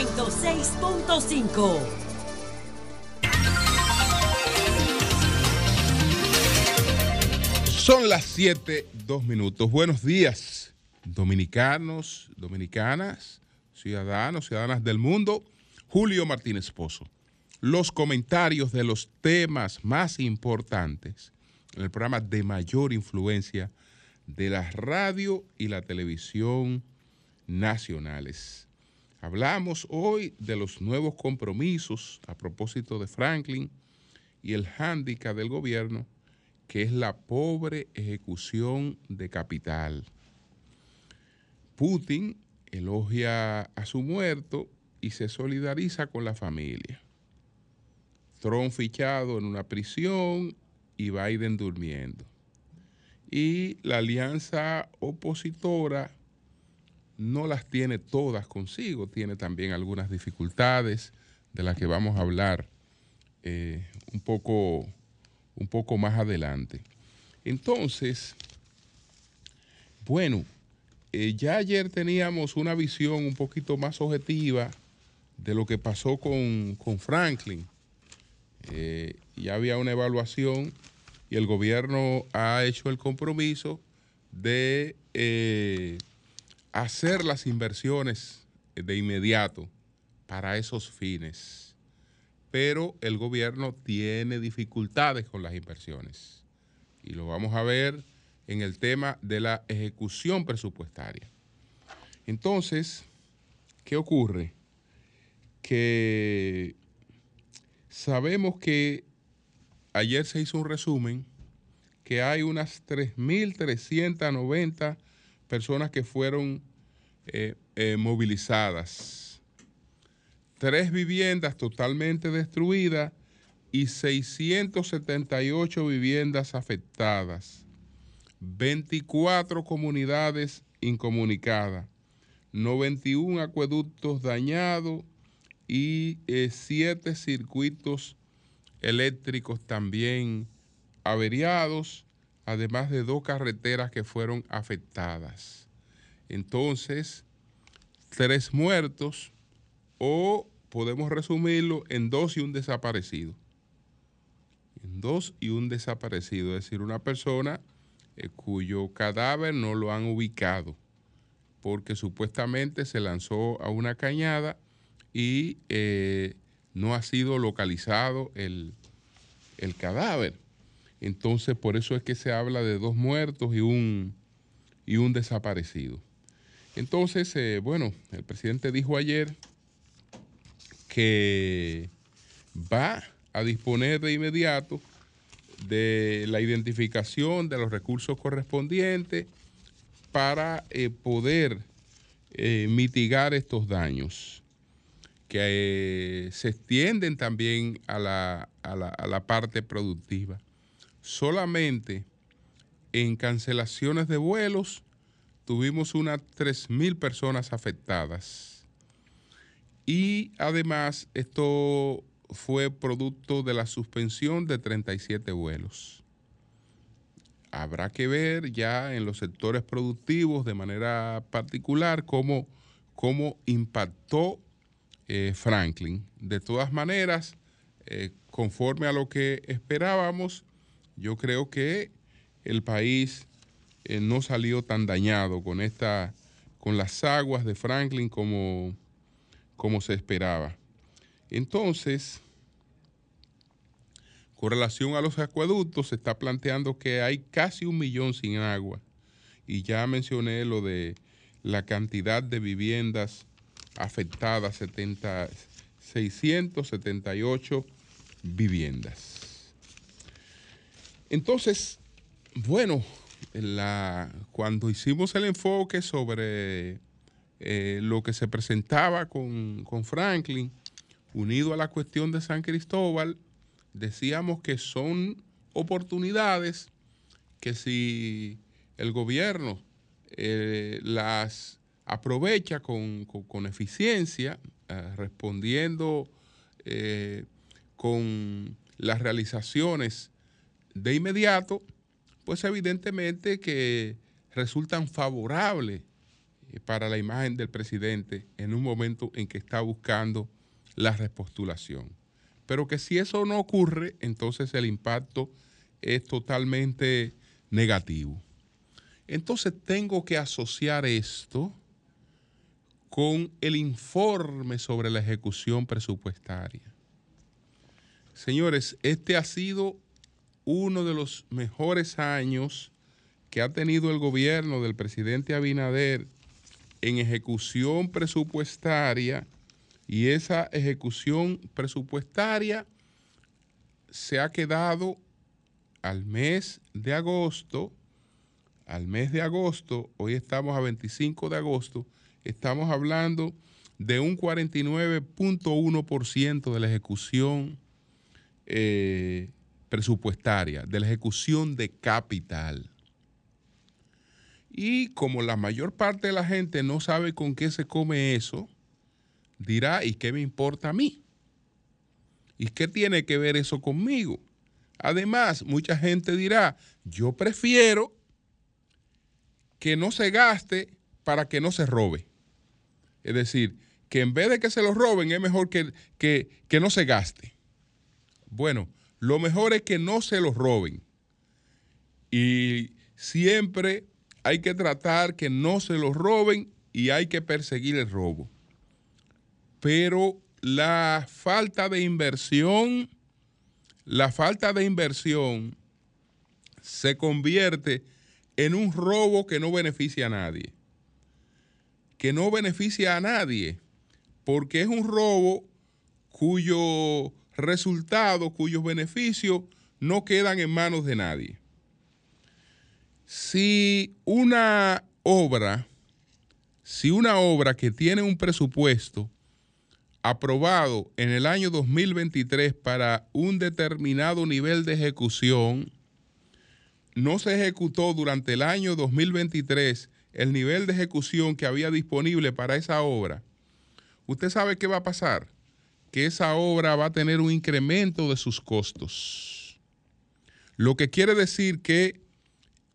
106.5. Son las 7, 2 minutos. Buenos días, dominicanos, dominicanas, ciudadanos, ciudadanas del mundo. Julio Martínez Pozo. Los comentarios de los temas más importantes en el programa de mayor influencia de la radio y la televisión nacionales. Hablamos hoy de los nuevos compromisos a propósito de Franklin y el hándicap del gobierno, que es la pobre ejecución de capital. Putin elogia a su muerto y se solidariza con la familia. Trump fichado en una prisión y Biden durmiendo. Y la alianza opositora no las tiene todas consigo, tiene también algunas dificultades de las que vamos a hablar eh, un, poco, un poco más adelante. Entonces, bueno, eh, ya ayer teníamos una visión un poquito más objetiva de lo que pasó con, Franklin. Eh, ya había una evaluación y el gobierno ha hecho el compromiso de hacer las inversiones de inmediato para esos fines. Pero el gobierno tiene dificultades con las inversiones. Y lo vamos a ver en el tema de la ejecución presupuestaria. Entonces, ¿qué ocurre? Que sabemos que ayer se hizo un resumen que hay unas 3.390 personas que fueron eh, eh, movilizadas. Tres viviendas totalmente destruidas y 678 viviendas afectadas. 24 comunidades incomunicadas. 91 acueductos dañados y 7 eh, circuitos eléctricos también averiados además de dos carreteras que fueron afectadas. Entonces, tres muertos o podemos resumirlo en dos y un desaparecido. En dos y un desaparecido, es decir, una persona eh, cuyo cadáver no lo han ubicado porque supuestamente se lanzó a una cañada y eh, no ha sido localizado el, el cadáver. Entonces, por eso es que se habla de dos muertos y un, y un desaparecido. Entonces, eh, bueno, el presidente dijo ayer que va a disponer de inmediato de la identificación de los recursos correspondientes para eh, poder eh, mitigar estos daños que se extienden también a la, a la parte productiva solamente en cancelaciones de vuelos tuvimos unas 3.000 personas afectadas. Y además esto fue producto de la suspensión de 37 vuelos. Habrá que ver ya en los sectores productivos de manera particular cómo, cómo impactó eh, Franklin. De todas maneras, eh, conforme a lo que esperábamos, yo creo que el país eh, no salió tan dañado con esta, con las aguas de Franklin como, como se esperaba. Entonces, con relación a los acueductos, se está planteando que hay casi un millón sin agua. Y ya mencioné lo de la cantidad de viviendas afectadas, 70, 678 viviendas. Entonces, bueno, cuando hicimos el enfoque sobre eh, lo que se presentaba con, Franklin, unido a la cuestión de San Cristóbal, decíamos que son oportunidades que si el gobierno eh, las aprovecha con, eficiencia, eh, respondiendo con las realizaciones de inmediato, pues evidentemente que resultan favorables para la imagen del presidente en un momento en que está buscando la repostulación. Pero que si eso no ocurre, entonces el impacto es totalmente negativo. Entonces tengo que asociar esto con el informe sobre la ejecución presupuestaria. Señores, este ha sido uno de los mejores años que ha tenido el gobierno del presidente Abinader en ejecución presupuestaria y esa ejecución presupuestaria se ha quedado al mes de agosto, al mes de agosto, hoy estamos a 25 de agosto, estamos hablando de un 49.1% de la ejecución eh, presupuestaria, de la ejecución de capital. Y como la mayor parte de la gente no sabe con qué se come eso, dirá, ¿y qué me importa a mí? ¿Y qué tiene que ver eso conmigo? Además, mucha gente dirá, yo prefiero que no se gaste para que no se robe. Es decir, que en vez de que se lo roben, es mejor que, que, no se gaste. Bueno, lo mejor es que no se lo roben. Y siempre hay que tratar que no se lo roben y hay que perseguir el robo. Pero la falta de inversión, la falta de inversión se convierte en un robo que no beneficia a nadie que no beneficia a nadie, porque es un robo cuyo resultado, cuyos beneficios no quedan en manos de nadie. Si una obra, si una obra que tiene un presupuesto aprobado en el año 2023 para un determinado nivel de ejecución, no se ejecutó durante el año 2023 el nivel de ejecución que había disponible para esa obra, usted sabe qué va a pasar, que esa obra va a tener un incremento de sus costos. Lo que quiere decir que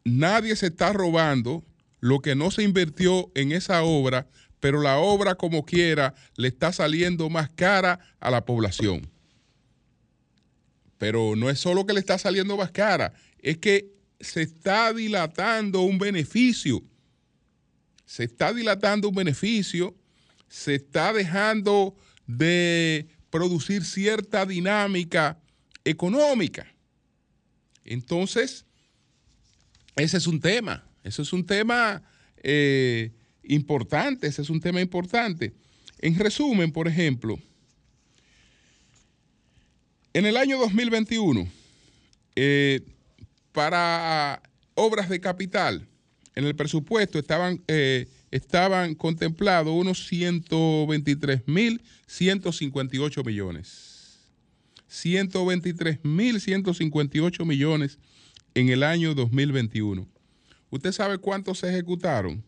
nadie se está robando lo que no se invirtió en esa obra, pero la obra como quiera le está saliendo más cara a la población. Pero no es solo que le está saliendo más cara, es que se está dilatando un beneficio se está dilatando un beneficio, se está dejando de producir cierta dinámica económica. Entonces, ese es un tema, ese es un tema eh, importante, ese es un tema importante. En resumen, por ejemplo, en el año 2021, eh, para obras de capital, en el presupuesto estaban, eh, estaban contemplados unos 123.158 millones. 123.158 millones en el año 2021. ¿Usted sabe cuántos se ejecutaron?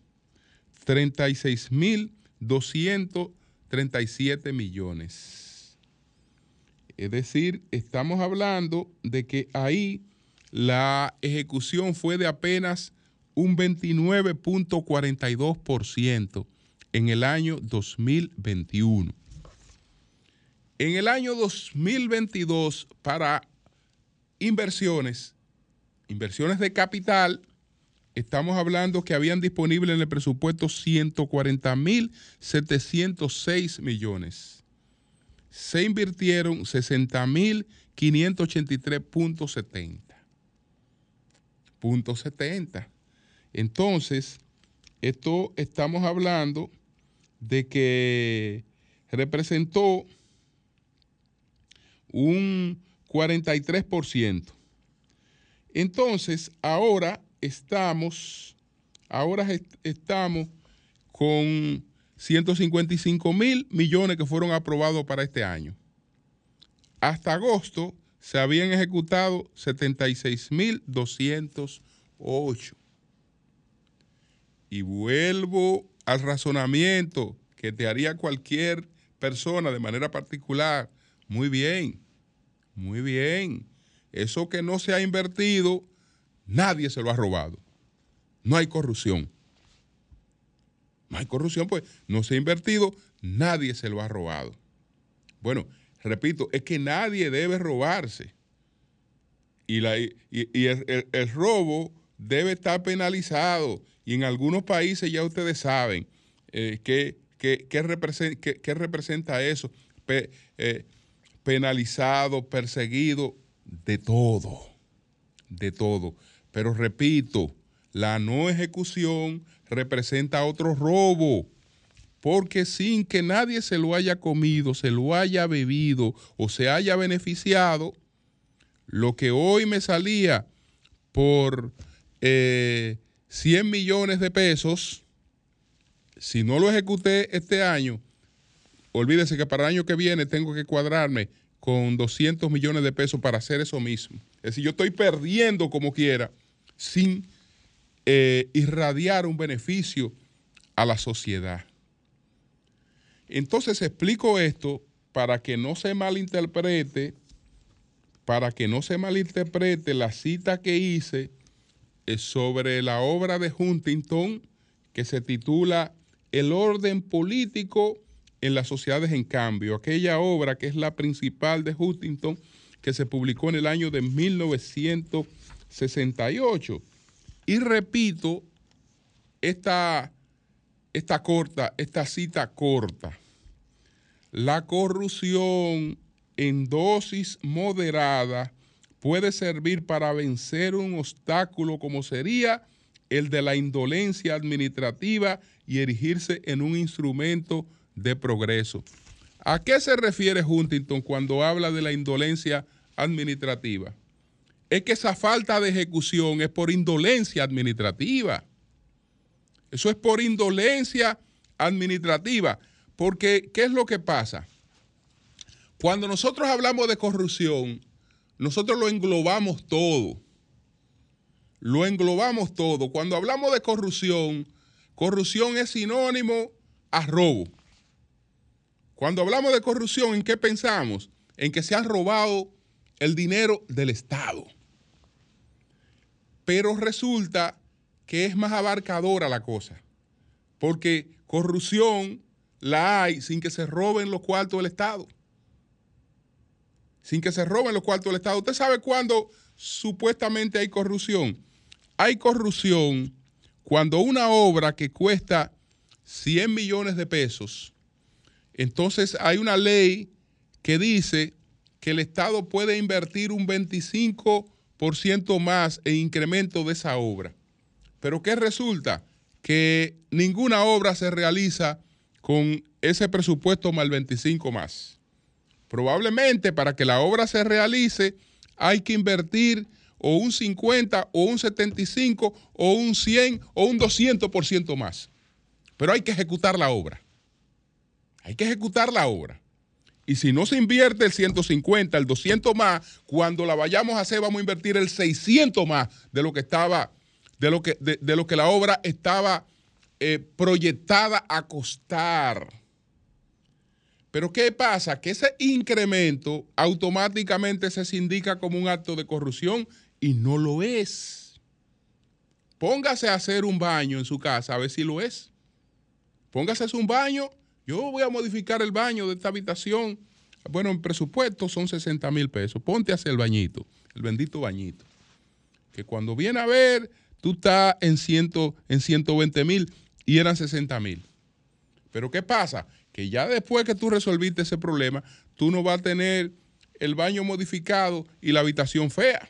36.237 millones. Es decir, estamos hablando de que ahí la ejecución fue de apenas un 29.42% en el año 2021. En el año 2022, para inversiones, inversiones de capital, estamos hablando que habían disponible en el presupuesto 140.706 millones. Se invirtieron 60.583.70. Punto 70. Entonces, esto estamos hablando de que representó un 43%. Entonces, ahora estamos, ahora estamos con 155 mil millones que fueron aprobados para este año. Hasta agosto se habían ejecutado 76 mil 208. Y vuelvo al razonamiento que te haría cualquier persona de manera particular. Muy bien, muy bien. Eso que no se ha invertido, nadie se lo ha robado. No hay corrupción. No hay corrupción, pues no se ha invertido, nadie se lo ha robado. Bueno, repito, es que nadie debe robarse. Y, la, y, el, robo debe estar penalizado. Y en algunos países ya ustedes saben eh, qué, representa, eso. Eh, penalizado, perseguido, de todo, de todo. Pero repito, la no ejecución representa otro robo, porque sin que nadie se lo haya comido, se lo haya bebido o se haya beneficiado, lo que hoy me salía por 100 eh, millones de pesos, si no lo ejecuté este año, olvídese que para el año que viene tengo que cuadrarme con 200 millones de pesos para hacer eso mismo. Es decir, yo estoy perdiendo como quiera sin eh, irradiar un beneficio a la sociedad. Entonces explico esto para que no se malinterprete, para que no se malinterprete la cita que hice sobre la obra de Huntington que se titula El orden político en las sociedades en cambio, aquella obra que es la principal de Huntington que se publicó en el año de 1968. Y repito esta, esta corta, esta cita corta. La corrupción en dosis moderada puede servir para vencer un obstáculo como sería el de la indolencia administrativa y erigirse en un instrumento de progreso. ¿A qué se refiere Huntington cuando habla de la indolencia administrativa? Es que esa falta de ejecución es por indolencia administrativa. Eso es por indolencia administrativa. Porque, ¿qué es lo que pasa? Cuando nosotros hablamos de corrupción, nosotros lo englobamos todo. Lo englobamos todo. Cuando hablamos de corrupción, corrupción es sinónimo a robo. Cuando hablamos de corrupción, ¿en qué pensamos? En que se ha robado el dinero del Estado. Pero resulta que es más abarcadora la cosa, porque corrupción la hay sin que se roben los cuartos del Estado. Sin que se roben los cuartos del Estado. ¿Usted sabe cuándo supuestamente hay corrupción? Hay corrupción cuando una obra que cuesta 100 millones de pesos entonces hay una ley que dice que el Estado puede invertir un 25% más en incremento de esa obra. Pero ¿qué resulta? Que ninguna obra se realiza con ese presupuesto más el 25 más. Probablemente para que la obra se realice hay que invertir o un 50 o un 75 o un 100 o un 200% más. Pero hay que ejecutar la obra. Hay que ejecutar la obra. Y si no se invierte el 150, el 200 más, cuando la vayamos a hacer vamos a invertir el 600 más de lo que estaba, de lo que, de, lo que la obra estaba eh, proyectada a costar. Pero ¿qué pasa? Que ese incremento automáticamente se indica como un acto de corrupción y no lo es. Póngase a hacer un baño en su casa a ver si lo es. Póngase a hacer un baño yo voy a modificar el baño de esta habitación. Bueno, en presupuesto son 60 mil pesos. Ponte a hacer el bañito, el bendito bañito. Que cuando viene a ver, tú estás en, ciento, en 120 mil y eran 60 mil. Pero ¿qué pasa? Que ya después que tú resolviste ese problema, tú no vas a tener el baño modificado y la habitación fea.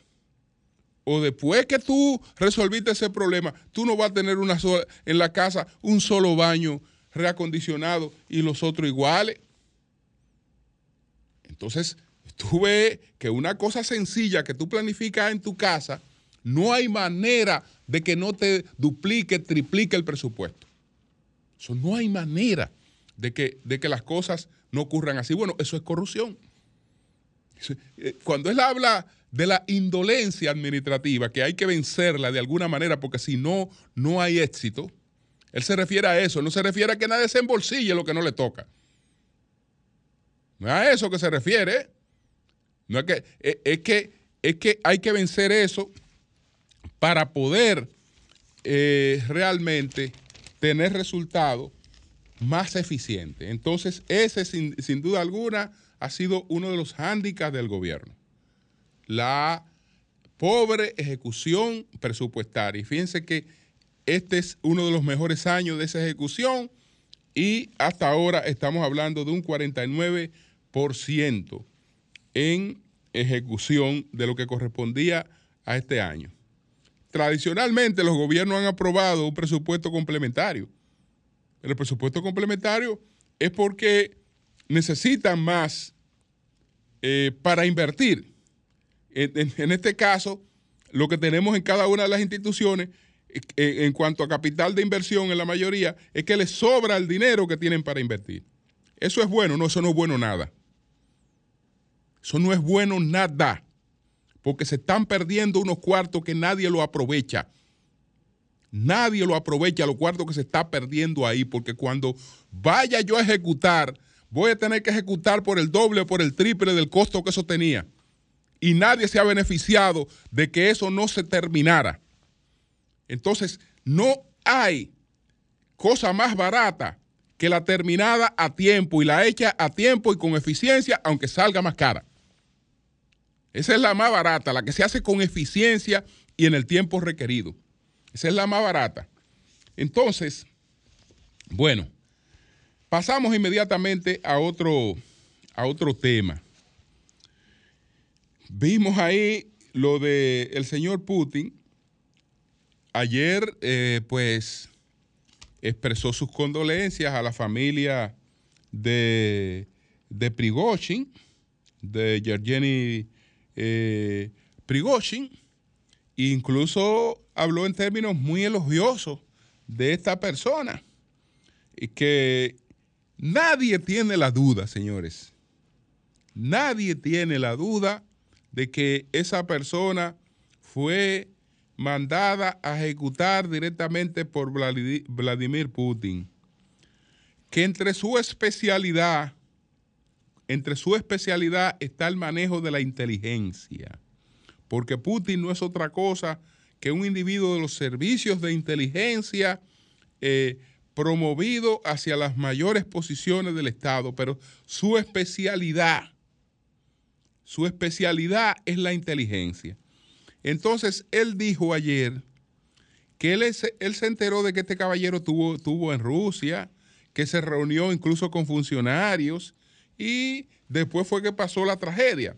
O después que tú resolviste ese problema, tú no vas a tener una sola, en la casa un solo baño reacondicionado y los otros iguales. Entonces, tú ves que una cosa sencilla que tú planificas en tu casa, no hay manera de que no te duplique, triplique el presupuesto. Eso no hay manera de que, de que las cosas no ocurran así. Bueno, eso es corrupción. Eh, cuando él habla de la indolencia administrativa, que hay que vencerla de alguna manera, porque si no, no hay éxito, él se refiere a eso, no se refiere a que nadie se embolsille lo que no le toca. No es a eso que se refiere. No es que, es, que, es que hay que vencer eso para poder eh, realmente tener resultados más eficientes. Entonces, ese sin, sin duda alguna ha sido uno de los hándicaps del gobierno. La pobre ejecución presupuestaria. Y fíjense que este es uno de los mejores años de esa ejecución y hasta ahora estamos hablando de un 49% en ejecución de lo que correspondía a este año. Tradicionalmente los gobiernos han aprobado un presupuesto complementario. El presupuesto complementario es porque necesitan más eh, para invertir. En, este caso, lo que tenemos en cada una de las instituciones, eh, en cuanto a capital de inversión en la mayoría, es que les sobra el dinero que tienen para invertir. Eso es bueno, no, eso no es bueno nada. Eso no es bueno nada, porque se están perdiendo unos cuartos que nadie lo aprovecha. Nadie lo aprovecha, los cuartos que se está perdiendo ahí, porque cuando vaya yo a ejecutar, voy a tener que ejecutar por el doble o por el triple del costo que eso tenía. Y nadie se ha beneficiado de que eso no se terminara. Entonces, no hay cosa más barata que la terminada a tiempo y la hecha a tiempo y con eficiencia, aunque salga más cara. Esa es la más barata, la que se hace con eficiencia y en el tiempo requerido. Esa es la más barata. Entonces, bueno, pasamos inmediatamente a otro, a otro tema. Vimos ahí lo del el señor Putin. Ayer, eh, pues, expresó sus condolencias a la familia de, de Prigozhin, de Yergeny eh, Prigozhin, incluso habló en términos muy elogiosos de esta persona. Y que nadie tiene la duda, señores. Nadie tiene la duda de que esa persona fue mandada a ejecutar directamente por Vladimir Putin. Que entre su especialidad, entre su especialidad está el manejo de la inteligencia. Porque Putin no es otra cosa que un individuo de los servicios de inteligencia eh, promovido hacia las mayores posiciones del Estado, pero su especialidad, su especialidad es la inteligencia. Entonces, él dijo ayer que él, él se enteró de que este caballero tuvo, tuvo en Rusia, que se reunió incluso con funcionarios y después fue que pasó la tragedia.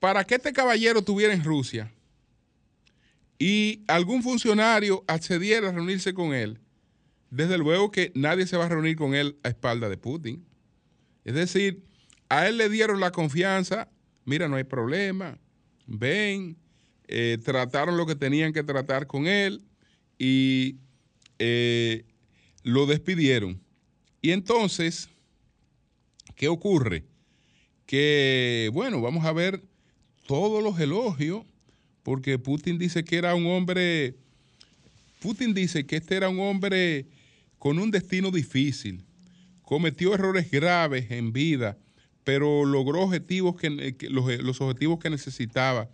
Para que este caballero estuviera en Rusia, y algún funcionario accediera a reunirse con él, desde luego que nadie se va a reunir con él a espalda de Putin. Es decir, a él le dieron la confianza, mira, no hay problema, ven, eh, trataron lo que tenían que tratar con él y eh, lo despidieron. Y entonces, ¿qué ocurre? Que, bueno, vamos a ver todos los elogios porque Putin dice que era un hombre, Putin dice que este era un hombre con un destino difícil, cometió errores graves en vida, pero logró objetivos que, los, objetivos que necesitaba,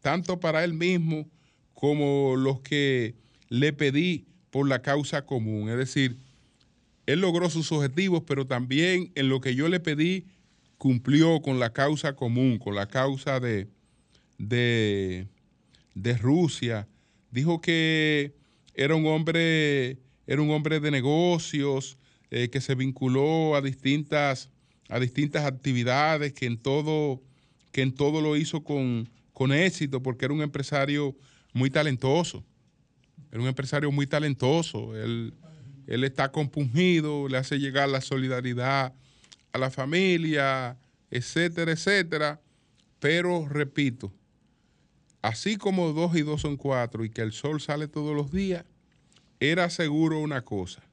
tanto para él mismo como los que le pedí por la causa común. Es decir, él logró sus objetivos, pero también en lo que yo le pedí cumplió con la causa común, con la causa de, de, de Rusia. Dijo que era un hombre, era un hombre de negocios, eh, que se vinculó a distintas, a distintas actividades, que en todo, que en todo lo hizo con, con éxito, porque era un empresario muy talentoso. Era un empresario muy talentoso. Él, él está compungido, le hace llegar la solidaridad a la familia, etcétera, etcétera. Pero repito, así como dos y dos son cuatro y que el sol sale todos los días, era seguro una cosa.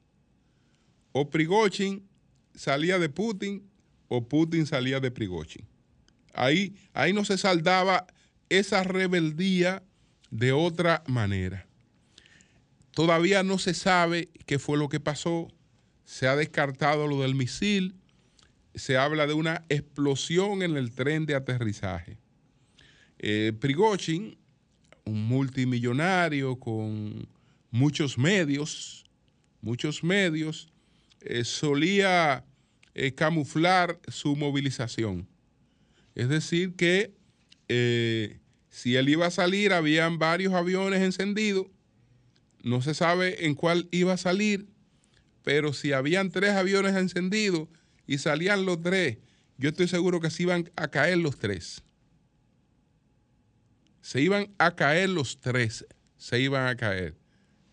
O Prigozhin salía de Putin o Putin salía de Prigozhin. Ahí, ahí no se saldaba esa rebeldía de otra manera. Todavía no se sabe qué fue lo que pasó. Se ha descartado lo del misil. Se habla de una explosión en el tren de aterrizaje. Eh, un multimillonario con muchos medios, muchos medios, eh, solía eh, camuflar su movilización. Es decir, que eh, si él iba a salir, habían varios aviones encendidos, no se sabe en cuál iba a salir, pero si habían tres aviones encendidos y salían los tres, yo estoy seguro que se iban a caer los tres. Se iban a caer los tres, se iban a caer.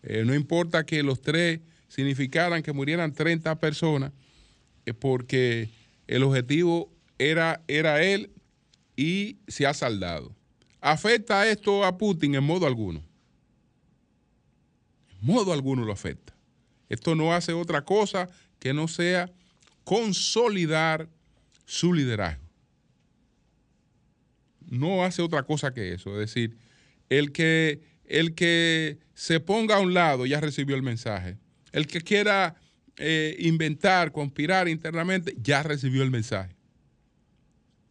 Eh, no importa que los tres significaran que murieran 30 personas, porque el objetivo era, era él y se ha saldado. ¿Afecta esto a Putin? En modo alguno. En modo alguno lo afecta. Esto no hace otra cosa que no sea consolidar su liderazgo. No hace otra cosa que eso. Es decir, el que, el que se ponga a un lado ya recibió el mensaje. El que quiera eh, inventar, conspirar internamente, ya recibió el mensaje.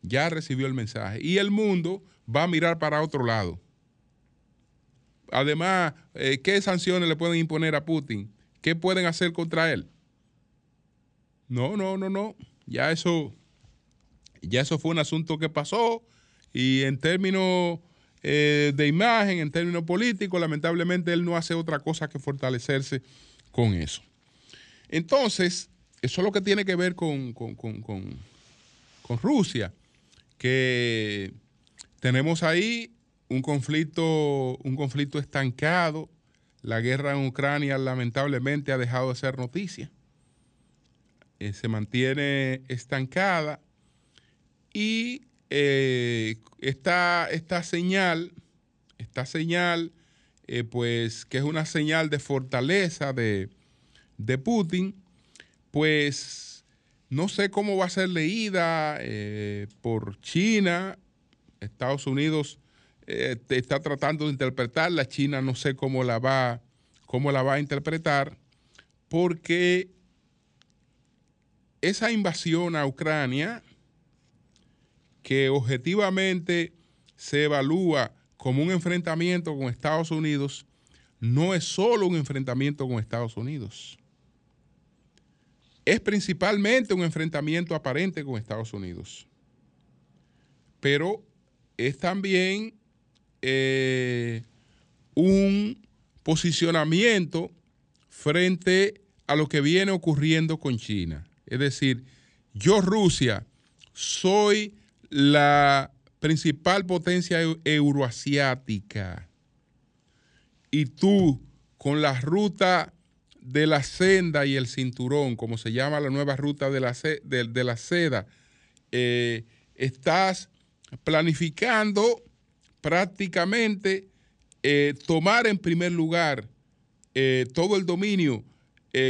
Ya recibió el mensaje. Y el mundo va a mirar para otro lado. Además, eh, ¿qué sanciones le pueden imponer a Putin? ¿Qué pueden hacer contra él? No, no, no, no. Ya eso, ya eso fue un asunto que pasó y en términos eh, de imagen, en términos políticos, lamentablemente él no hace otra cosa que fortalecerse con eso. Entonces, eso es lo que tiene que ver con, con, con Rusia, que tenemos ahí un conflicto, un conflicto estancado. La guerra en Ucrania lamentablemente ha dejado de ser noticia. Eh, se mantiene estancada y eh, esta, señal, esta señal, eh, pues que es una señal de fortaleza de, de Putin, pues no sé cómo va a ser leída por China. Estados Unidos eh, está tratando de interpretarla, China no sé cómo la va, cómo la va a interpretar, porque esa invasión a Ucrania, que objetivamente se evalúa como un enfrentamiento con Estados Unidos, no es solo un enfrentamiento con Estados Unidos. Es principalmente un enfrentamiento aparente con Estados Unidos. Pero es también eh, un posicionamiento frente a lo que viene ocurriendo con China. Es decir, yo Rusia soy la principal potencia euroasiática y tú con la ruta de la senda y el cinturón, como se llama la nueva ruta de la, de, la seda, eh, estás planificando prácticamente eh, tomar en primer lugar eh, todo el dominio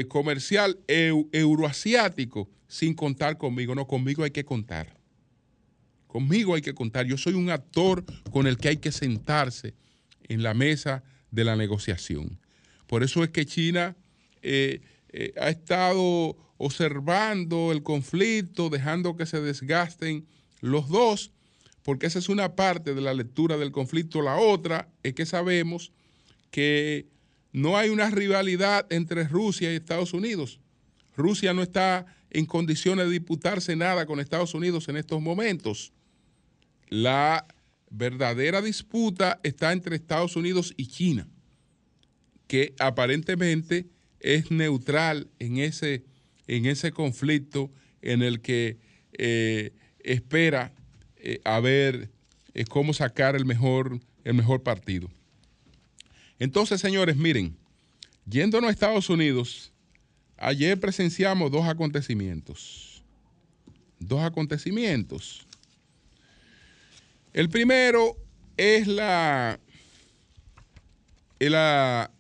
comercial euroasiático sin contar conmigo. No, conmigo hay que contar. Conmigo hay que contar. Yo soy un actor con el que hay que sentarse en la mesa de la negociación. Por eso es que China ha estado observando el conflicto, dejando que se desgasten los dos porque esa es una parte de la lectura del conflicto. La otra es que sabemos que no hay una rivalidad entre Rusia y Estados Unidos. Rusia no está en condiciones de disputarse nada con Estados Unidos en estos momentos. La verdadera disputa está entre Estados Unidos y China, que aparentemente es neutral en ese, en ese conflicto en el que eh, espera eh, a ver eh, cómo sacar el mejor, el mejor partido. Entonces, señores, miren, yéndonos a Estados Unidos, ayer presenciamos dos acontecimientos. Dos acontecimientos. El primero es la, la,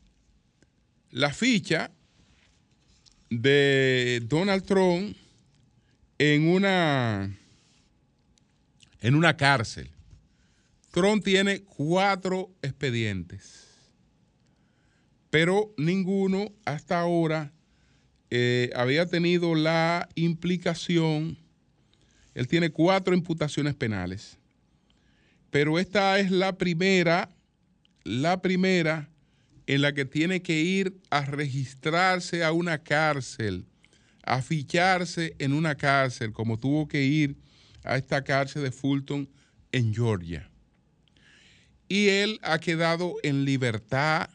la ficha de Donald Trump en una en una cárcel. Trump tiene cuatro expedientes, pero ninguno hasta ahora eh, había tenido la implicación. Él tiene cuatro imputaciones penales, pero esta es la primera, la primera en la que tiene que ir a registrarse a una cárcel, a ficharse en una cárcel, como tuvo que ir a esta cárcel de Fulton en Georgia. Y él ha quedado en libertad,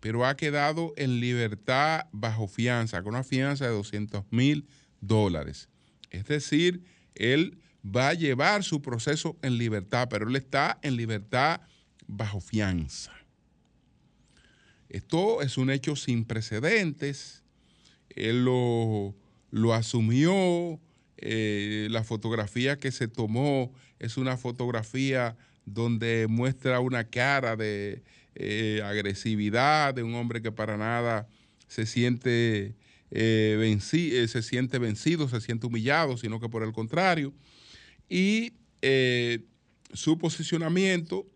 pero ha quedado en libertad bajo fianza, con una fianza de 200 mil dólares. Es decir, él va a llevar su proceso en libertad, pero él está en libertad bajo fianza. Esto es un hecho sin precedentes. Él lo, asumió. Eh, la fotografía que se tomó es una fotografía donde muestra una cara de eh, agresividad de un hombre que para nada se siente, eh, se siente vencido, se siente humillado, sino que por el contrario. Y su posicionamiento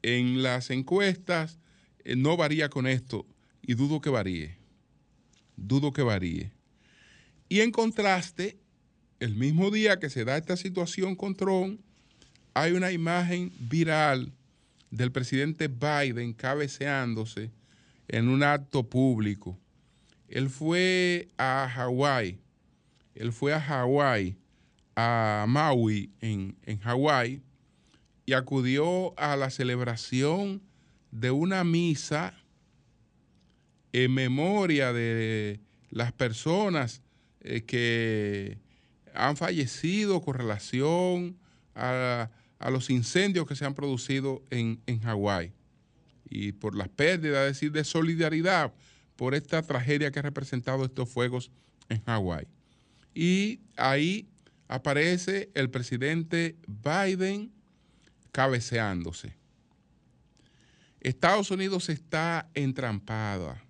en las encuestas eh, no varía con esto y dudo que varíe. Dudo que varíe. Y en contraste, el mismo día que se da esta situación con Trump, hay una imagen viral del presidente Biden cabeceándose en un acto público. Él fue a Hawái, él fue a Hawái, a Maui en, en Hawái, y acudió a la celebración de una misa en memoria de las personas eh, que han fallecido con relación a, los incendios que se han producido en, en Hawái y por las pérdidas, es decir, de solidaridad por esta tragedia que ha representado estos fuegos en Hawái. Y ahí aparece el presidente Biden cabeceándose. Estados Unidos está entrampada,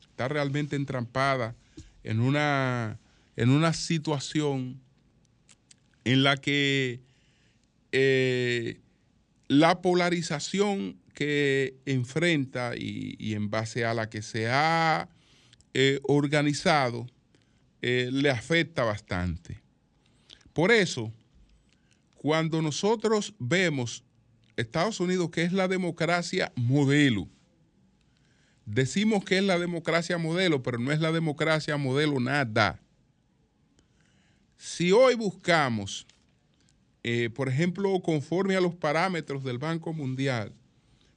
está realmente entrampada en una, en una situación en la que eh, la polarización que enfrenta y, en base a la que se ha eh, organizado eh, le afecta bastante. Por eso, cuando nosotros vemos Estados Unidos, que es la democracia modelo. Decimos que es la democracia modelo, pero no es la democracia modelo nada. Si hoy buscamos, eh, por ejemplo, conforme a los parámetros del Banco Mundial,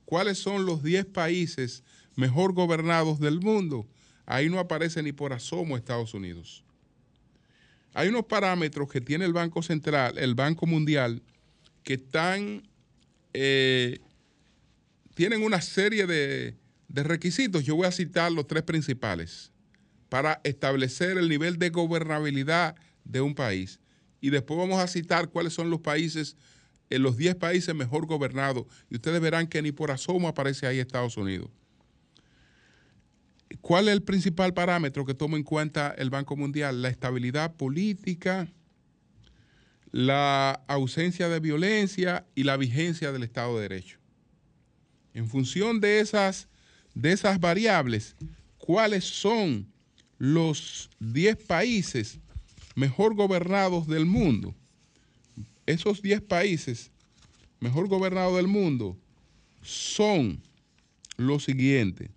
cuáles son los 10 países mejor gobernados del mundo, ahí no aparece ni por asomo Estados Unidos. Hay unos parámetros que tiene el Banco Central, el Banco Mundial, que están eh, tienen una serie de, requisitos. Yo voy a citar los tres principales para establecer el nivel de gobernabilidad de un país. Y después vamos a citar cuáles son los países, eh, los 10 países mejor gobernados. Y ustedes verán que ni por asomo aparece ahí Estados Unidos. ¿Cuál es el principal parámetro que toma en cuenta el Banco Mundial? La estabilidad política, la ausencia de violencia y la vigencia del Estado de Derecho. En función de esas, de esas variables, ¿cuáles son los 10 países mejor gobernados del mundo? Esos 10 países mejor gobernados del mundo son los siguientes.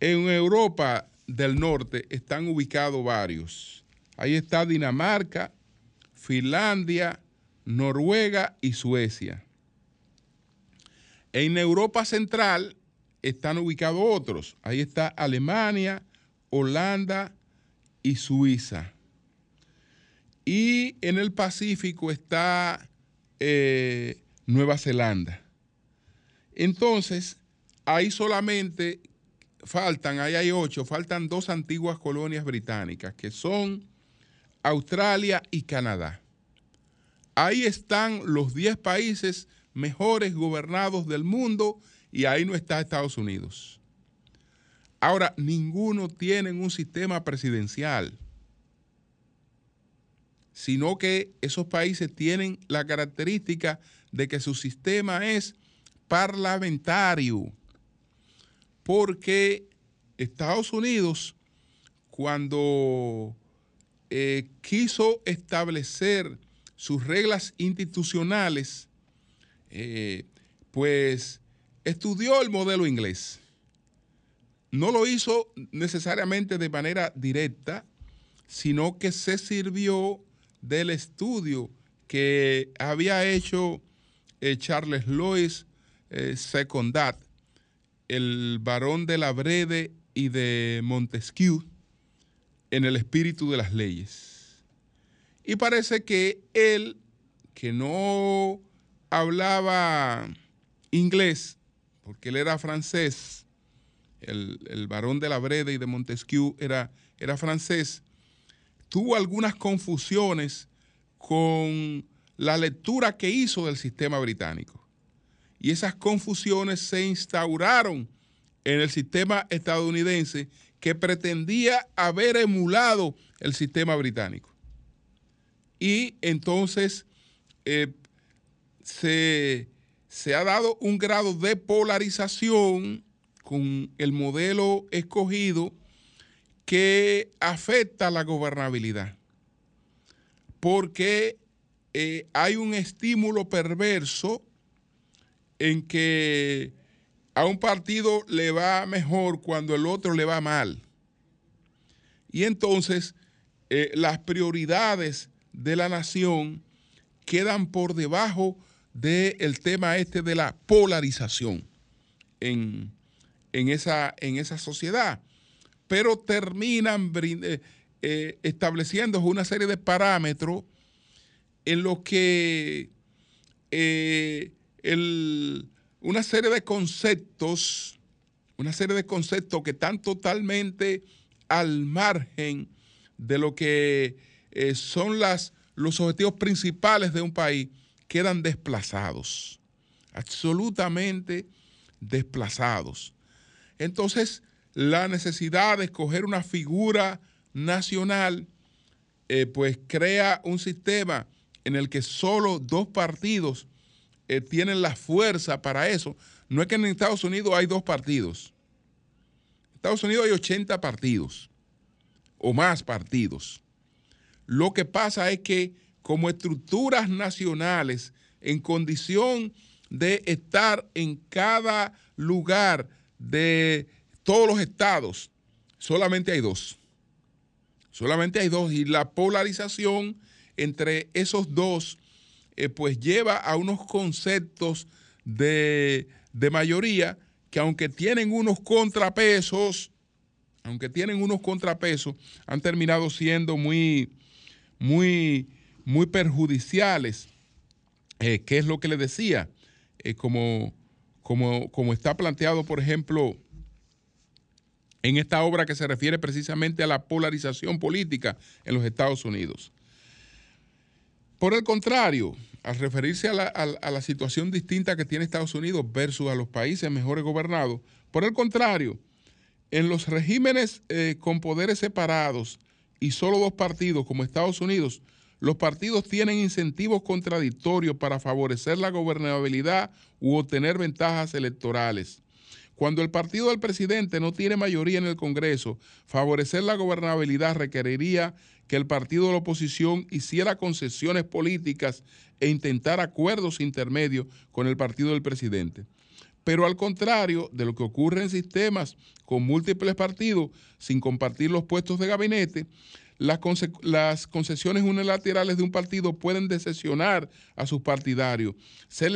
En Europa del Norte están ubicados varios. Ahí está Dinamarca, Finlandia, Noruega y Suecia. En Europa Central están ubicados otros. Ahí está Alemania, Holanda y Suiza. Y en el Pacífico está eh, Nueva Zelanda. Entonces, ahí solamente faltan, ahí hay ocho, faltan dos antiguas colonias británicas, que son Australia y Canadá. Ahí están los 10 países mejores gobernados del mundo y ahí no está Estados Unidos. Ahora, ninguno tiene un sistema presidencial, sino que esos países tienen la característica de que su sistema es parlamentario, porque Estados Unidos, cuando eh, quiso establecer sus reglas institucionales, eh, pues estudió el modelo inglés. no lo hizo necesariamente de manera directa, sino que se sirvió del estudio que había hecho eh, Charles Lois Secondat, el varón de la Brede y de Montesquieu, en el espíritu de las leyes. Y parece que él, que no hablaba inglés, porque él era francés, el, el de la Brede y de Montesquieu era, era francés, tuvo algunas confusiones con la lectura que hizo del sistema británico. Y esas confusiones se instauraron en el sistema estadounidense que pretendía haber emulado el sistema británico. Y entonces eh, se, se ha dado un grado de polarización con el modelo escogido que afecta la gobernabilidad. Porque eh, hay un estímulo perverso en que a un partido le va mejor cuando el otro le va mal. Y entonces eh, las prioridades de la nación quedan por debajo del tema este de la polarización en, esa, en esa sociedad. Pero terminan eh, estableciendo una serie de parámetros en lo que eh, una serie de conceptos, una serie de conceptos que están totalmente al margen de lo que eh, son las, los objetivos principales de un país, quedan desplazados, absolutamente desplazados. Entonces, la necesidad de escoger una figura nacional, eh, pues crea un sistema en el que solo dos partidos eh, tienen la fuerza para eso. No es que en Estados Unidos hay dos partidos. En Estados Unidos hay 80 partidos o más partidos. Lo que pasa es que como estructuras nacionales en condición de estar en cada lugar de todos los estados, solamente hay dos. Solamente hay dos y la polarización entre esos dos, eh, pues lleva a unos conceptos de, mayoría que aunque tienen unos contrapesos, aunque tienen unos contrapesos, han terminado siendo muy, muy, muy perjudiciales. Eh, ¿Qué es lo que le decía? Eh, como, como, como está planteado, por ejemplo, en esta obra que se refiere precisamente a la polarización política en los Estados Unidos. Por el contrario, al referirse a la, situación distinta que tiene Estados Unidos versus a los países mejores gobernados, por el contrario, en los regímenes eh, con poderes separados y solo dos partidos como Estados Unidos, los partidos tienen incentivos contradictorios para favorecer la gobernabilidad u obtener ventajas electorales. Cuando el partido del presidente no tiene mayoría en el Congreso, favorecer la gobernabilidad requeriría que el partido de la oposición hiciera concesiones políticas e intentara acuerdos intermedios con el partido del presidente. Pero al contrario de lo que ocurre en sistemas con múltiples partidos sin compartir los puestos de gabinete, las, concesiones unilaterales de un partido pueden decepcionar a sus partidarios, ser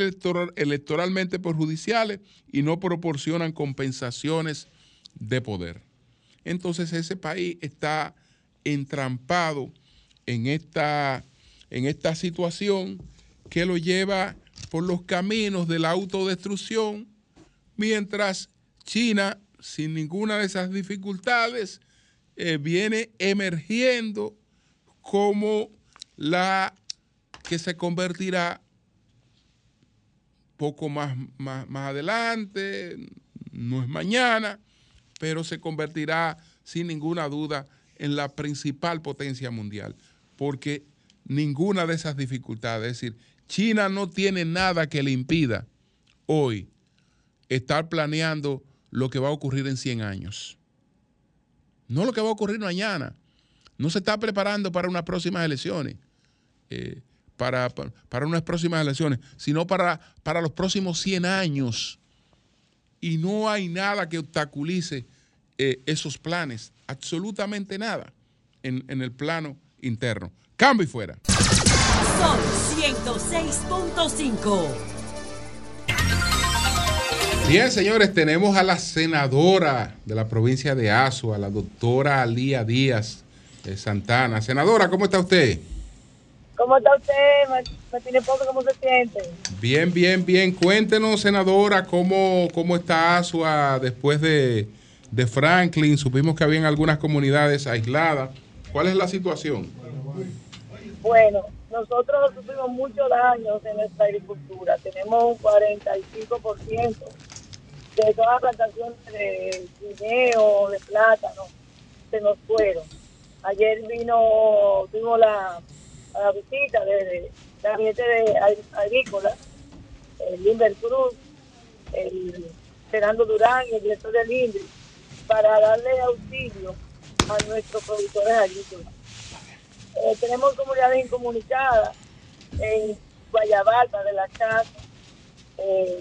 electoralmente perjudiciales y no proporcionan compensaciones de poder. Entonces ese país está entrampado en esta, en esta situación que lo lleva por los caminos de la autodestrucción, mientras China, sin ninguna de esas dificultades, eh, viene emergiendo como la que se convertirá poco más, más, más adelante, no es mañana, pero se convertirá sin ninguna duda en la principal potencia mundial, porque ninguna de esas dificultades, es decir, China no tiene nada que le impida hoy estar planeando lo que va a ocurrir en 100 años. No lo que va a ocurrir mañana. No se está preparando para unas próximas elecciones, eh, para, para, unas próximas elecciones, sino para, para los próximos 100 años. Y no hay nada que obstaculice eh, esos planes, absolutamente nada en, en el plano interno. Cambio y fuera. Son 106.5. Bien, señores, tenemos a la senadora de la provincia de Azua, la doctora Alía Díaz de Santana. Senadora, ¿cómo está usted? ¿Cómo está usted? Martínez Pozo, ¿cómo se siente? Bien, bien, bien. Cuéntenos, senadora, cómo, cómo está Asua después de, de Franklin. Supimos que habían algunas comunidades aisladas. ¿Cuál es la situación? Bueno, nosotros sufrimos muchos daños en nuestra agricultura. Tenemos un 45% de todas las plantaciones de guineo, de plátano, se nos fueron. Ayer vino, tuvimos la, la visita de, la gente de agrícola, el Limber Cruz, el Fernando Durán el director del INDRI, para darle auxilio a nuestros productores agrícolas. Eh, tenemos comunidades incomunicadas en Guayabalpa de la Casa, eh,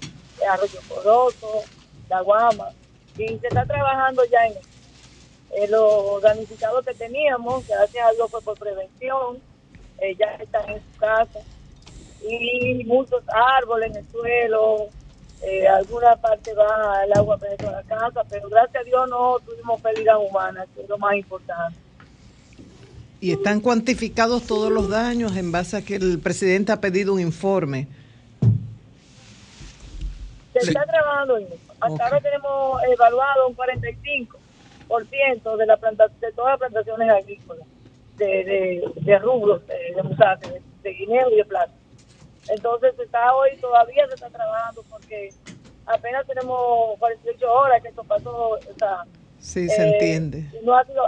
Arroyo Corozo, La Guama, y se está trabajando ya en, en los damnificados que teníamos, gracias a Dios fue por prevención, eh, ya están en su casa, y muchos árboles en el suelo, eh, alguna parte va el agua a la casa, pero gracias a Dios no tuvimos pérdidas humanas, que es lo más importante. ¿Y están cuantificados todos los daños en base a que el presidente ha pedido un informe? Se está trabajando en eso. Hasta ahora tenemos evaluado un 45% de, la planta, de todas las plantaciones agrícolas, de, de, de rubros, de, de, de guineo y de plata. Entonces está hoy, todavía se está trabajando porque apenas tenemos 48 horas que esto pasó. O sea, sí, se eh, entiende. No ha sido,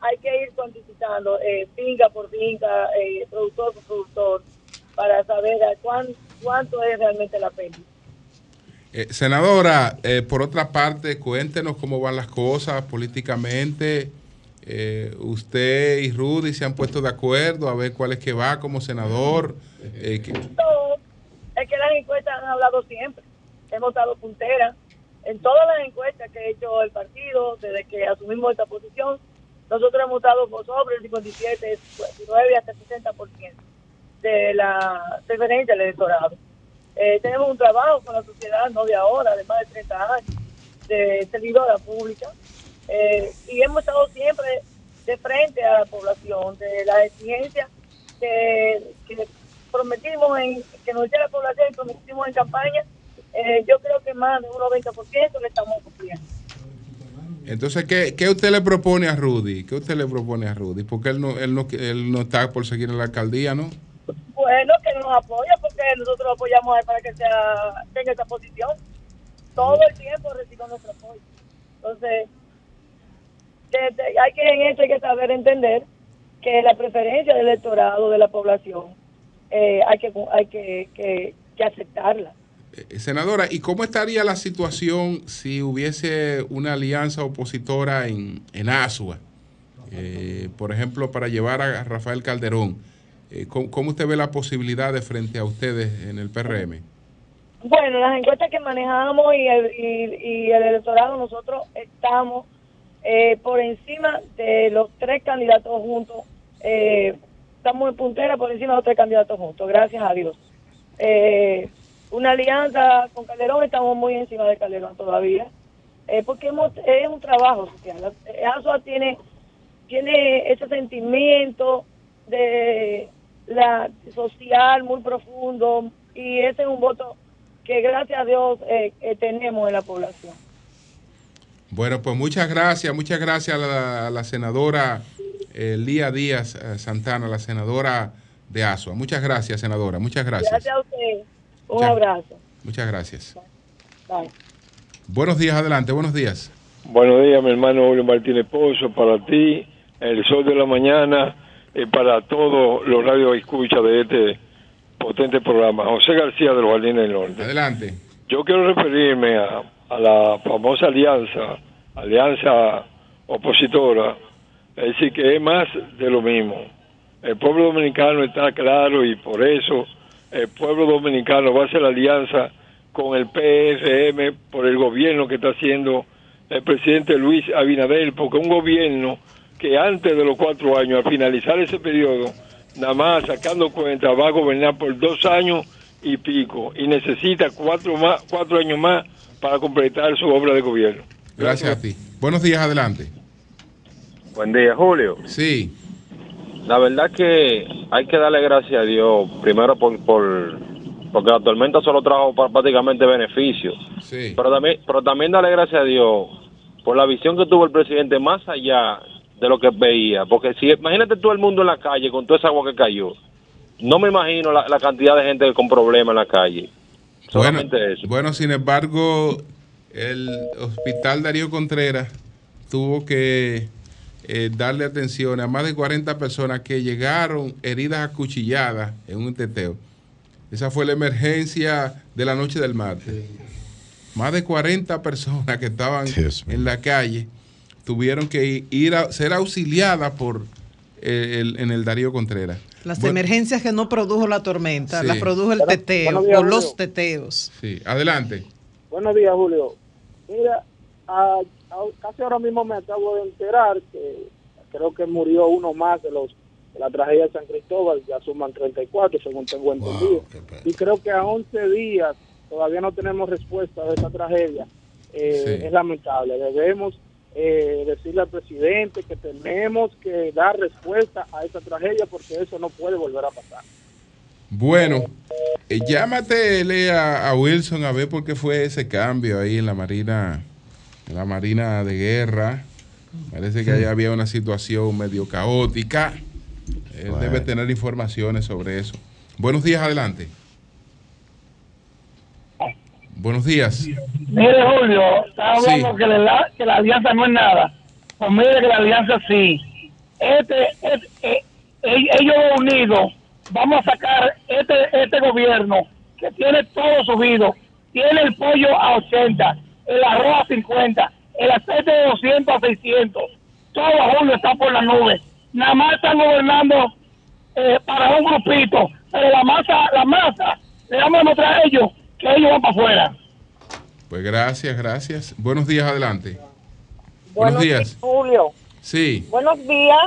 hay que ir cuantificando eh, finca por finca, eh, productor por productor, para saber a cuánto es realmente la pérdida. Eh, senadora, eh, por otra parte, cuéntenos cómo van las cosas políticamente. Eh, usted y Rudy se han puesto de acuerdo a ver cuál es que va como senador. Eh, que... No, es que las encuestas han hablado siempre. Hemos dado puntera en todas las encuestas que ha hecho el partido desde que asumimos esta posición. Nosotros hemos dado sobre el 57, 59 hasta el 60% de la preferencia del electorado. Eh, tenemos un trabajo con la sociedad, no de ahora, de más de 30 años, de servidora pública, eh, y hemos estado siempre de frente a la población, de las exigencias que, prometimos, en, que nos la población y prometimos en campaña, eh, yo creo que más de un 90% le estamos cumpliendo. Entonces, ¿qué, ¿qué, usted le propone a Rudy? ¿Qué usted le propone a Rudy? Porque él no, él no, él no está por seguir en la alcaldía, ¿no? Bueno, que nos apoya porque nosotros lo apoyamos para que sea tenga esa posición. Todo el tiempo recibe nuestro apoyo. Entonces, hay que en esto hay que saber entender que la preferencia del electorado de la población eh, hay que hay que, que, aceptarla. Eh, senadora, ¿y cómo estaría la situación si hubiese una alianza opositora en, en Asua? Eh, por ejemplo, para llevar a Rafael Calderón. Eh, ¿cómo, usted ve la posibilidad de frente a ustedes en el PRM? Bueno, las encuestas que manejamos y el, y, el electorado, nosotros estamos eh, por encima de los tres candidatos juntos. Eh, estamos en puntera por encima de los tres candidatos juntos, gracias a Dios. una alianza con Calderón, estamos muy encima de Calderón todavía, porque es un trabajo social. ASOA tiene, tiene ese sentimiento de la social muy profundo y ese es un voto que gracias a Dios eh, eh, tenemos en la población. Bueno, pues muchas gracias, muchas gracias a la, senadora eh, Lía Díaz Santana, la senadora de ASUA. Muchas gracias, senadora, muchas gracias. Gracias a usted. Un abrazo. Muchas gracias. Buenos días, adelante, buenos días. Buenos días, mi hermano Julio Martínez Pozo, para ti, el sol de la mañana eh, para todos los radio escucha de este potente programa. José García de los Jardines del Norte. Adelante. Yo quiero referirme a, la famosa alianza, alianza opositora, es decir, que es más de lo mismo. El pueblo dominicano está claro y por eso el pueblo dominicano va a hacer la alianza con el PFM por el gobierno que está haciendo el presidente Luis Abinader, porque un gobierno que antes de los cuatro años, al finalizar ese periodo, nada más sacando cuenta, va a gobernar por dos años y pico y necesita cuatro, más, cuatro años más para completar su obra de gobierno. Gracias a ti. Buenos días, adelante. Buen día, Julio. Sí. La verdad que hay que darle gracias a Dios, primero por, por porque la tormenta solo trajo prácticamente beneficios. Sí. Pero también, pero también darle gracias a Dios por la visión que tuvo el presidente más allá de lo que veía. Porque si imagínate todo el mundo en la calle con toda esa agua que cayó. No me imagino la, la cantidad de gente con problemas en la calle. Bueno, Solamente eso. bueno, sin embargo, el hospital Darío Contreras tuvo que eh, darle atención a más de 40 personas que llegaron heridas acuchilladas en un teteo. Esa fue la emergencia de la noche del martes. Más de 40 personas que estaban en la calle tuvieron que ir a ser auxiliadas por eh, el, en el Darío Contreras. Las Bueno, emergencias que no produjo la tormenta, Sí. las produjo el teteo días, o los Julio. teteos. Sí, adelante. Buenos días, Julio. Mira, a- a- casi ahora mismo me acabo de enterar que creo que murió uno más de los de la tragedia de San Cristóbal, ya suman 34, según tengo entendido. y creo que a 11 días todavía no tenemos respuesta de esa tragedia. Eh, Sí. Es lamentable. Debemos eh, decirle al presidente que tenemos que dar respuesta a esa tragedia porque eso no puede volver a pasar. Bueno, eh, llámatele a, a Wilson a ver por qué fue ese cambio ahí en la Marina, en la Marina de Guerra. Parece que ahí había una situación medio caótica. Él Bueno. debe tener informaciones sobre eso. Buenos días, adelante. Buenos días. Mire, Julio, está hablando Sí. que, la, que la alianza no es nada. Pues mire que la alianza sí. Este, este, eh, eh, ellos unidos, vamos a sacar este, este gobierno que tiene todo subido. Tiene el pollo a 80, el arroz a 50, el aceite de 200 a 600. Todo Julio está por la nube. Nada más están gobernando eh, para un grupito, pero la masa, la masa, le vamos a demostrar a ellos que ellos van para afuera. Pues gracias, gracias. Buenos días, adelante. Buenos días. Julio. Sí, Buenos días.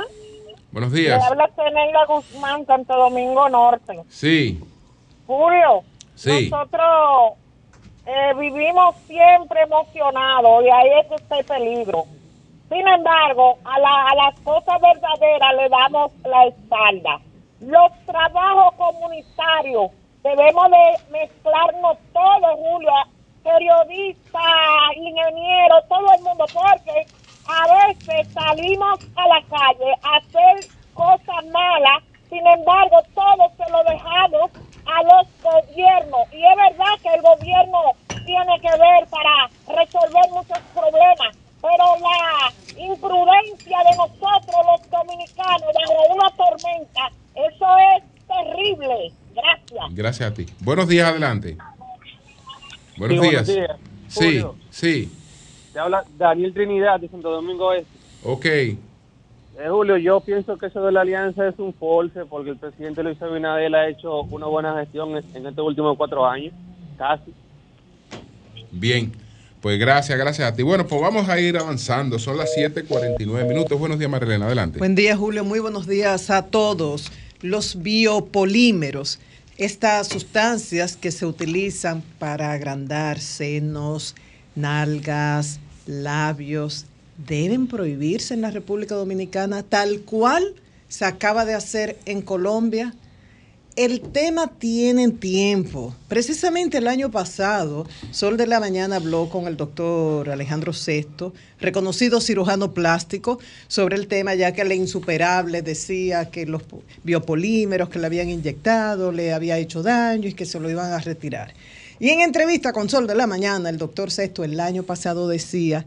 buenos días. habla Teneila Guzmán, Santo Domingo Norte. Sí, Julio, sí. nosotros eh, vivimos siempre emocionados y ahí es que está el peligro. Sin embargo, a, la- a las cosas verdaderas le damos la espalda. Los trabajos comunitarios debemos de mezclarnos todos, Julio, periodistas, ingenieros, todo el mundo, porque a veces salimos a la calle a hacer cosas malas, sin embargo, todo se lo dejamos a los gobiernos. Y es verdad que el gobierno tiene que ver para resolver muchos problemas, pero la imprudencia de nosotros los dominicanos bajo una tormenta, eso es terrible. Gracias. Gracias a ti. Buenos días, adelante. Buenos Sí, días. buenos días. Sí, Julio. sí. Te habla Daniel Trinidad de Santo Domingo Este. Ok. Eh, Julio, yo pienso que eso de la alianza es un force porque el presidente Luis Abinader ha hecho una buena gestión en, en estos últimos cuatro años, casi. Bien. Pues gracias, gracias a ti. Bueno, pues vamos a ir avanzando. Son las 7:49 minutos. Buenos días, Marilena. Adelante. Buen día, Julio. Muy buenos días a todos. Los biopolímeros, estas sustancias que se utilizan para agrandar senos, nalgas, labios, deben prohibirse en la República Dominicana, tal cual se acaba de hacer en Colombia. El tema tiene tiempo. Precisamente el año pasado, Sol de la Mañana habló con el doctor Alejandro Sesto, reconocido cirujano plástico, sobre el tema, ya que el insuperable decía que los biopolímeros que le habían inyectado le había hecho daño y que se lo iban a retirar. Y en entrevista con Sol de la Mañana, el doctor Sesto el año pasado decía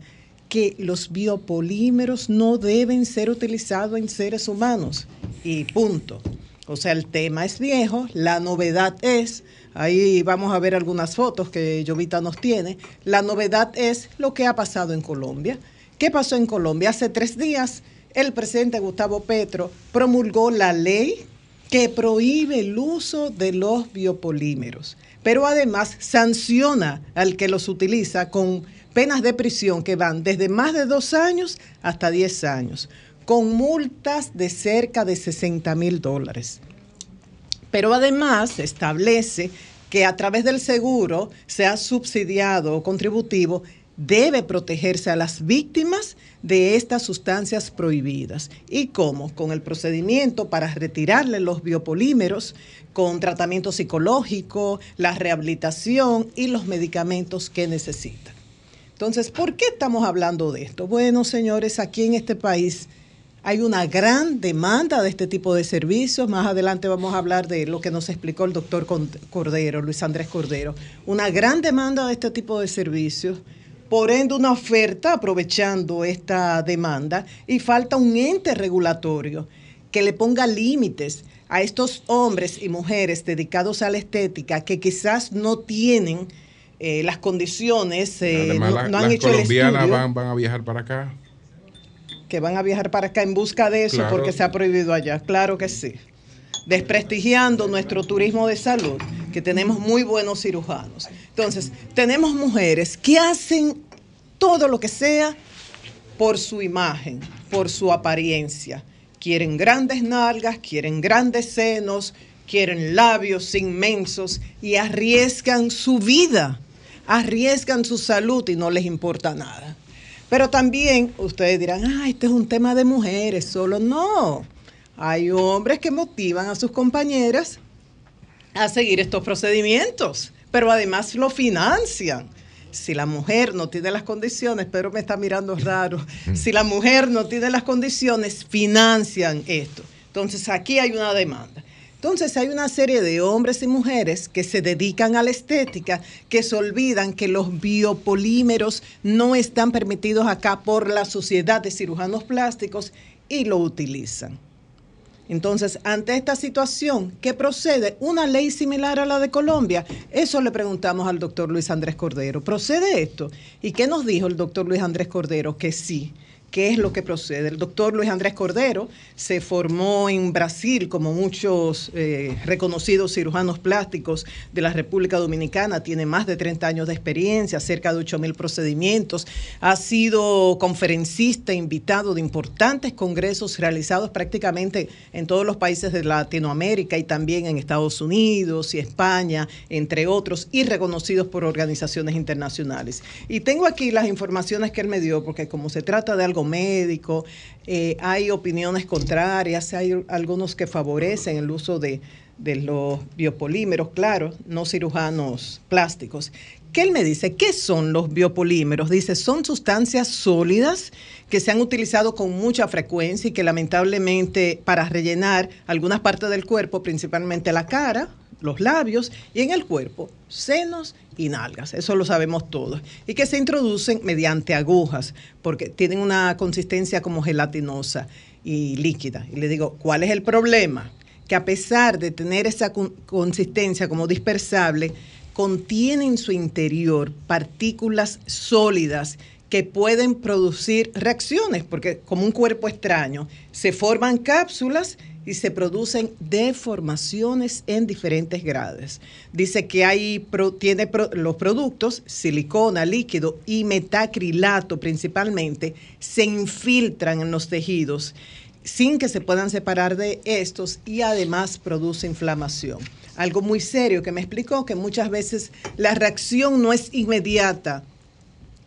que los biopolímeros no deben ser utilizados en seres humanos. Y punto. O sea, el tema es viejo, la novedad es, ahí vamos a ver algunas fotos que Jovita nos tiene, la novedad es lo que ha pasado en Colombia. ¿Qué pasó en Colombia? Hace tres días el presidente Gustavo Petro promulgó la ley que prohíbe el uso de los biopolímeros, pero además sanciona al que los utiliza con penas de prisión que van desde más de dos años hasta 10 años, con multas de cerca de 60 mil dólares. Pero además se establece que a través del seguro, sea subsidiado o contributivo, debe protegerse a las víctimas de estas sustancias prohibidas. ¿Y cómo? Con el procedimiento para retirarle los biopolímeros, con tratamiento psicológico, la rehabilitación y los medicamentos que necesitan. Entonces, ¿por qué estamos hablando de esto? Bueno, señores, aquí en este país hay una gran demanda de este tipo de servicios. Más adelante vamos a hablar de lo que nos explicó el doctor Cordero, Luis Andrés Cordero. Una gran demanda de este tipo de servicios por ende una oferta aprovechando esta demanda y falta un ente regulatorio que le ponga límites a estos hombres y mujeres dedicados a la estética que quizás no tienen eh, las condiciones, eh, no, han hecho el estudio. Van, van a viajar para acá. Que van a viajar para acá en busca de eso porque se ha prohibido allá. Claro que sí. Desprestigiando nuestro turismo de salud, que tenemos muy buenos cirujanos. Entonces, tenemos mujeres que hacen todo lo que sea por su imagen, por su apariencia. Quieren grandes nalgas, quieren grandes senos, quieren labios inmensos y arriesgan su vida, arriesgan su salud y no les importa nada. Pero también ustedes dirán, ah, este es un tema de mujeres, solo no. Hay hombres que motivan a sus compañeras a seguir estos procedimientos pero además lo financian. Si la mujer no tiene las condiciones, pero me está mirando raro, si la mujer no tiene las condiciones, financian esto. Entonces aquí hay una demanda. Entonces hay una serie de hombres y mujeres que se dedican a la estética, que se olvidan que los biopolímeros no están permitidos acá por la Sociedad de Cirujanos Plásticos y lo utilizan. Entonces, ante esta situación, ¿qué procede? ¿Una ley similar a la de Colombia? Eso le preguntamos al doctor Luis Andrés Cordero. ¿Procede esto? ¿Y qué nos dijo el doctor Luis Andrés Cordero? Que sí, qué es lo que procede. El doctor Luis Andrés Cordero se formó en Brasil, como muchos eh, reconocidos cirujanos plásticos de la República Dominicana, tiene más de 30 años de experiencia, cerca de 8 mil procedimientos, ha sido conferencista, invitado de importantes congresos realizados prácticamente en todos los países de Latinoamérica y también en Estados Unidos y España, entre otros, y reconocidos por organizaciones internacionales. Y tengo aquí las informaciones que él me dio, porque como se trata de algo médico, eh, hay opiniones contrarias, hay algunos que favorecen el uso de, de los biopolímeros, claro, no cirujanos plásticos. ¿Qué él me dice? ¿Qué son los biopolímeros? Dice, son sustancias sólidas que se han utilizado con mucha frecuencia y que lamentablemente para rellenar algunas partes del cuerpo, principalmente la cara, los labios y en el cuerpo, senos y nalgas, eso lo sabemos todos, y que se introducen mediante agujas, porque tienen una consistencia como gelatinosa y líquida. Y le digo, ¿cuál es el problema? Que a pesar de tener esa consistencia como dispersable, contiene en su interior partículas sólidas que pueden producir reacciones, porque como un cuerpo extraño, se forman cápsulas y se producen deformaciones en diferentes grados. Dice que hay tiene los productos, silicona, líquido y metacrilato principalmente, se infiltran en los tejidos sin que se puedan separar de estos y además produce inflamación. Algo muy serio que me explicó que muchas veces la reacción no es inmediata,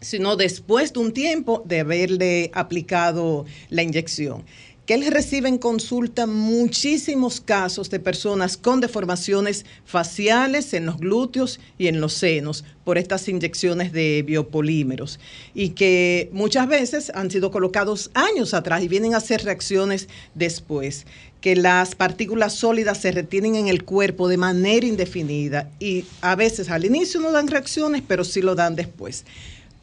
sino después de un tiempo de haberle aplicado la inyección que él recibe en consulta muchísimos casos de personas con deformaciones faciales en los glúteos y en los senos por estas inyecciones de biopolímeros y que muchas veces han sido colocados años atrás y vienen a hacer reacciones después que las partículas sólidas se retienen en el cuerpo de manera indefinida y a veces al inicio no dan reacciones, pero sí lo dan después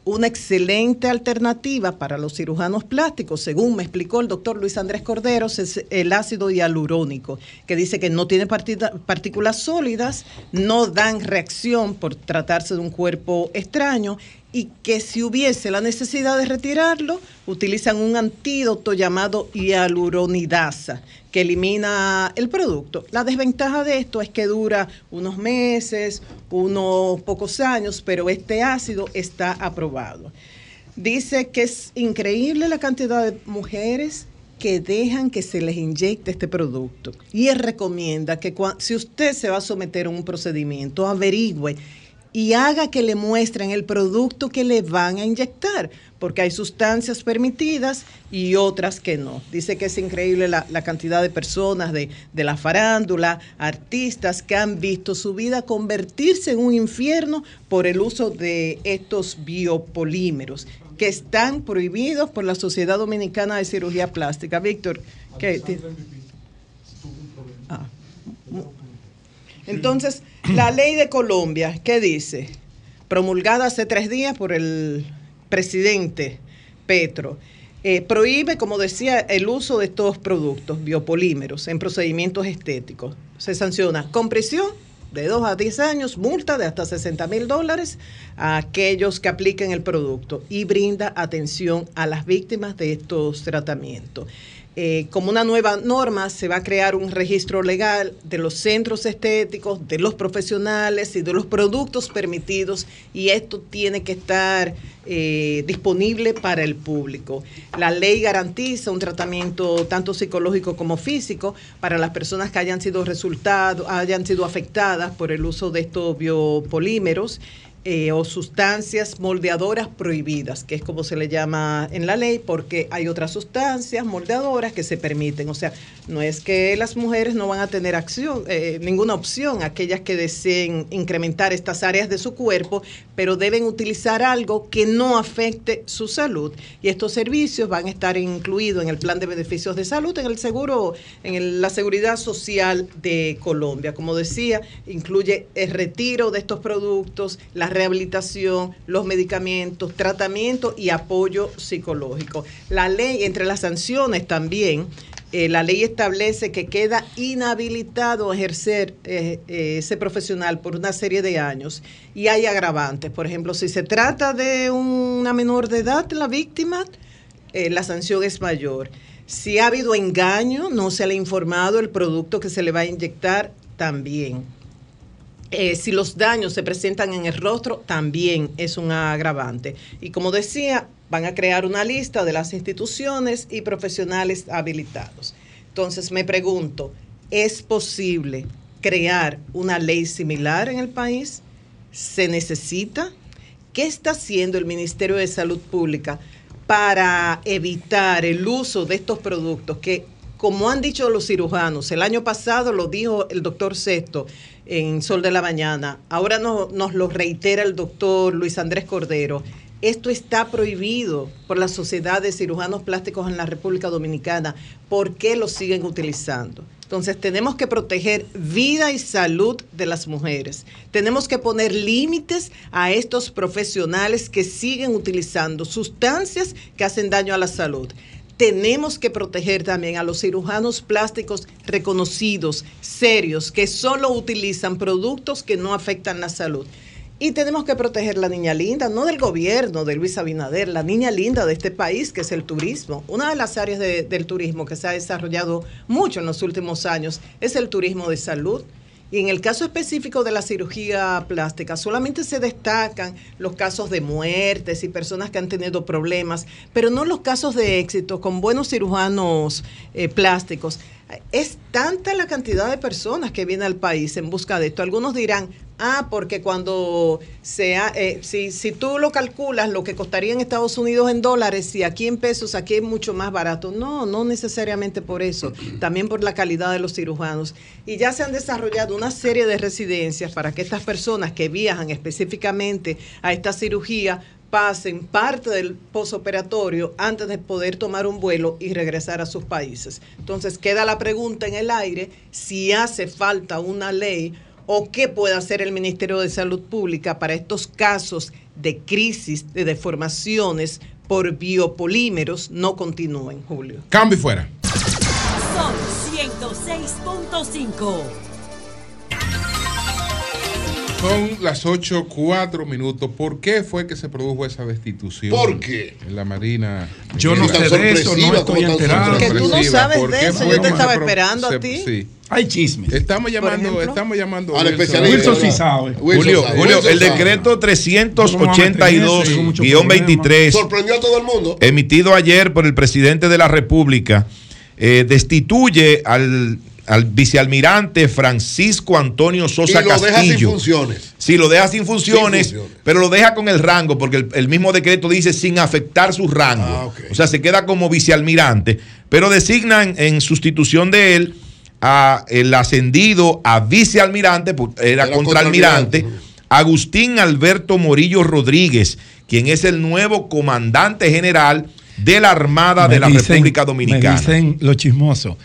una excelente alternativa para los cirujanos plásticos, según me explicó el doctor Luis Andrés Corderos, es el ácido hialurónico, que dice que no tiene partículas sólidas, no dan reacción por tratarse de un cuerpo extraño y que si hubiese la necesidad de retirarlo, utilizan un antídoto llamado hialuronidasa que elimina el producto. La desventaja de esto es que dura unos meses, unos pocos años, pero este ácido está aprobado. Dice que es increíble la cantidad de mujeres que dejan que se les inyecte este producto. Y él recomienda que si usted se va a someter a un procedimiento, averigüe y haga que le muestren el producto que le van a inyectar, porque hay sustancias permitidas y otras que no. Dice que es increíble la, cantidad de personas de, de, la farándula, artistas que han visto su vida convertirse en un infierno por el uso de estos biopolímeros que están prohibidos por la Sociedad Dominicana de Cirugía Plástica. Víctor, ¿qué? Ah. Entonces, la ley de Colombia, ¿qué dice? Promulgada hace tres días por el presidente Petro. Eh, prohíbe, como decía, el uso de estos productos biopolímeros en procedimientos estéticos. Se sanciona con prisión de 2 a 10 años, multa de hasta 60 mil dólares a aquellos que apliquen el producto y brinda atención a las víctimas de estos tratamientos. Eh, como una nueva norma, se va a crear un registro legal de los centros estéticos, de los profesionales y de los productos permitidos y esto tiene que estar eh, disponible para el público. La ley garantiza un tratamiento tanto psicológico como físico para las personas que hayan sido resultados, hayan sido afectadas por el uso de estos biopolímeros eh, o sustancias moldeadoras prohibidas, que es como se le llama en la ley, porque hay otras sustancias moldeadoras que se permiten. O sea, no es que las mujeres no van a tener acción, eh, ninguna opción, aquellas que deseen incrementar estas áreas de su cuerpo, pero deben utilizar algo que no afecte su salud. Y estos servicios van a estar incluidos en el plan de beneficios de salud, en el seguro, en la seguridad social de Colombia. Como decía, incluye el retiro de estos productos, la rehabilitación, los medicamentos, tratamiento y apoyo psicológico. La ley, entre las sanciones también, eh, la ley establece que queda inhabilitado ejercer eh, eh, ese profesional por una serie de años y hay agravantes. Por ejemplo, si se trata de una menor de edad, la víctima, la sanción es mayor. Si ha habido engaño, no se le ha informado el producto que se le va a inyectar, también. Eh, si los daños se presentan en el rostro, también es un agravante. Y como decía, van a crear una lista de las instituciones y profesionales habilitados. Entonces me pregunto, ¿es posible crear una ley similar en el país? ¿Se necesita? ¿Qué está haciendo el Ministerio de Salud Pública para evitar el uso de estos productos que, como han dicho los cirujanos, el año pasado lo dijo el doctor Sexto, en Sol de la Mañana. Ahora nos lo reitera el doctor Luis Andrés Cordero. Esto está prohibido por la Sociedad de Cirujanos Plásticos en la República Dominicana. ¿Por qué lo siguen utilizando? Entonces tenemos que proteger vida y salud de las mujeres. Tenemos que poner límites a estos profesionales que siguen utilizando sustancias que hacen daño a la salud tenemos que proteger también a los cirujanos plásticos reconocidos, serios, que solo utilizan productos que no afectan la salud. Y tenemos que proteger la niña linda, no del gobierno de Luis Abinader, la niña linda de este país, que es el turismo. Una de las áreas del turismo que se ha desarrollado mucho en los últimos años es el turismo de salud. Y en el caso específico de la cirugía plástica, solamente se destacan los casos de muertes y personas que han tenido problemas, pero no los casos de éxito con buenos cirujanos eh, plásticos. Es tanta la cantidad de personas que vienen al país en busca de esto. Algunos dirán, Ah, porque cuando sea, eh, si, si tú lo calculas, lo que costaría en Estados Unidos en dólares y aquí en pesos, aquí es mucho más barato. No, no necesariamente por eso, también por la calidad de los cirujanos. Y ya se han desarrollado una serie de residencias para que estas personas que viajan específicamente a esta cirugía pasen parte del posoperatorio antes de poder tomar un vuelo y regresar a sus países. Entonces queda la pregunta en el aire si hace falta una ley o qué puede hacer el Ministerio de Salud Pública para estos casos de crisis de deformaciones por biopolímeros no continúen, Julio. Cambio fuera. Son 106.5. Son las 8, 4 minutos. ¿Por qué fue que se produjo esa destitución? ¿Por qué? En la Marina. Yo no sé de eso, no estoy enterado. Que tú no sabes ¿Por de eso, yo te estaba esperando a ti. Sí. Hay chismes. Estamos llamando, estamos llamando Al a Wilson. especialista. Wilson sí sabe. Julio, Julio, el decreto 382-23, Sorprendió a todo el mundo. emitido ayer por el presidente de la República, eh, destituye al, al vicealmirante Francisco Antonio Sosa y lo deja sin funciones. Sí, lo deja sin funciones, Sin funciones. pero lo deja con el rango, porque el, el mismo decreto dice sin afectar su rango. Ah. O sea, se queda como vicealmirante, pero designan en sustitución de él a el ascendido a vicealmirante, pues, era, Era contraalmirante. Agustín Alberto Morillo Rodríguez, quien es el nuevo comandante general de la Armada de la dicen- República Dominicana. Me dicen lo chismoso.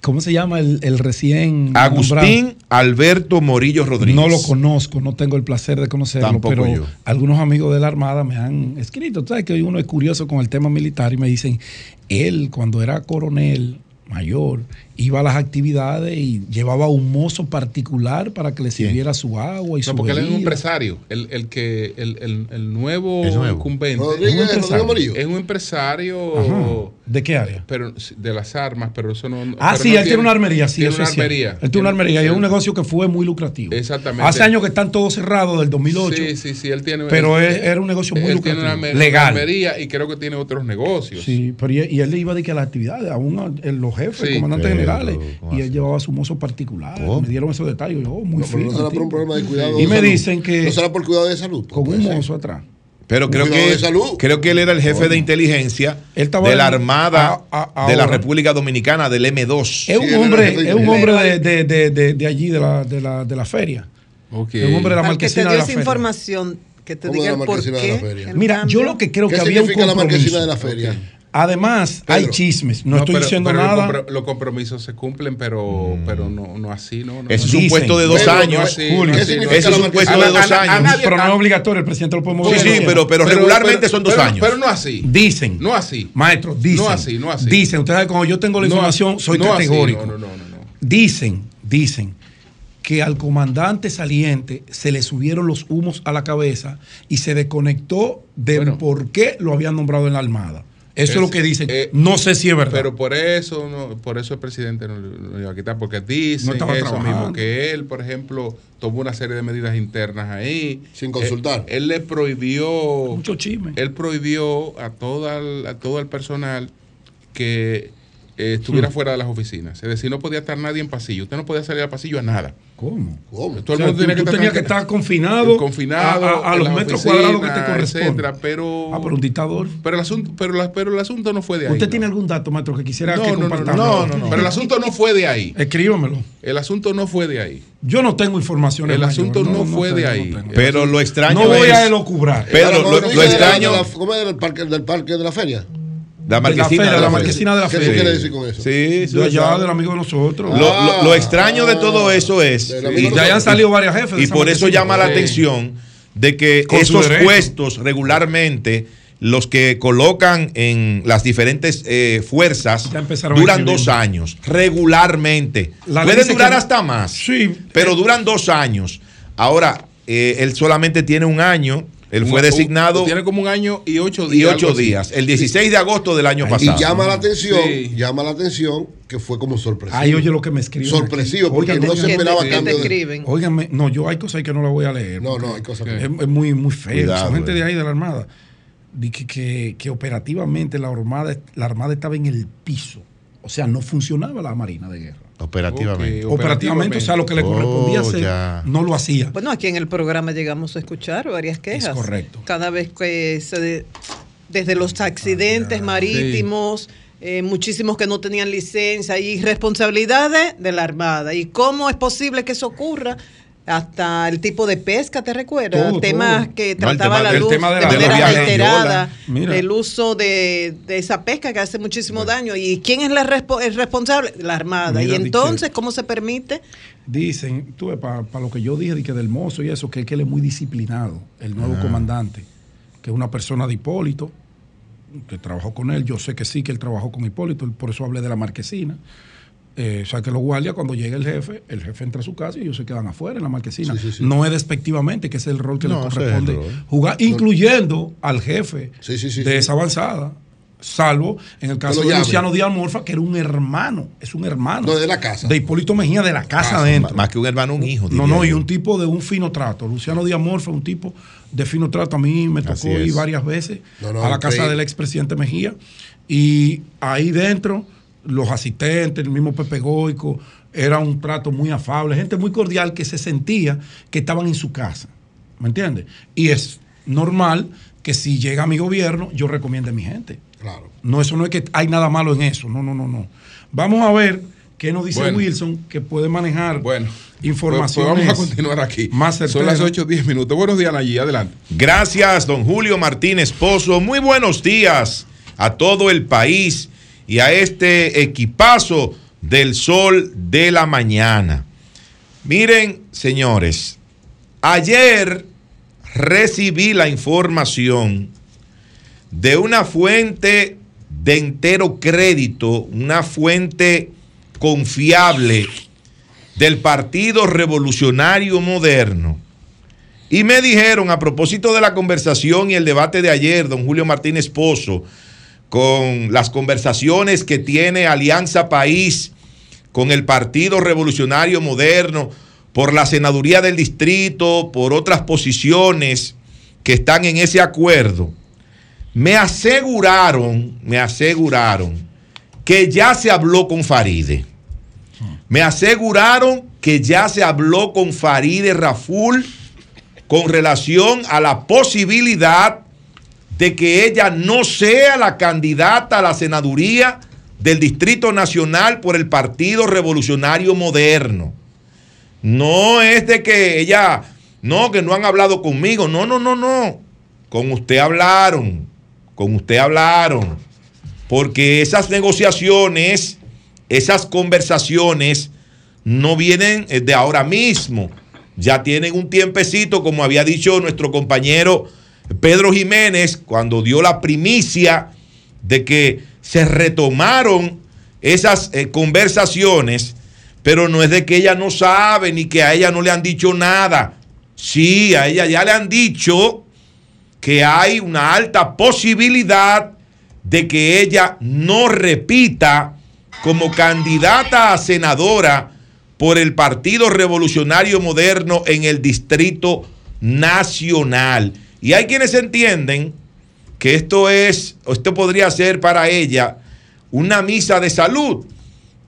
¿Cómo se llama el, el recién Agustín Alberto Morillo Rodríguez. No lo conozco, no tengo el placer de conocerlo, Tampoco pero yo. algunos amigos de la Armada me han escrito. Tú sabes que uno es curioso con el tema militar y me dicen, él cuando era coronel mayor iba a las actividades y llevaba un mozo particular para que le sirviera su agua y su No, porque él es un empresario. El, el que el, el, el nuevo, incumbente Rodríguez, Es un empresario. Es un empresario Ajá. ¿De qué área? pero de las armas, pero eso no. Ah, sí, no él tiene una armería, sí, tiene eso una es armería. Él tiene una armería y es un negocio que fue muy lucrativo. Exactamente. Hace años que están todos cerrados, del 2008. Sí, sí, sí, él tiene. Pero él- es- era un negocio muy él tiene lucrativo. una Legal. una armería y creo que tiene otros negocios. Sí, pero y, y él le iba de que a las actividades, aún a- en los jefes, Sí. comandantes generales, ¿cómo y él llevaba su mozo particular. ¿Cómo? Me dieron esos detalles. Yo, oh, muy No, fino. no será por un problema de cuidado. Y de me salud. dicen que- No será por cuidado de salud. Con un mozo atrás. Pero creo que, de salud. creo que él era el jefe de inteligencia Él de la Armada a- a- de la. República Dominicana, del M2. Es un era hombre, de es un hombre de, de, de, de- de allí, de la, de, la, de la feria. Ok. Es un hombre de la Al que te marquesina dio de la esa feria. información, que te ¿Cómo diga de la el por marquesina de qué. la feria? Mira, yo lo que creo ¿Qué que había un significa la compromiso. marquesina de la feria? Además, hay chismes. No, estoy pero- diciendo pero nada. compro- Los compromisos se cumplen, pero, pero no, no así, ¿no? no Ese es no. un puesto de dos no años. así, Julio. no ¿Qué así, significa no Ese así. es un puesto A- de dos a- años. pero no es obligatorio, el presidente lo puede mover. Sí, sí, pero, pero regularmente son dos pero- años. Pero no así. Dicen. No así. Maestro, dicen. No así, no así. Dicen. Ustedes saben, cuando yo tengo la información, soy no así, categórico. no, no, no, no, no. Dicen, dicen que al comandante saliente se le subieron los humos a la cabeza y se desconectó de Bueno. por qué lo habían nombrado en la Armada. Eso es, Es- lo que dicen. eh, no sé si es verdad. Pero por eso, no, por eso el presidente no lo iba a quitar, porque No estaba eso trabajando. mismo, que él, por ejemplo, tomó una serie de medidas internas ahí. Sin consultar. Él, él le prohibió, Mucho chisme. él prohibió a, toda el- a todo el personal que eh, estuviera fuera de las oficinas. Es decir, no podía estar nadie en pasillo. Usted no podía salir al pasillo a nada. ¿Cómo? ¿Cómo? Todo O sea, el mundo tú- tenía que tú estar tenías que tranquilo. estar confinado, confinado a, a- a en los metros cuadrados que te corresponden. etcétera, pero Ah, pero un dictador. pero el asunto pero, la- pero el asunto no fue de ahí. ¿Usted no. tiene algún dato, maestro, que quisiera no, que no, no, no, compartamos? no, no, no. Pero el asunto no fue de ahí. Escríbamelo. El asunto no fue de ahí. Yo no tengo información. El asunto no fue de ahí. Pero lo extraño No voy es a elocubrar. Pero lo- ¿cómo lo dice de la- extraño- de la- ¿Cómo es del parque, del parque de la feria? La De la marquesina. de la la marquesina de la ¿Qué tú feria. quieres decir con eso? Sí, sí, De allá, del amigo de nosotros. Lo, lo- lo Ah, extraño de todo eso es, y, ya hayan salido varios jefes. y por eso llama la atención de que Con esos puestos regularmente, los que colocan en las diferentes eh, fuerzas, duran dos años, regularmente. La Puede durar que- hasta más, Sí. pero duran dos años. Ahora, eh, él solamente tiene un año, él fue designado Tiene como un año y ocho y días. ocho algo así. días, el 16 de agosto del año Y pasado. llama la atención, Sí. llama la atención que fue como sorpresivo. Ay, oye lo que me escriben. Sorpresivo, porque Oigan, no se esperaba ¿Qué te cambio de... escriben? Óigame, no, yo hay cosas que no las voy a leer. No, no, hay cosas que... Es, es muy, muy feo. Cuidado, Son gente eh. de ahí de la Armada. Que, que, que operativamente la armada, la armada estaba en el piso. O sea, no funcionaba la Marina de Guerra. Operativamente. Operativamente, o sea, lo que le Oh, correspondía hacer, ya. no lo hacía. Bueno, aquí en el programa llegamos a escuchar varias quejas. correcto. Cada vez que se de- desde los Ah, accidentes marítimos, eh, muchísimos que no tenían licencia y responsabilidades de la Armada. ¿Y cómo es posible que eso ocurra? Hasta el tipo de pesca, ¿te recuerdas? Todo, Temas todo. que No, el trataba tema la luz tema de de, la- de manera reiterada, del uso de, de esa pesca que hace muchísimo daño. ¿Y quién es la respo- el responsable? La Armada. Mira, y entonces, ¿cómo se permite? Dicen, tú para lo que yo dije de que del mozo y eso, que, que él es muy disciplinado, el nuevo Ah. comandante, que es una persona de Hipólito, que trabajó con él. Yo sé que sí, que él trabajó con Hipólito, por eso hablé de la marquesina. Eh, o sea que los guardias, cuando llega el jefe, el jefe entra a su casa y ellos se quedan afuera en la marquesina. Sí, sí, sí. No es despectivamente, que es el rol que No, le corresponde jugar, incluyendo al jefe de esa avanzada. Salvo en el caso de. Luciano Díaz Morfa, que era un hermano, es un hermano. No, de la casa. De Hipólito Mejía, de la casa Casa, adentro. Más que un hermano, un hijo. No, no, y un tipo de un fino trato. Luciano Díaz Morfa, un tipo de fino trato. A mí me tocó ir varias veces No, no, a la casa del expresidente Mejía. Y ahí dentro, los asistentes, el mismo Pepe Goico, era un trato muy afable, gente muy cordial que se sentía que estaban en su casa. ¿Me entiendes? Y es normal que si llega mi gobierno, yo recomiende a mi gente. Claro. No, eso no es que hay nada malo en eso. No, no, no, no. Vamos a ver qué nos dice Bueno. Wilson, que puede manejar Bueno, información. Pues, pues vamos a continuar aquí. Más Son las 8 10 minutos. Buenos días, allí. Adelante. Gracias, don Julio Martínez Pozo. Muy buenos días a todo el país y a este equipazo del sol de la mañana. Miren, señores, ayer recibí la información de una fuente de entero crédito, una fuente confiable del Partido Revolucionario Moderno. Y me dijeron, a propósito de la conversación y el debate de ayer, don Julio Martínez Pozo, con las conversaciones que tiene Alianza País con el Partido Revolucionario Moderno, por la senaduría del distrito, por otras posiciones que están en ese acuerdo, me aseguraron, me aseguraron que ya se habló con Faride. Me aseguraron que ya se habló con Faride Raful con relación a la posibilidad de que ella no sea la candidata a la senaduría del Distrito Nacional por el Partido Revolucionario Moderno. No es de que ella, no, que no han hablado conmigo. No, no, no, no. Con usted hablaron. Con usted hablaron. Porque esas negociaciones, esas conversaciones, no vienen eh, de ahora mismo. Ya tienen un tiempecito, como había dicho nuestro compañero Pedro Jiménez, cuando dio la primicia de que se retomaron esas eh, conversaciones, pero no es de que ella no sabe ni que a ella no le han dicho nada. Sí, a ella ya le han dicho que hay una alta posibilidad de que ella no repita como candidata a senadora por el Partido Revolucionario Moderno en el Distrito Nacional. Y hay quienes entienden que esto es, esto podría ser para ella una misa de salud,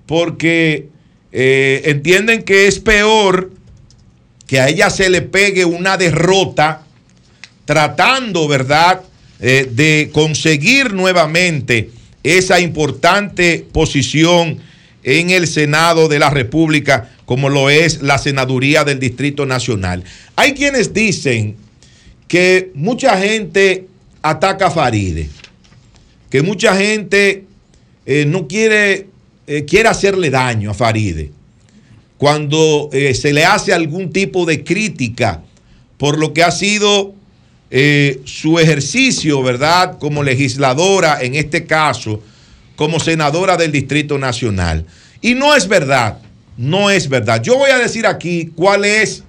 porque eh, entienden que es peor que a ella se le pegue una derrota tratando, ¿verdad?, eh, de conseguir nuevamente esa importante posición en el Senado de la República, como lo es la senaduría del Distrito Nacional. Hay quienes dicen que mucha gente ataca a Faride, que mucha gente eh, no quiere, eh, quiere hacerle daño a Faride cuando eh, se le hace algún tipo de crítica por lo que ha sido su ejercicio, ¿verdad? Como legisladora, en este caso, como senadora del Distrito Nacional. Y no es verdad, no es verdad. Yo voy a decir aquí cuál es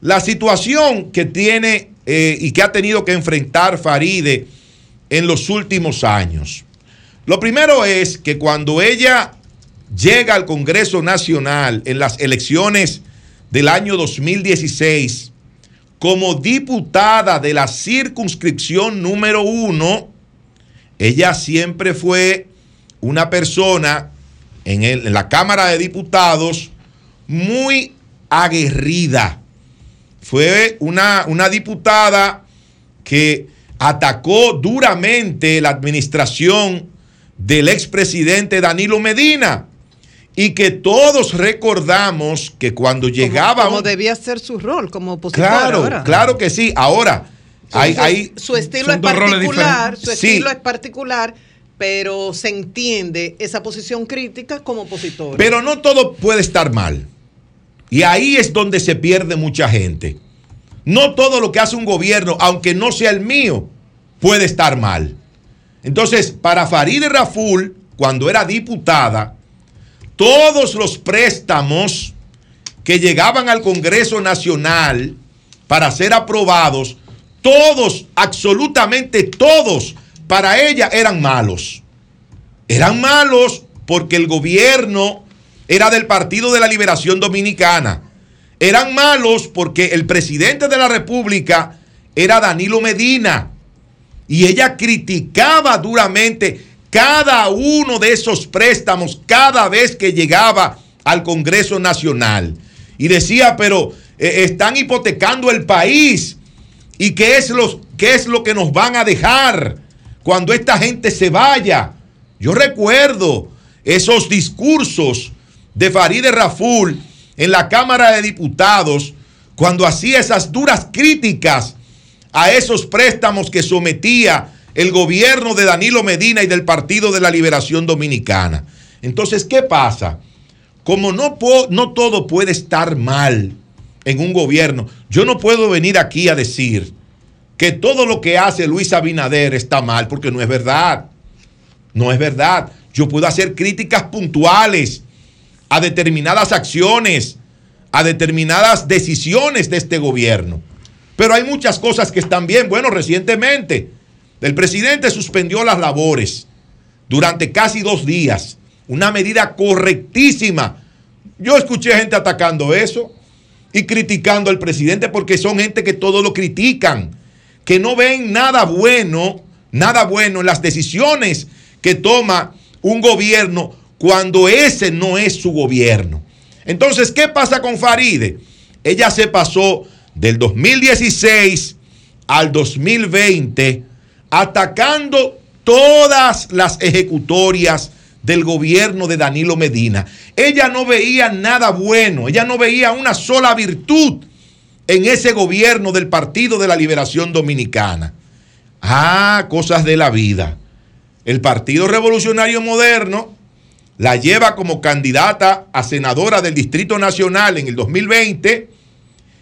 la situación que tiene eh, y que ha tenido que enfrentar Faride en los últimos años. Lo primero es que cuando ella llega al Congreso Nacional en las elecciones del año 2016 como diputada de la circunscripción número uno, ella siempre fue una persona en, la Cámara de Diputados muy aguerrida. Fue una, una diputada que atacó duramente la administración del expresidente Danilo Medina y que todos recordamos que cuando llegaba como debía ser su rol como opositor Claro, ahora. claro que sí. Ahora, hay, su, hay- su estilo es particular, su. Sí. estilo es particular, pero se entiende esa posición crítica como opositor. Pero no todo puede estar mal. Y ahí es donde se pierde mucha gente. No todo lo que hace un gobierno, aunque no sea el mío, puede estar mal. Entonces, para Farideh Raful, cuando era diputada, todos los préstamos que llegaban al Congreso Nacional para ser aprobados, todos, absolutamente todos, para ella eran malos. Eran malos porque el gobierno era del Partido de la Liberación Dominicana. Eran malos porque el presidente de la República era Danilo Medina. Y ella criticaba duramente cada uno de esos préstamos cada vez que llegaba al Congreso Nacional. Y decía, pero eh, están hipotecando el país. ¿Y qué es, qué es lo que nos van a dejar cuando esta gente se vaya? Yo recuerdo esos discursos de Farideh Raful en la Cámara de Diputados cuando hacía esas duras críticas a esos préstamos que sometía el gobierno de Danilo Medina y del Partido de la Liberación Dominicana. Entonces, ¿qué pasa? Como no, no todo puede estar mal en un gobierno, yo no puedo venir aquí a decir que todo lo que hace Luis Abinader está mal, porque no es verdad. No es verdad. Yo puedo hacer críticas puntuales a determinadas acciones, a determinadas decisiones de este gobierno. Pero hay muchas cosas que están bien. Bueno, recientemente el presidente suspendió las labores durante casi dos días. Una medida correctísima. Yo escuché gente atacando eso y criticando al presidente porque son gente que todo lo critican, que no ven nada bueno, nada bueno en las decisiones que toma un gobierno cuando ese no es su gobierno. Entonces, ¿qué pasa con Faride? Ella se pasó del 2016 al 2020 atacando todas las ejecutorias del gobierno de Danilo Medina. Ella no veía nada bueno, ella no veía una sola virtud en ese gobierno del Partido de la Liberación Dominicana. Ah, cosas de la vida. El Partido Revolucionario Moderno la lleva como candidata a senadora del Distrito Nacional en el 2020,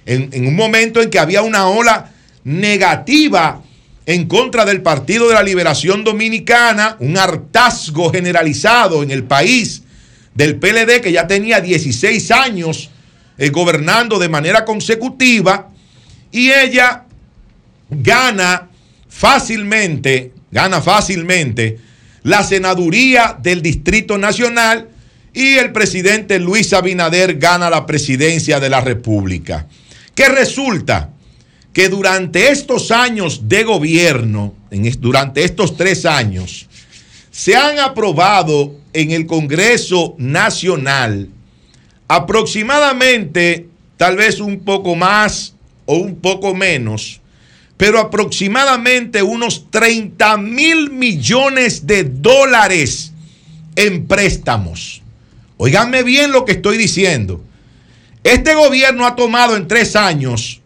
en, un momento en que había una ola negativa en contra del Partido de la Liberación Dominicana, un hartazgo generalizado en el país del PLD que ya tenía 16 años eh, gobernando de manera consecutiva y ella gana fácilmente, gana fácilmente la senaduría del Distrito Nacional y el presidente Luis Abinader gana la presidencia de la República. ¿Qué resulta? que durante estos años de gobierno, durante estos tres años, se han aprobado en el Congreso Nacional aproximadamente, tal vez un poco más o un poco menos, pero aproximadamente unos 30 mil millones de dólares en préstamos. Óiganme bien lo que estoy diciendo. Este gobierno ha tomado en tres años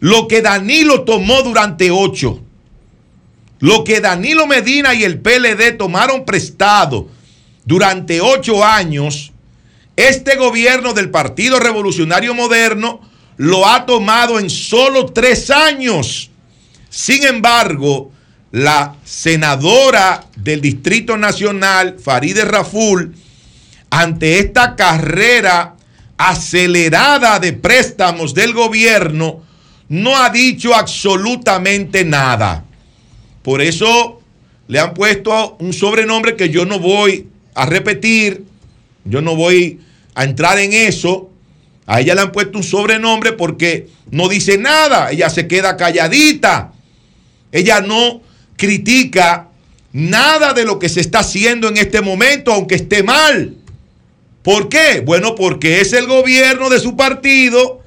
lo que Danilo tomó durante ocho, lo que Danilo Medina y el PLD tomaron prestado durante ocho años, este gobierno del Partido Revolucionario Moderno lo ha tomado en solo tres años. Sin embargo, la senadora del Distrito Nacional, Faride Raful, ante esta carrera acelerada de préstamos del gobierno, no ha dicho absolutamente nada. Por eso le han puesto un sobrenombre que yo no voy a repetir, yo no voy a entrar en eso. A ella le han puesto un sobrenombre porque no dice nada, ella se queda calladita. Ella no critica nada de lo que se está haciendo en este momento, aunque esté mal. ¿Por qué? Bueno, porque es el gobierno de su partido,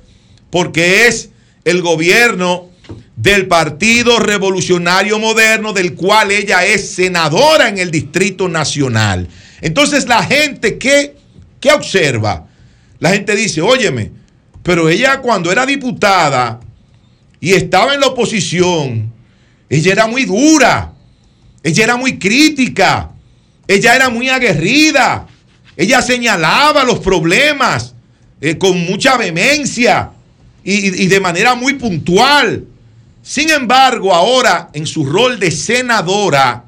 porque es el gobierno del Partido Revolucionario Moderno, del cual ella es senadora en el Distrito Nacional. Entonces la gente, ¿qué, qué observa? La gente dice, óyeme, pero ella cuando era diputada y estaba en la oposición, ella era muy dura, ella era muy crítica, ella era muy aguerrida, ella señalaba los problemas eh, con mucha vehemencia y, de manera muy puntual. Sin embargo, ahora en su rol de senadora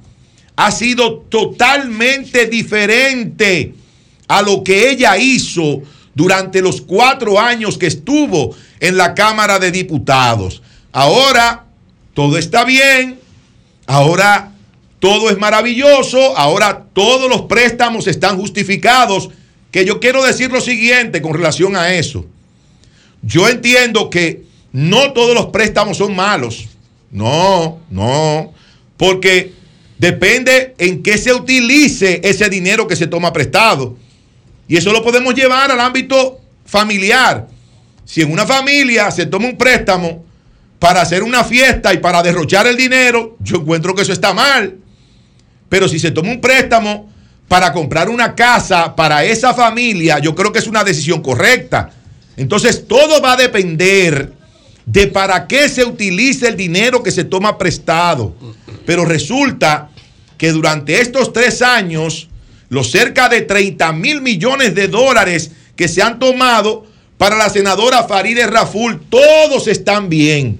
ha sido totalmente diferente. a lo que ella hizo durante los cuatro años que estuvo en la Cámara de Diputados. Ahora todo está bien, ahora todo es maravilloso, ahora todos los préstamos están justificados, que yo quiero decir lo siguiente con relación a eso. Yo entiendo que no todos los préstamos son malos. No, no. Porque depende en qué se utilice ese dinero que se toma prestado. Y eso lo podemos llevar al ámbito familiar. Si en una familia se toma un préstamo para hacer una fiesta y para derrochar el dinero, yo encuentro que eso está mal. Pero si se toma un préstamo para comprar una casa para esa familia, yo creo que es una decisión correcta. Entonces todo va a depender de para qué se utiliza el dinero que se toma prestado. Pero resulta que durante estos tres años, los cerca de 30 mil millones de dólares que se han tomado para la senadora Farideh Raful, todos están bien,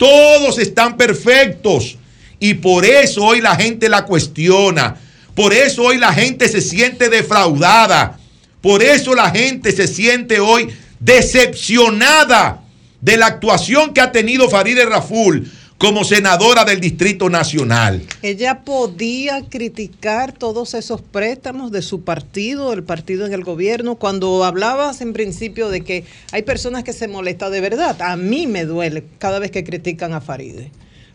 todos están perfectos. Y por eso hoy la gente la cuestiona. Por eso hoy la gente se siente defraudada. Por eso la gente se siente hoy decepcionada de la actuación que ha tenido Farideh Raful como senadora del Distrito Nacional. Ella podía criticar todos esos préstamos de su partido, el partido en el gobierno, cuando hablabas en principio de que hay personas que se molestan de verdad. A mí me duele cada vez que critican a Faride,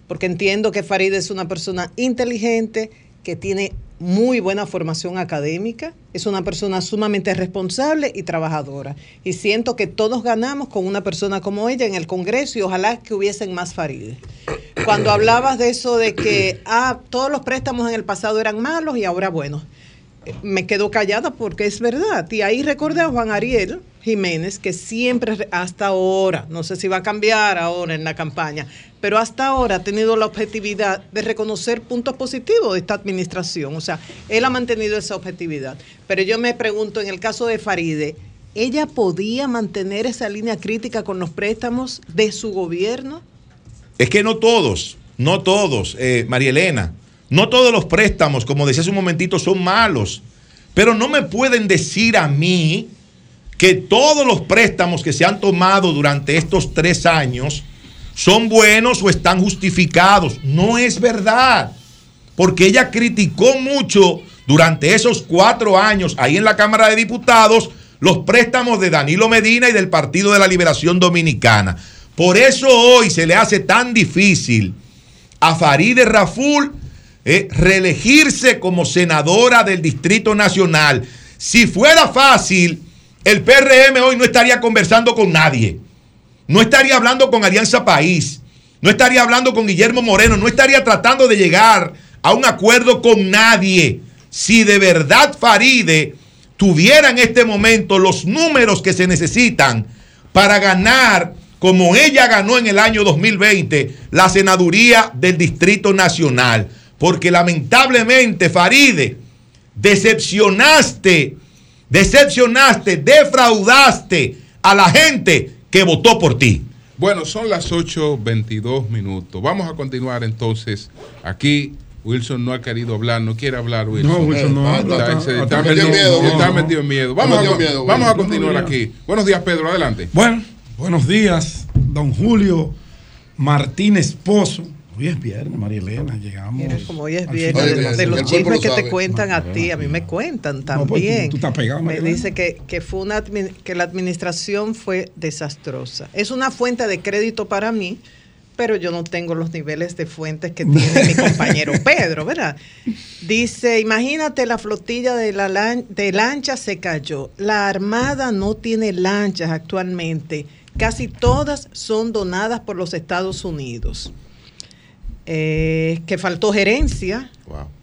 porque entiendo que Faride es una persona inteligente, que tiene muy buena formación académica, es una persona sumamente responsable y trabajadora. Y siento que todos ganamos con una persona como ella en el Congreso y ojalá que hubiesen más Faride. Cuando hablabas de eso de que ah, todos los préstamos en el pasado eran malos y ahora buenos, me quedo callada porque es verdad. Y ahí recordé a Juan Ariel Jiménez, que siempre, hasta ahora, no sé si va a cambiar ahora en la campaña, pero hasta ahora ha tenido la objetividad de reconocer puntos positivos de esta administración. O sea, él ha mantenido esa objetividad. Pero yo me pregunto, en el caso de Faride, ¿ella podía mantener esa línea crítica con los préstamos de su gobierno? Es que no todos, no todos, eh, María Elena, no todos los préstamos, como decía hace un momentito, son malos. Pero no me pueden decir a mí que todos los préstamos que se han tomado durante estos tres años son buenos o están justificados. No es verdad. Porque ella criticó mucho durante esos cuatro años ahí en la Cámara de Diputados los préstamos de Danilo Medina y del Partido de la Liberación Dominicana. Por eso hoy se le hace tan difícil a Farideh Raful eh, reelegirse como senadora del Distrito Nacional. Si fuera fácil, el PRM hoy no estaría conversando con nadie. No estaría hablando con Alianza País. No estaría hablando con Guillermo Moreno. No estaría tratando de llegar a un acuerdo con nadie. Si de verdad Faride tuviera en este momento los números que se necesitan para ganar, como ella ganó en el año 2020, la senaduría del Distrito Nacional. Porque lamentablemente, Faride, decepcionaste, decepcionaste, defraudaste a la gente que votó por ti. Bueno, son las 8.22 minutos. Vamos a continuar entonces. Aquí Wilson no ha querido hablar, no quiere hablar Wilson. No, Wilson no habla, Está, metido- miedo, está metido en miedo. Vamos, a, metido miedo, vamos a Wilson. continuar aquí. Buenos días, Pedro, adelante. Bueno, buenos días, don Julio Martínez Pozo. Hoy es viernes, María Elena, llegamos. Mira, como hoy es viernes, de, los chismes lo que te cuentan a ti, a mí me cuentan pues, tú- también. tú estás pegado, me dice que, que fue una que la administración fue desastrosa. Es una fuente de crédito para mí, pero yo no tengo los niveles de fuentes que tiene mi compañero Pedro, ¿verdad? Dice, imagínate la flotilla de, la lan- de lanchas se cayó. La Armada no tiene lanchas actualmente. Casi todas son donadas por los Estados Unidos. Eh, que faltó gerencia.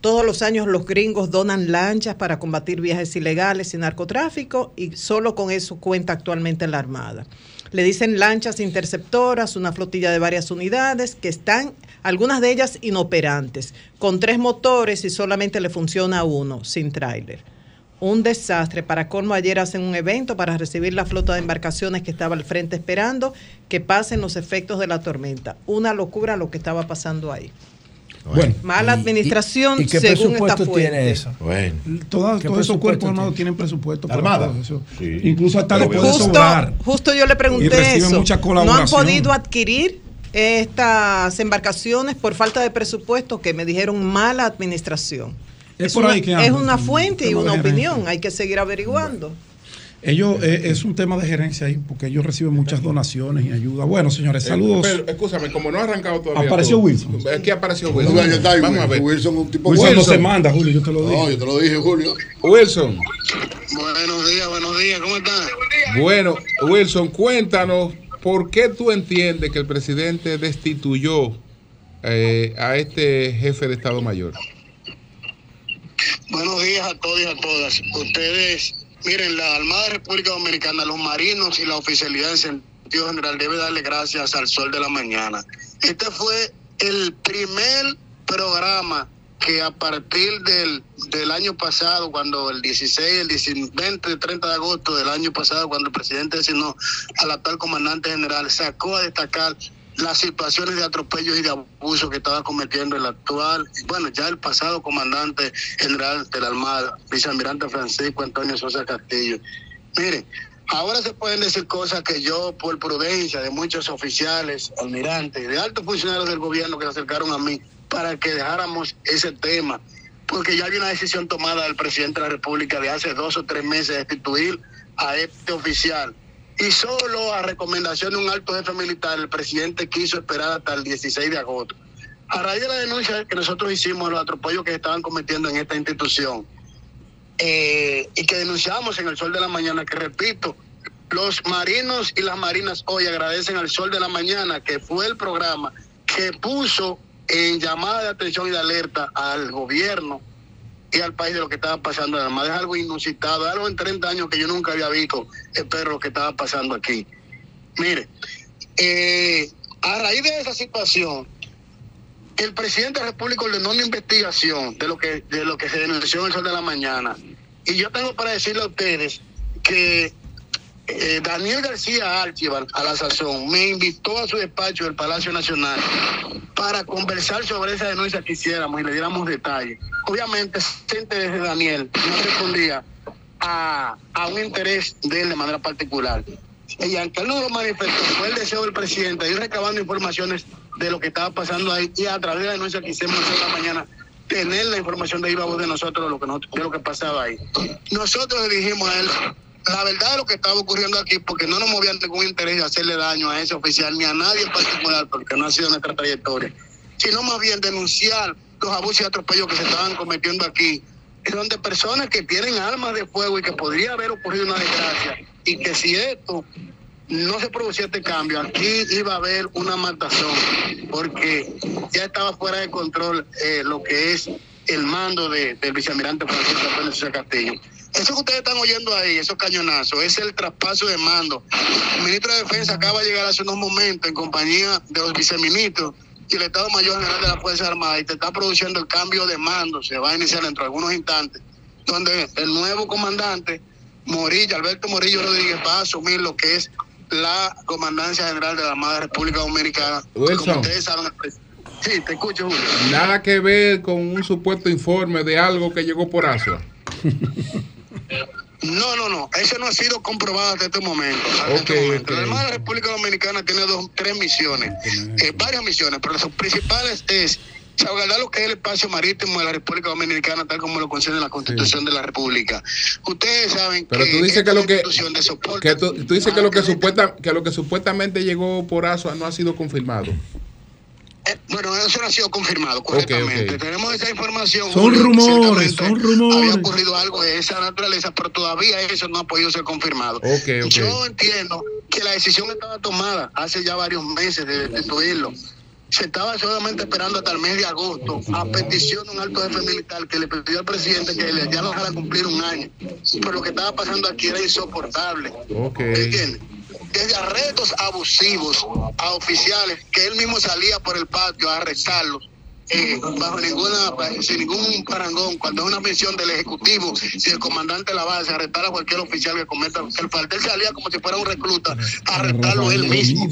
Todos los años los gringos donan lanchas para combatir viajes ilegales y narcotráfico y solo con eso cuenta actualmente la Armada. Le dicen lanchas interceptoras, una flotilla de varias unidades que están, algunas de ellas inoperantes, con tres motores y solamente le funciona uno, sin tráiler. Un desastre. Para colmo, ayer hacen un evento para recibir la flota de embarcaciones que estaba al frente esperando que pasen los efectos de la tormenta. Una locura lo que estaba pasando ahí. Bueno, Mala administración ¿Y qué según presupuesto tiene eso? Bueno. Toda- ¿Qué todos esos cuerpos armados tiene? tienen presupuesto ¿La para Armada? eso. Sí. Incluso hasta Pero puede Justo, sobrar. justo yo le pregunté eso. mucha ¿No han podido adquirir estas embarcaciones por falta de presupuesto que me dijeron mala administración? Es por una, ahí que es una un fuente y una opinión. Hay que seguir averiguando. Ellos, eh, es un tema de gerencia ahí, porque ellos reciben muchas donaciones y ayuda. Bueno, señores, saludos. Eh, pero, escúchame, como no ha arrancado todavía. Apareció todo. Wilson. Aquí apareció No, Wilson. ahí, Vamos a ver. Wilson, un tipo Wilson no Wilson. se manda, Julio, yo te lo dije. No, yo te lo dije, Julio. Wilson. Buenos días, buenos días, ¿cómo están? Bueno, Wilson, cuéntanos por qué tú entiendes que el presidente destituyó eh, a este jefe de Estado Mayor. Buenos días a todos y a todas. Ustedes, miren, la Armada República Dominicana, los marinos y la oficialidad en sentido general debe darle gracias al sol de la mañana. Este fue el primer programa que a partir del, del año pasado, cuando el 16, el 19, 20, 30 de agosto del año pasado, cuando el presidente designó al actual comandante general, sacó a destacar las situaciones de atropellos y de abuso que estaba cometiendo el actual, bueno, ya el pasado comandante general de la Armada, vicealmirante Francisco Antonio Sosa Castillo. Mire, ahora se pueden decir cosas que yo, por prudencia de muchos oficiales, almirantes, de altos funcionarios del gobierno que se acercaron a mí para que dejáramos ese tema, porque ya había una decisión tomada del presidente de la República de hace dos o tres meses de destituir a este oficial. Y solo a recomendación de un alto jefe militar, el presidente quiso esperar hasta el 16 de agosto. A raíz de la denuncia que nosotros hicimos los atropellos que estaban cometiendo en esta institución, eh, y que denunciamos en el Sol de la Mañana, que repito, los marinos y las marinas hoy agradecen al Sol de la Mañana, que fue el programa que puso en llamada de atención y de alerta al gobierno y al país de lo que estaba pasando. Además, es algo inusitado, algo en 30 años que yo nunca había visto, espero lo que estaba pasando aquí. Mire, eh, a raíz de esa situación, el presidente de la República ordenó una investigación de lo que de lo que se denunció en el Sol de la Mañana. Y yo tengo para decirle a ustedes que eh, Daniel García Archival, a la sazón, me invitó a su despacho del Palacio Nacional para conversar sobre esa denuncia que hiciéramos y le diéramos detalles. Obviamente, ese interés de Daniel no respondía a, a un interés de él de manera particular. Y aunque él no lo manifestó, fue el deseo del presidente de ir recabando informaciones de lo que estaba pasando ahí y a través de la denuncia que hicimos esta mañana tener la información de viva voz de nosotros de lo que, nos- de lo que pasaba ahí. Nosotros le dijimos a él la verdad de lo que estaba ocurriendo aquí, porque no nos movían ningún interés de hacerle daño a ese oficial ni a nadie en particular, porque no ha sido nuestra trayectoria, sino más bien denunciar los abusos y atropellos que se estaban cometiendo aquí, donde personas que tienen armas de fuego y que podría haber ocurrido una desgracia, y que si esto no se producía este cambio, aquí iba a haber una matazón, porque ya estaba fuera de control eh, lo que es el mando de- del vicealmirante Francisco Sosa Castillo. Eso que ustedes están oyendo ahí, esos cañonazos, es el traspaso de mando. El ministro de Defensa acaba de llegar hace unos momentos en compañía de los viceministros y el Estado Mayor General de la Fuerza Armada y te está produciendo el cambio de mando. Se va a iniciar dentro de algunos instantes, donde el nuevo comandante, Morillo, Alberto Morillo Rodríguez, va a asumir lo que es la comandancia general de la Armada República Dominicana. Wilson. Como ustedes saben, sí, te escucho, Julio. Nada que ver con un supuesto informe de algo que llegó por ASUA. No, no, no. Eso no ha sido comprobado hasta este momento. Hasta este momento. La Armada de la República Dominicana tiene dos, tres misiones, eh, varias misiones, pero las principales es salvaguardar lo que es el espacio marítimo de la República Dominicana, tal como lo concede la Constitución de la República. Ustedes saben Pero que tú dices que lo que, institución de soporte que tú, tú dices que lo que supuesta, que lo que supuestamente llegó por ASUA no ha sido confirmado. Eh, bueno, eso no ha sido confirmado correctamente. Tenemos esa información. Son rumores, son rumores. Había ocurrido algo de esa naturaleza, pero todavía eso no ha podido ser confirmado. Yo entiendo que la decisión estaba tomada hace ya varios meses de destituirlo. Se estaba solamente esperando hasta el mes de agosto, a petición de un alto jefe militar que le pidió al presidente que le ya no dejara cumplir un año. Pero lo que estaba pasando aquí era insoportable. ¿Entiendes? Desde arrestos abusivos a oficiales que él mismo salía por el patio a arrestarlos. eh, bajo ninguna sin ningún parangón cuando es una misión del ejecutivo si el comandante de la base arrestar a cualquier oficial que cometa cualquier falta él salía como si fuera un recluta a arrestarlo él mismo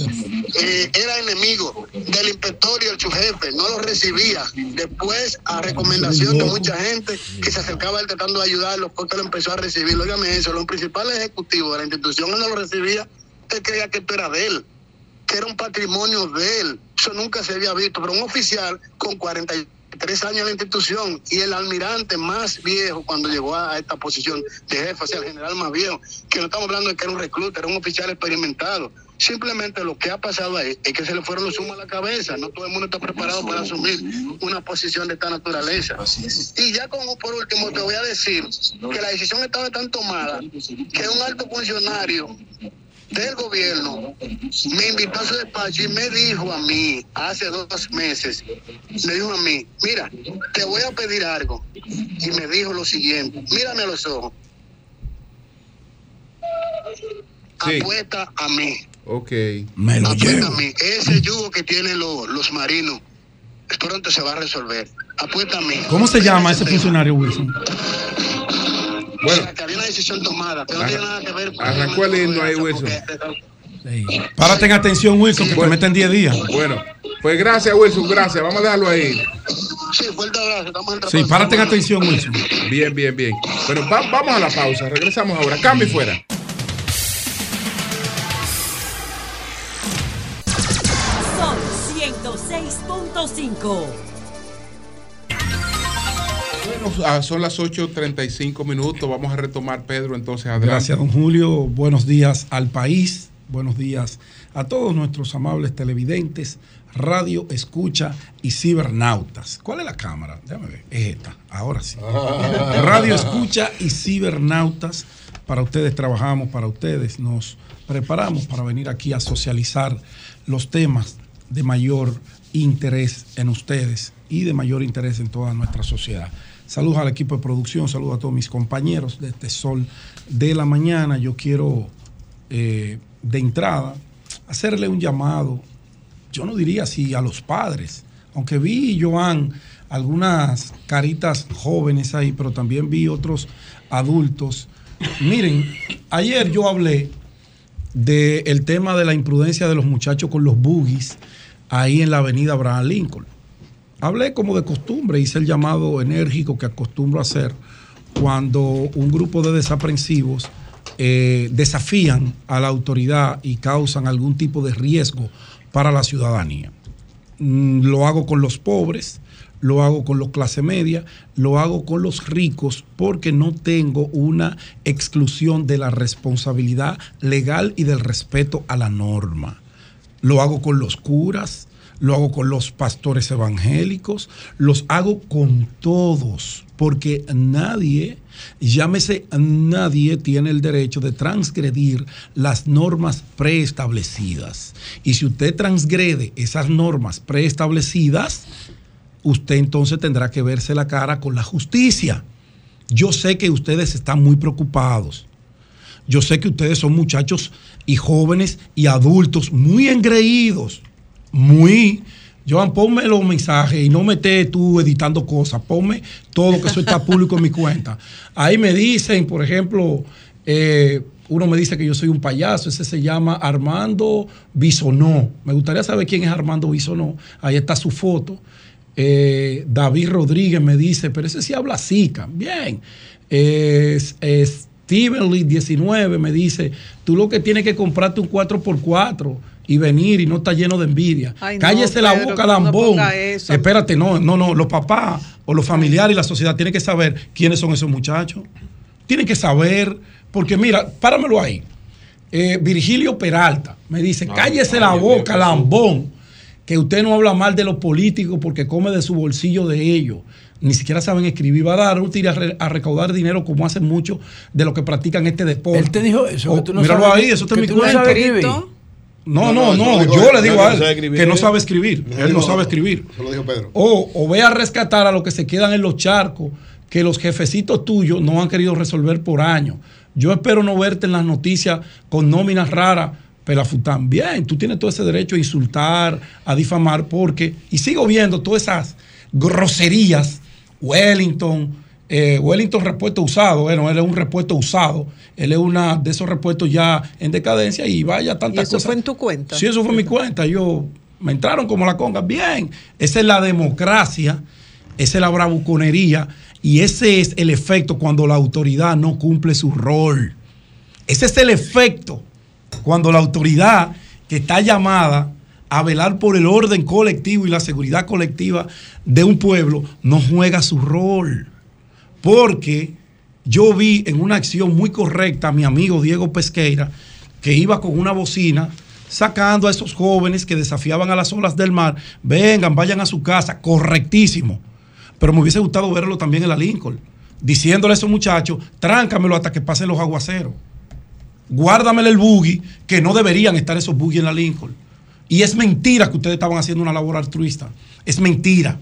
eh, era enemigo del inspector y el jefe, no lo recibía. Después, a recomendación de mucha gente que se acercaba a él tratando de ayudarlo, porque lo empezó a recibir. Óigame eso, los principales ejecutivos de la institución no lo recibía, él creía que esto era de él, que era un patrimonio de él. Eso nunca se había visto, pero un oficial con 43 años en la institución y el almirante más viejo cuando llegó a esta posición de jefe, o sea, el general más viejo, que no estamos hablando de que era un recluta, era un oficial experimentado. Simplemente lo que ha pasado ahí es que se le fueron los humos a la cabeza. No todo el mundo está preparado para asumir una posición de esta naturaleza. Y ya como por último te voy a decir que la decisión estaba tan tomada que un alto funcionario del gobierno me invitó a su despacho y me dijo a mí, hace dos meses, me dijo a mí, mira, te voy a pedir algo. Y me dijo lo siguiente, mírame a los ojos. Apuesta a mí. Ok. Me lo Apuesta llevo. a mí. Ese yugo que tienen lo- los marinos, pronto se va a resolver. Apuesta a mí. ¿Cómo se llama ese funcionario, Wilson? Bueno, que había una decisión tomada, que no tiene nada que ver con Arrancó el himno ahí, Wilson. Párate en atención, Wilson, que te meten 10 días. Bueno, pues gracias, Wilson, gracias. Vamos a dejarlo ahí. Sí, fuerte abrazo. Estamos en Sí, párate en atención, Wilson. Bien, bien, bien. Bueno, va- vamos a la pausa. Regresamos ahora. Cambio y fuera. Sol 106.5. Bueno, ah, son las 8.35 minutos. Vamos a retomar, Pedro, entonces adelante. Gracias, don Julio. Buenos días al país. Buenos días a todos nuestros amables televidentes, radio, escucha y cibernautas. ¿Cuál es la cámara? Déjame ver. Es esta. Ahora sí. radio, escucha y cibernautas. Para ustedes trabajamos, para ustedes nos preparamos para venir aquí a socializar los temas de mayor interés en ustedes y de mayor interés en toda nuestra sociedad. Saludos al equipo de producción, saludos a todos mis compañeros de este Sol de la Mañana. Yo quiero eh, de entrada hacerle un llamado, yo no diría así a los padres, aunque vi, Joan, algunas caritas jóvenes ahí, pero también vi otros adultos. Miren, ayer yo hablé del tema de la imprudencia de los muchachos con los buggies ahí en la avenida Abraham Lincoln. Hablé como de costumbre, hice el llamado enérgico que acostumbro hacer cuando un grupo de desaprensivos eh, desafían a la autoridad y causan algún tipo de riesgo para la ciudadanía. Mm, Lo hago con los pobres, lo hago con los clase media, lo hago con los ricos porque no tengo una exclusión de la responsabilidad legal y del respeto a la norma. Lo hago con los curas, lo hago con los pastores evangélicos, los hago con todos, porque nadie, llámese nadie, tiene el derecho de transgredir las normas preestablecidas. Y si usted transgrede esas normas preestablecidas, usted entonces tendrá que verse la cara con la justicia. Yo sé que ustedes están muy preocupados. Yo sé que ustedes son muchachos y jóvenes y adultos muy engreídos, muy... Joan, ponme los mensajes y no me tú editando cosas. Ponme todo, que eso está público en mi cuenta. Ahí me dicen, por ejemplo, eh, uno me dice que yo soy un payaso. Ese se llama Armando Bisonó. Me gustaría saber quién es Armando Bisonó. Ahí está su foto. Eh, David Rodríguez me dice, pero ese sí habla zika. Bien. Es Steven Lee 19 me dice, tú lo que tienes que comprarte un 4x4 y venir y no está lleno de envidia. Ay, no, Cállese la Pedro, boca, no lambón. Espérate, no, no, no. Los papás o los familiares y la sociedad tienen que saber quiénes son esos muchachos. Tienen que saber, porque mira, páramelo ahí. Eh, Virgilio Peralta me dice, cállese la boca, lambón, que usted no habla mal de los políticos porque come de su bolsillo de ellos. Ni siquiera saben escribir. Va a dar un tiro a, re- a recaudar dinero como hacen muchos de los que practican este deporte. Él te dijo eso. que tú no míralo sabes- ahí, eso está en que mi cuenta. No, No, no, no, Yo le digo No, a no él sabe escribir. que no sabe escribir. Él no no, sabe escribir. Eso lo dijo Pedro. O, o ve a rescatar a los que se quedan en los charcos que los jefecitos tuyos no han querido resolver por años. Yo espero no verte en las noticias con nóminas raras. Pelafután, bien, tú tienes todo ese derecho a insultar, a difamar, porque, y sigo viendo todas esas groserías, Wellington, eh, Wellington repuesto usado, bueno, él es un repuesto usado, él es una de esos repuestos ya en decadencia y vaya tantas ¿Y eso cosas. fue en tu cuenta? Sí, eso fue mi cuenta. Yo me entraron como la conga. Bien, esa es la democracia, esa es la bravuconería y ese es el efecto cuando la autoridad no cumple su rol. Ese es el efecto cuando la autoridad que está llamada a velar por el orden colectivo y la seguridad colectiva de un pueblo no juega su rol. Porque yo vi en una acción muy correcta a mi amigo Diego Pesqueira que iba con una bocina sacando a esos jóvenes que desafiaban a las olas del mar, vengan, vayan a su casa, correctísimo. Pero me hubiese gustado verlo también en la Lincoln, diciéndole a esos muchachos, tráncamelo hasta que pasen los aguaceros. Guárdamele el buggy, que no deberían estar esos buggy en la Lincoln. Y es mentira que ustedes estaban haciendo una labor altruista. Es mentira.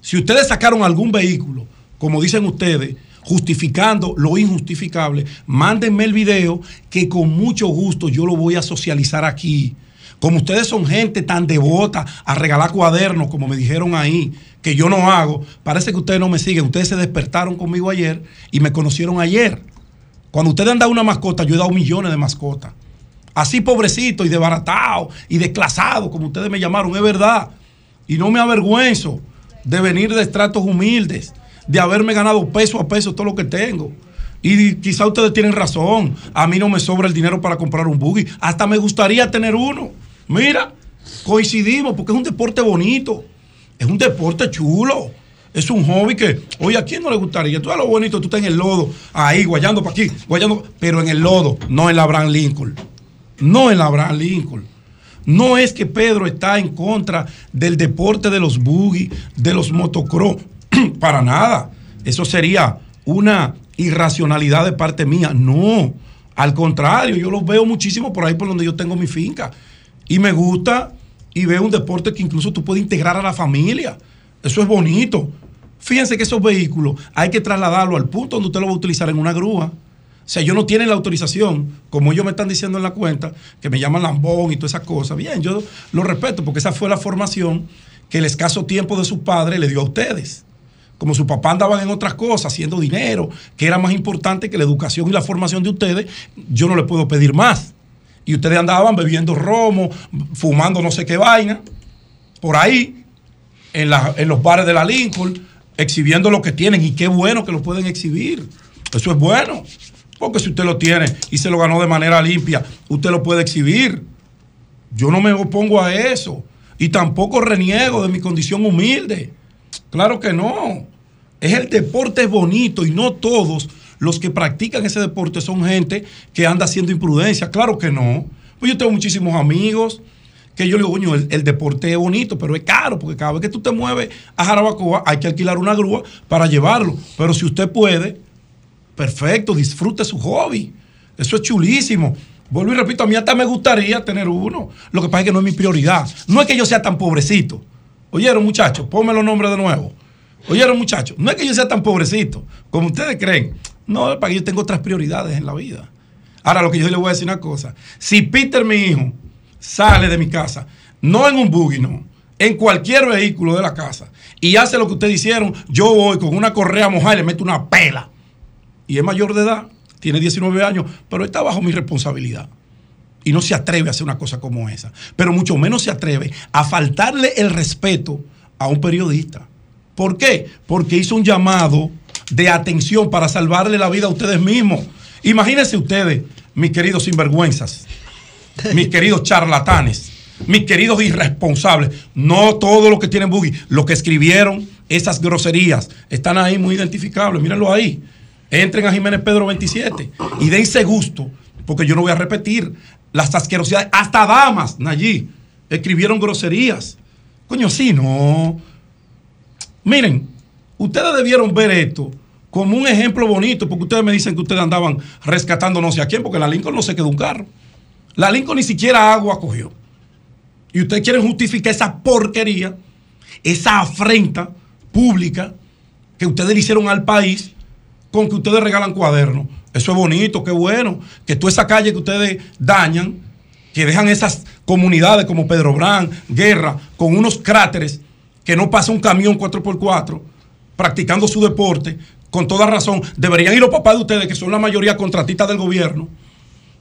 Si ustedes sacaron algún vehículo, como dicen ustedes, justificando lo injustificable, mándenme el video que con mucho gusto yo lo voy a socializar aquí. Como ustedes son gente tan devota a regalar cuadernos, como me dijeron ahí, que yo no hago, parece que ustedes no me siguen. Ustedes se despertaron conmigo ayer y me conocieron ayer. Cuando ustedes han dado una mascota, yo he dado millones de mascotas. Así pobrecito y desbaratado y desclasado, como ustedes me llamaron, es verdad. Y no me avergüenzo de venir de estratos humildes, de haberme ganado peso a peso todo lo que tengo. Y quizá ustedes tienen razón. A mí no me sobra el dinero para comprar un buggy. Hasta me gustaría tener uno. Mira, coincidimos porque es un deporte bonito. Es un deporte chulo. Es un hobby que, oye, ¿a quién no le gustaría? Tú a lo bonito, tú estás en el lodo, ahí, guayando para aquí, guayando, pero en el lodo, no en la Abraham Lincoln. No en la Abraham Lincoln. No es que Pedro está en contra del deporte de los buggy, de los motocross, para nada. Eso sería una irracionalidad de parte mía. No, al contrario, yo los veo muchísimo por ahí por donde yo tengo mi finca. Y me gusta y veo un deporte que incluso tú puedes integrar a la familia. Eso es bonito. Fíjense que esos vehículos hay que trasladarlo al punto donde usted lo va a utilizar en una grúa. O sea, ellos no tienen la autorización, como ellos me están diciendo en la cuenta, que me llaman lambón y todas esas cosas. Bien, yo lo respeto porque esa fue la formación que el escaso tiempo de su padre le dio a ustedes. Como su papá andaban en otras cosas, haciendo dinero, que era más importante que la educación y la formación de ustedes, yo no le puedo pedir más. Y ustedes andaban bebiendo romo, fumando no sé qué vaina, por ahí, en, en los bares de la Lincoln, exhibiendo lo que tienen. Y qué bueno que lo pueden exhibir. Eso es bueno. Porque si usted lo tiene y se lo ganó de manera limpia, usted lo puede exhibir. Yo no me opongo a eso. Y tampoco reniego de mi condición humilde. Claro que no. Es el deporte bonito y no todos los que practican ese deporte son gente que anda haciendo imprudencia. Claro que no. Pues yo tengo muchísimos amigos que yo le digo, coño, el, el deporte es bonito, pero es caro, porque cada vez que tú te mueves a Jarabacoa hay que alquilar una grúa para llevarlo. Pero si usted puede, perfecto, disfrute su hobby. Eso es chulísimo. Vuelvo y repito, a mí hasta me gustaría tener uno. Lo que pasa es que no es mi prioridad. No es que yo sea tan pobrecito. Oyeron, muchachos, ponme los nombres de nuevo. Oyeron, muchachos, no es que yo sea tan pobrecito como ustedes creen. No, es para que yo tengo otras prioridades en la vida. Ahora, lo que yo le voy a decir una cosa. Si Peter, mi hijo, sale de mi casa, no en un buggy, no, en cualquier vehículo de la casa, y hace lo que ustedes hicieron, yo voy con una correa mojada y le meto una pela. Y es mayor de edad, tiene 19 años, pero está bajo mi responsabilidad. Y no se atreve a hacer una cosa como esa. Pero mucho menos se atreve a faltarle el respeto a un periodista. ¿Por qué? Porque hizo un llamado de atención para salvarle la vida a ustedes mismos. Imagínense ustedes, mis queridos sinvergüenzas, mis queridos charlatanes, mis queridos irresponsables, no todo lo que tienen buggy, lo que escribieron esas groserías, están ahí muy identificables, mírenlo ahí. Entren a Jiménez Pedro 27 y dense gusto, porque yo no voy a repetir las asquerosidades, hasta damas, allí, escribieron groserías. Coño, sí, no. Miren, ustedes debieron ver esto como un ejemplo bonito, porque ustedes me dicen que ustedes andaban rescatando no sé a quién, porque la Lincoln no se quedó un carro. La Lincoln ni siquiera agua cogió. Y ustedes quieren justificar esa porquería, esa afrenta pública que ustedes le hicieron al país con que ustedes regalan cuadernos. Eso es bonito, qué bueno. Que toda esa calle que ustedes dañan, que dejan esas comunidades como Pedro Brán, Guerra, con unos cráteres que no pasa un camión 4x4 practicando su deporte, con toda razón, deberían ir los papás de ustedes, que son la mayoría contratistas del gobierno,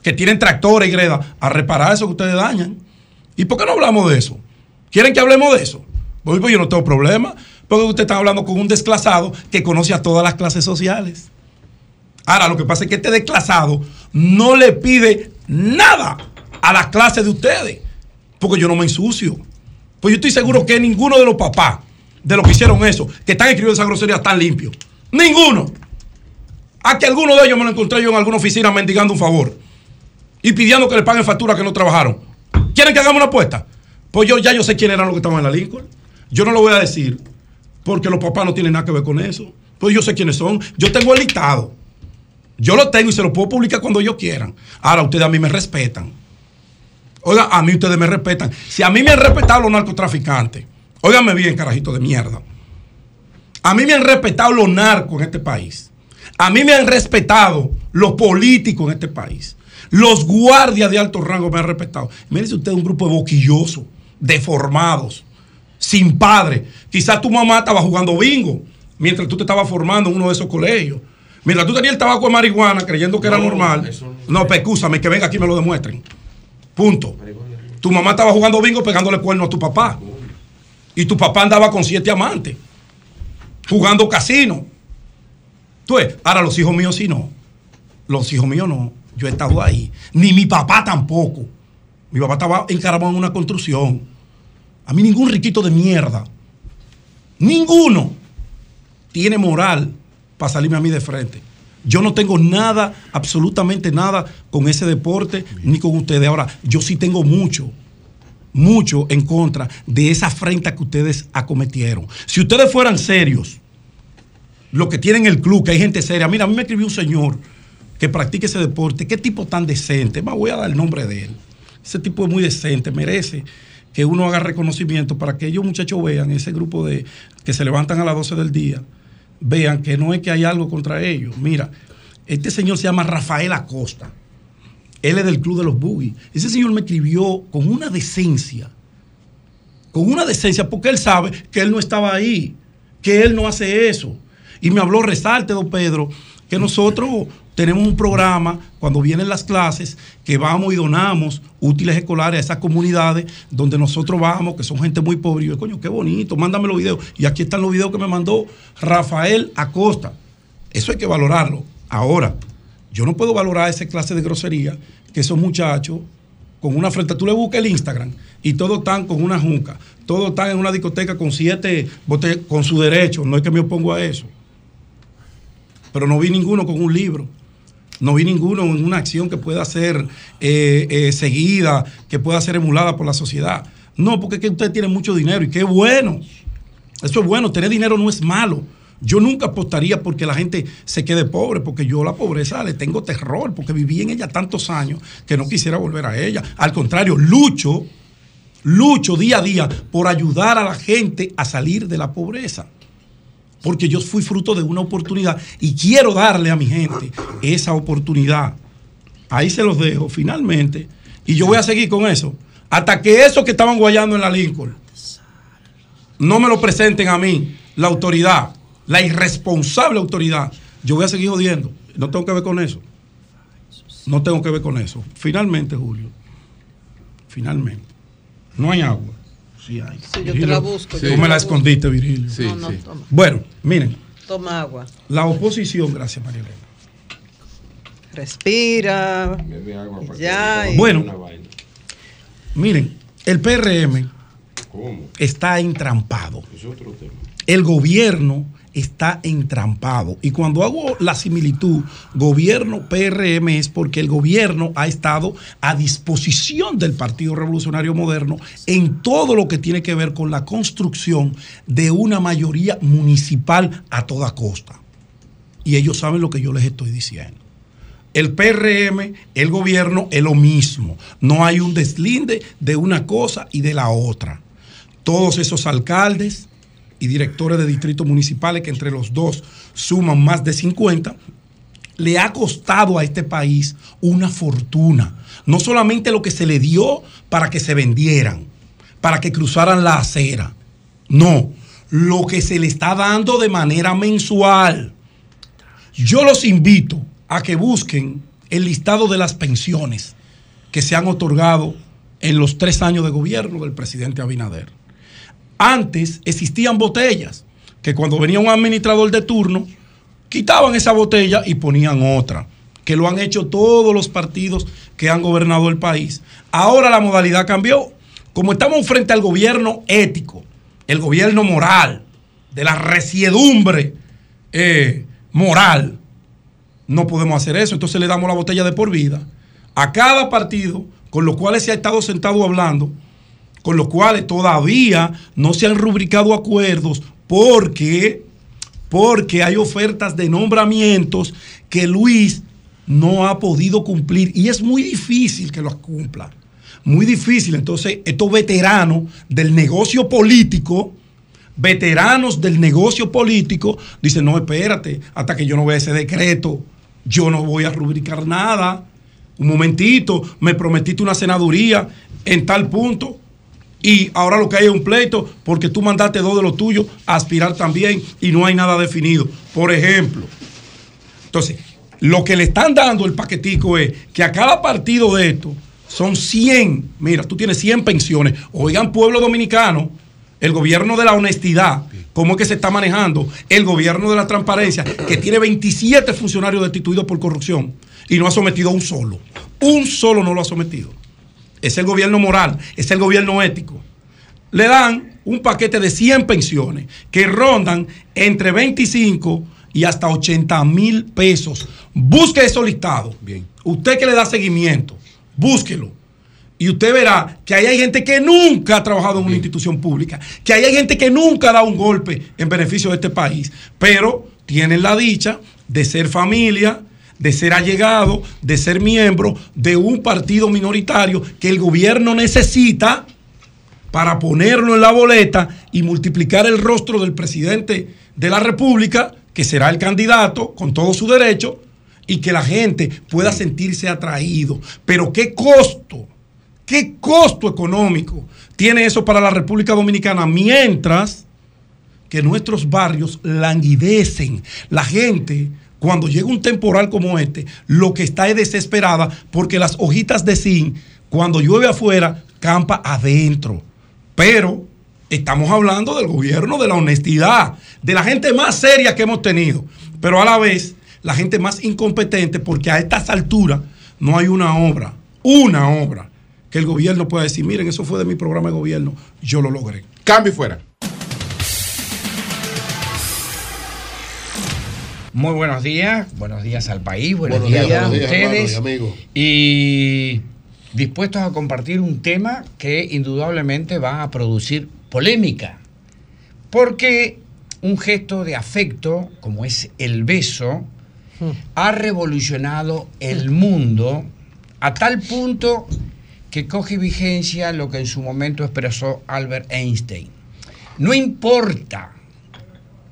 que tienen tractores y greda, a reparar eso que ustedes dañan. ¿Y por qué no hablamos de eso? ¿Quieren que hablemos de eso? Pues, pues yo no tengo problema, porque usted está hablando con un desclasado que conoce a todas las clases sociales. Ahora, lo que pasa es que este desclasado no le pide nada a las clases de ustedes, porque yo no me ensucio. Pues yo estoy seguro que ninguno de los papás de los que hicieron eso, que están escribiendo esa grosería, están limpios. Ninguno. A que alguno de ellos me lo encontré yo en alguna oficina mendigando un favor y pidiendo que le paguen facturas que no trabajaron. ¿Quieren que hagamos una apuesta? Pues yo ya yo sé quién eran los que estaban en la Lincoln. Yo no lo voy a decir porque los papás no tienen nada que ver con eso. Pues yo sé quiénes son. Yo tengo el listado. Yo lo tengo y se lo puedo publicar cuando yo quieran. Ahora ustedes a mí me respetan. Oiga, a mí ustedes me respetan. Si a mí me han respetado los narcotraficantes, óigame bien, carajito de mierda. A mí me han respetado los narcos en este país. A mí me han respetado los políticos en este país. Los guardias de alto rango me han respetado. Mire usted un grupo de boquillosos, deformados, sin padre. Quizás tu mamá estaba jugando bingo mientras tú te estabas formando en uno de esos colegios. Mientras tú tenías el tabaco de marihuana creyendo que era normal. No, excúsame, que venga aquí y me lo demuestren. Punto. Tu mamá estaba jugando bingo pegándole cuerno a tu papá. Y tu papá andaba con siete amantes. Jugando casino. Tú ves, ahora los hijos míos sí no. Los hijos míos no. Yo he estado ahí. Ni mi papá tampoco. Mi papá estaba encaramado en una construcción. A mí ningún riquito de mierda. Ninguno tiene moral para salirme a mí de frente. Yo no tengo nada, absolutamente nada con ese deporte ni con ustedes. Ahora, yo sí tengo mucho, mucho en contra de esa afrenta que ustedes acometieron. Si ustedes fueran serios, lo que tienen el club, que hay gente seria. Mira, a mí me escribió un señor que practique ese deporte. Qué tipo tan decente. Me voy a dar el nombre de él. Ese tipo es muy decente, merece que uno haga reconocimiento para que ellos muchachos vean ese grupo de que se levantan a las 12 del día, vean que no es que hay algo contra ellos. Mira, este señor se llama Rafael Acosta. Él es del Club de los Boogies. Ese señor me escribió con una decencia, con una decencia, porque él sabe que él no estaba ahí, que él no hace eso. Y me habló, resalte, don Pedro, que nosotros tenemos un programa cuando vienen las clases que vamos y donamos útiles escolares a esas comunidades donde nosotros vamos, que son gente muy pobre. Y yo, coño, qué bonito, mándame los videos. Y aquí están los videos que me mandó Rafael Acosta. Eso hay que valorarlo. Ahora, yo no puedo valorar esa clase de grosería que esos muchachos con una frente, tú le buscas el Instagram y todos están con una junca, todos están en una discoteca con siete botellas, con su derecho, no es que me opongo a eso. Pero no vi ninguno con un libro. No vi ninguno en una acción que pueda ser eh, eh, seguida, que pueda ser emulada por la sociedad. No, porque es que usted tiene mucho dinero y qué bueno. Eso es bueno, tener dinero no es malo. Yo nunca apostaría porque la gente se quede pobre, porque yo la pobreza le tengo terror, porque viví en ella tantos años que no quisiera volver a ella. Al contrario, lucho, lucho día a día por ayudar a la gente a salir de la pobreza porque yo fui fruto de una oportunidad y quiero darle a mi gente esa oportunidad. Ahí se los dejo finalmente y yo voy a seguir con eso hasta que esos que estaban guayando en la Lincoln no me lo presenten a mí, la autoridad, la irresponsable autoridad. Yo voy a seguir jodiendo. No tengo que ver con eso. No tengo que ver con eso. Finalmente, Julio. Finalmente. No hay agua. Sí hay. Sí, yo te la busco. Tú me la escondiste, Virgilio. Sí, No, no, sí. toma. Bueno, miren. Toma agua. La oposición, gracias, María Elena. Respira. Ya. y- Bueno, miren, el PRM está entrampado. El gobierno está entrampado. Y cuando hago la similitud gobierno-PRM es porque el gobierno ha estado a disposición del Partido Revolucionario Moderno en todo lo que tiene que ver con la construcción de una mayoría municipal a toda costa. Y ellos saben lo que yo les estoy diciendo. El PRM, el gobierno es lo mismo. No hay un deslinde de una cosa y de la otra. Todos esos alcaldes y directores de distritos municipales, que entre los dos suman más de 50, le ha costado a este país una fortuna. No solamente lo que se le dio para que se vendieran, para que cruzaran la acera. No, lo que se le está dando de manera mensual. Yo los invito a que busquen el listado de las pensiones que se han otorgado en los tres años de gobierno del presidente Abinader. Antes existían botellas que cuando venía un administrador de turno, quitaban esa botella y ponían otra, que lo han hecho todos los partidos que han gobernado el país. Ahora la modalidad cambió. Como estamos frente al gobierno ético, el gobierno moral, de la resiedumbre eh, moral, no podemos hacer eso. Entonces le damos la botella de por vida a cada partido con los cuales se ha estado sentado hablando, con los cuales todavía no se han rubricado acuerdos porque, porque hay ofertas de nombramientos que Luis no ha podido cumplir y es muy difícil que los cumpla. Muy difícil. Entonces, estos veteranos del negocio político, veteranos del negocio político, dicen, no, espérate, hasta que yo no vea ese decreto, yo no voy a rubricar nada. Un momentito, me prometiste una senaduría en tal punto. Y ahora lo que hay es un pleito porque tú mandaste dos de los tuyos a aspirar también y no hay nada definido. Por ejemplo. Entonces, lo que le están dando el paquetico es que a cada partido de estos son 100. Mira, tú tienes 100 pensiones. Oigan, pueblo dominicano, el gobierno de la honestidad, cómo es que se está manejando, el gobierno de la transparencia, que tiene 27 funcionarios destituidos por corrupción y no ha sometido a un solo. Un solo no lo ha sometido. Es el gobierno moral, es el gobierno ético. Le dan un paquete de 100 pensiones que rondan entre 25 y hasta 80 mil pesos. Busque eso listado. Bien. Usted que le da seguimiento, búsquelo. Y usted verá que ahí hay gente que nunca ha trabajado en una institución pública, que ahí hay gente que nunca ha dado un golpe en beneficio de este país, pero tienen la dicha de ser familia, de ser allegado, de ser miembro de un partido minoritario que el gobierno necesita para ponerlo en la boleta y multiplicar el rostro del presidente de la República, que será el candidato con todo su derecho, y que la gente pueda sentirse atraído. Pero ¿qué costo? ¿Qué costo económico tiene eso para la República Dominicana mientras que nuestros barrios languidecen? La gente, cuando llega un temporal como este, lo que está es desesperada porque las hojitas de zinc, cuando llueve afuera, campa adentro. Pero estamos hablando del gobierno, de la honestidad, de la gente más seria que hemos tenido, pero a la vez la gente más incompetente porque a estas alturas no hay una obra, una obra que el gobierno pueda decir, miren, eso fue de mi programa de gobierno, yo lo logré. Cambio fuera. Muy buenos días, buenos días al país, buenos, Buenos días, días, a buenos días, ustedes. y. Y dispuestos a compartir un tema que indudablemente va a producir polémica. Porque un gesto de afecto, como es el beso, ha revolucionado el mundo a tal punto que coge vigencia lo que en su momento expresó Albert Einstein. No importa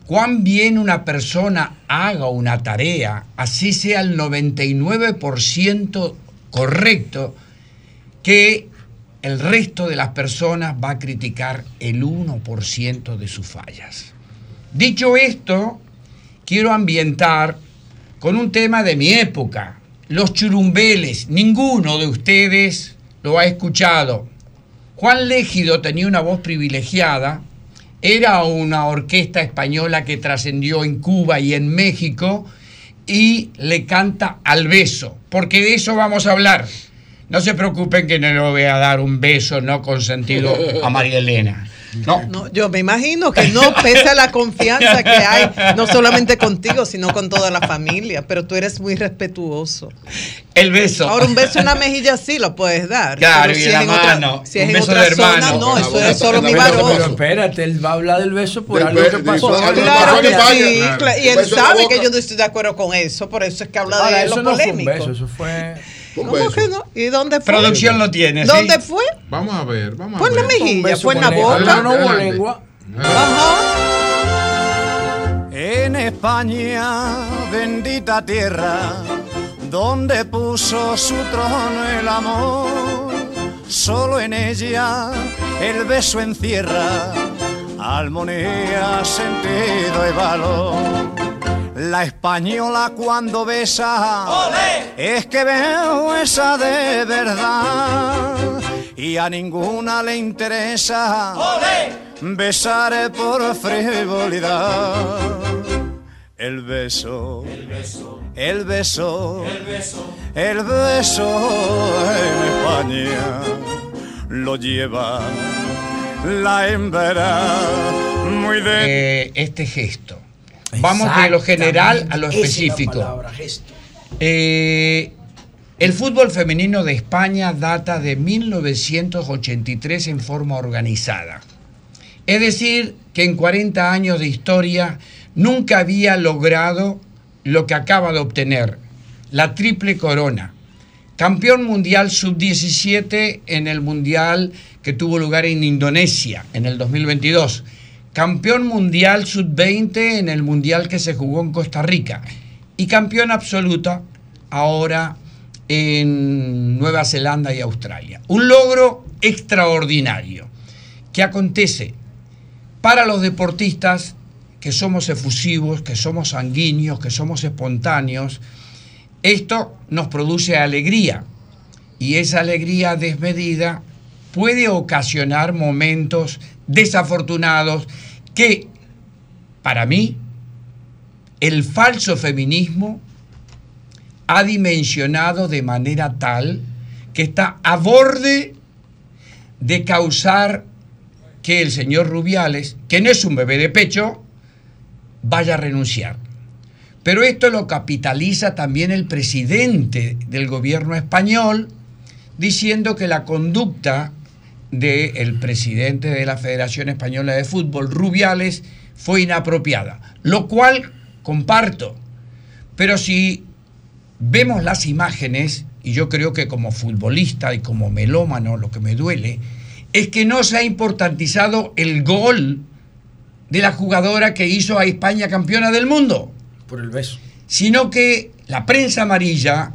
cuán bien una persona haga una tarea, así sea el 99% correcto, que el resto de las personas va a criticar el 1% de sus fallas. Dicho esto, quiero ambientar con un tema de mi época, los churumbeles. Ninguno de ustedes lo ha escuchado. Juan Légido tenía una voz privilegiada, era una orquesta española que trascendió en Cuba y en México y le canta al beso, porque de eso vamos a hablar. No se preocupen que no le voy a dar un beso no consentido a María Elena. No, No, yo me imagino que no, pese a la confianza que hay, no solamente contigo, sino con toda la familia, pero tú eres muy respetuoso. el beso. Ahora, un beso en la mejilla sí lo puedes dar. Claro, pero y si en es la en otra- mano, si es un en beso otra de hermano. zona, no, eso es solo mi varón. pero espérate, él va a hablar del beso por Del algo que pasó. Claro que sí, Claro. y él sabe que yo no estoy de acuerdo con eso, por eso es que habla Ahora, de eso lo no fue un polémico. beso, eso fue. ¿Cómo que no? ¿Y dónde fue? Producción lo tiene, ¿sí? ¿Dónde fue? Vamos a ver, vamos Fue a en la ver. Un mejilla, fue en la boca. No, no hubo lengua. Ajá. En España, bendita tierra, donde puso su trono el amor, solo en ella el beso encierra armonía, sentido y valor. La española cuando besa es que veo esa de verdad y a ninguna le interesa besar por frivolidad. El beso, el beso, el beso, el beso, en España lo lleva la hembra muy de... Eh, este gesto. Vamos de lo general a lo específico. Eh, el fútbol femenino de España data de 1983 en forma organizada. Es decir, que en 40 años de historia nunca había logrado lo que acaba de obtener, la triple corona. Campeón mundial sub-17 en el mundial que tuvo lugar en Indonesia en el 2022. Campeón mundial sub-20 en el mundial que se jugó en Costa Rica. Y campeón absoluta ahora en Nueva Zelanda y Australia. Un logro extraordinario que acontece para los deportistas que somos efusivos, que somos sanguíneos, que somos espontáneos. Esto nos produce alegría y esa alegría desmedida puede ocasionar momentos desafortunados que, para mí, el falso feminismo ha dimensionado de manera tal que está a borde de causar que el señor Rubiales, que no es un bebé de pecho, vaya a renunciar. Pero esto lo capitaliza también el presidente del gobierno español, diciendo que la conducta del presidente de la Federación Española de Fútbol, Rubiales, fue inapropiada, lo cual comparto. Pero si vemos las imágenes, y yo creo que como futbolista y como melómano lo que me duele, es que no se ha importantizado el gol de la jugadora que hizo a España campeona del mundo Por el beso. sino que la prensa amarilla,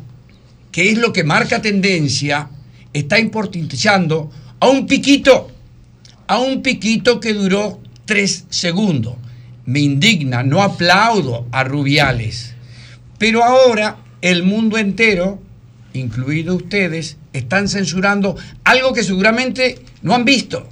que es lo que marca tendencia, está importantizando a un piquito, a un piquito que duró tres segundos. Me indigna, no aplaudo a Rubiales. Pero ahora el mundo entero, incluido ustedes, están censurando algo que seguramente no han visto.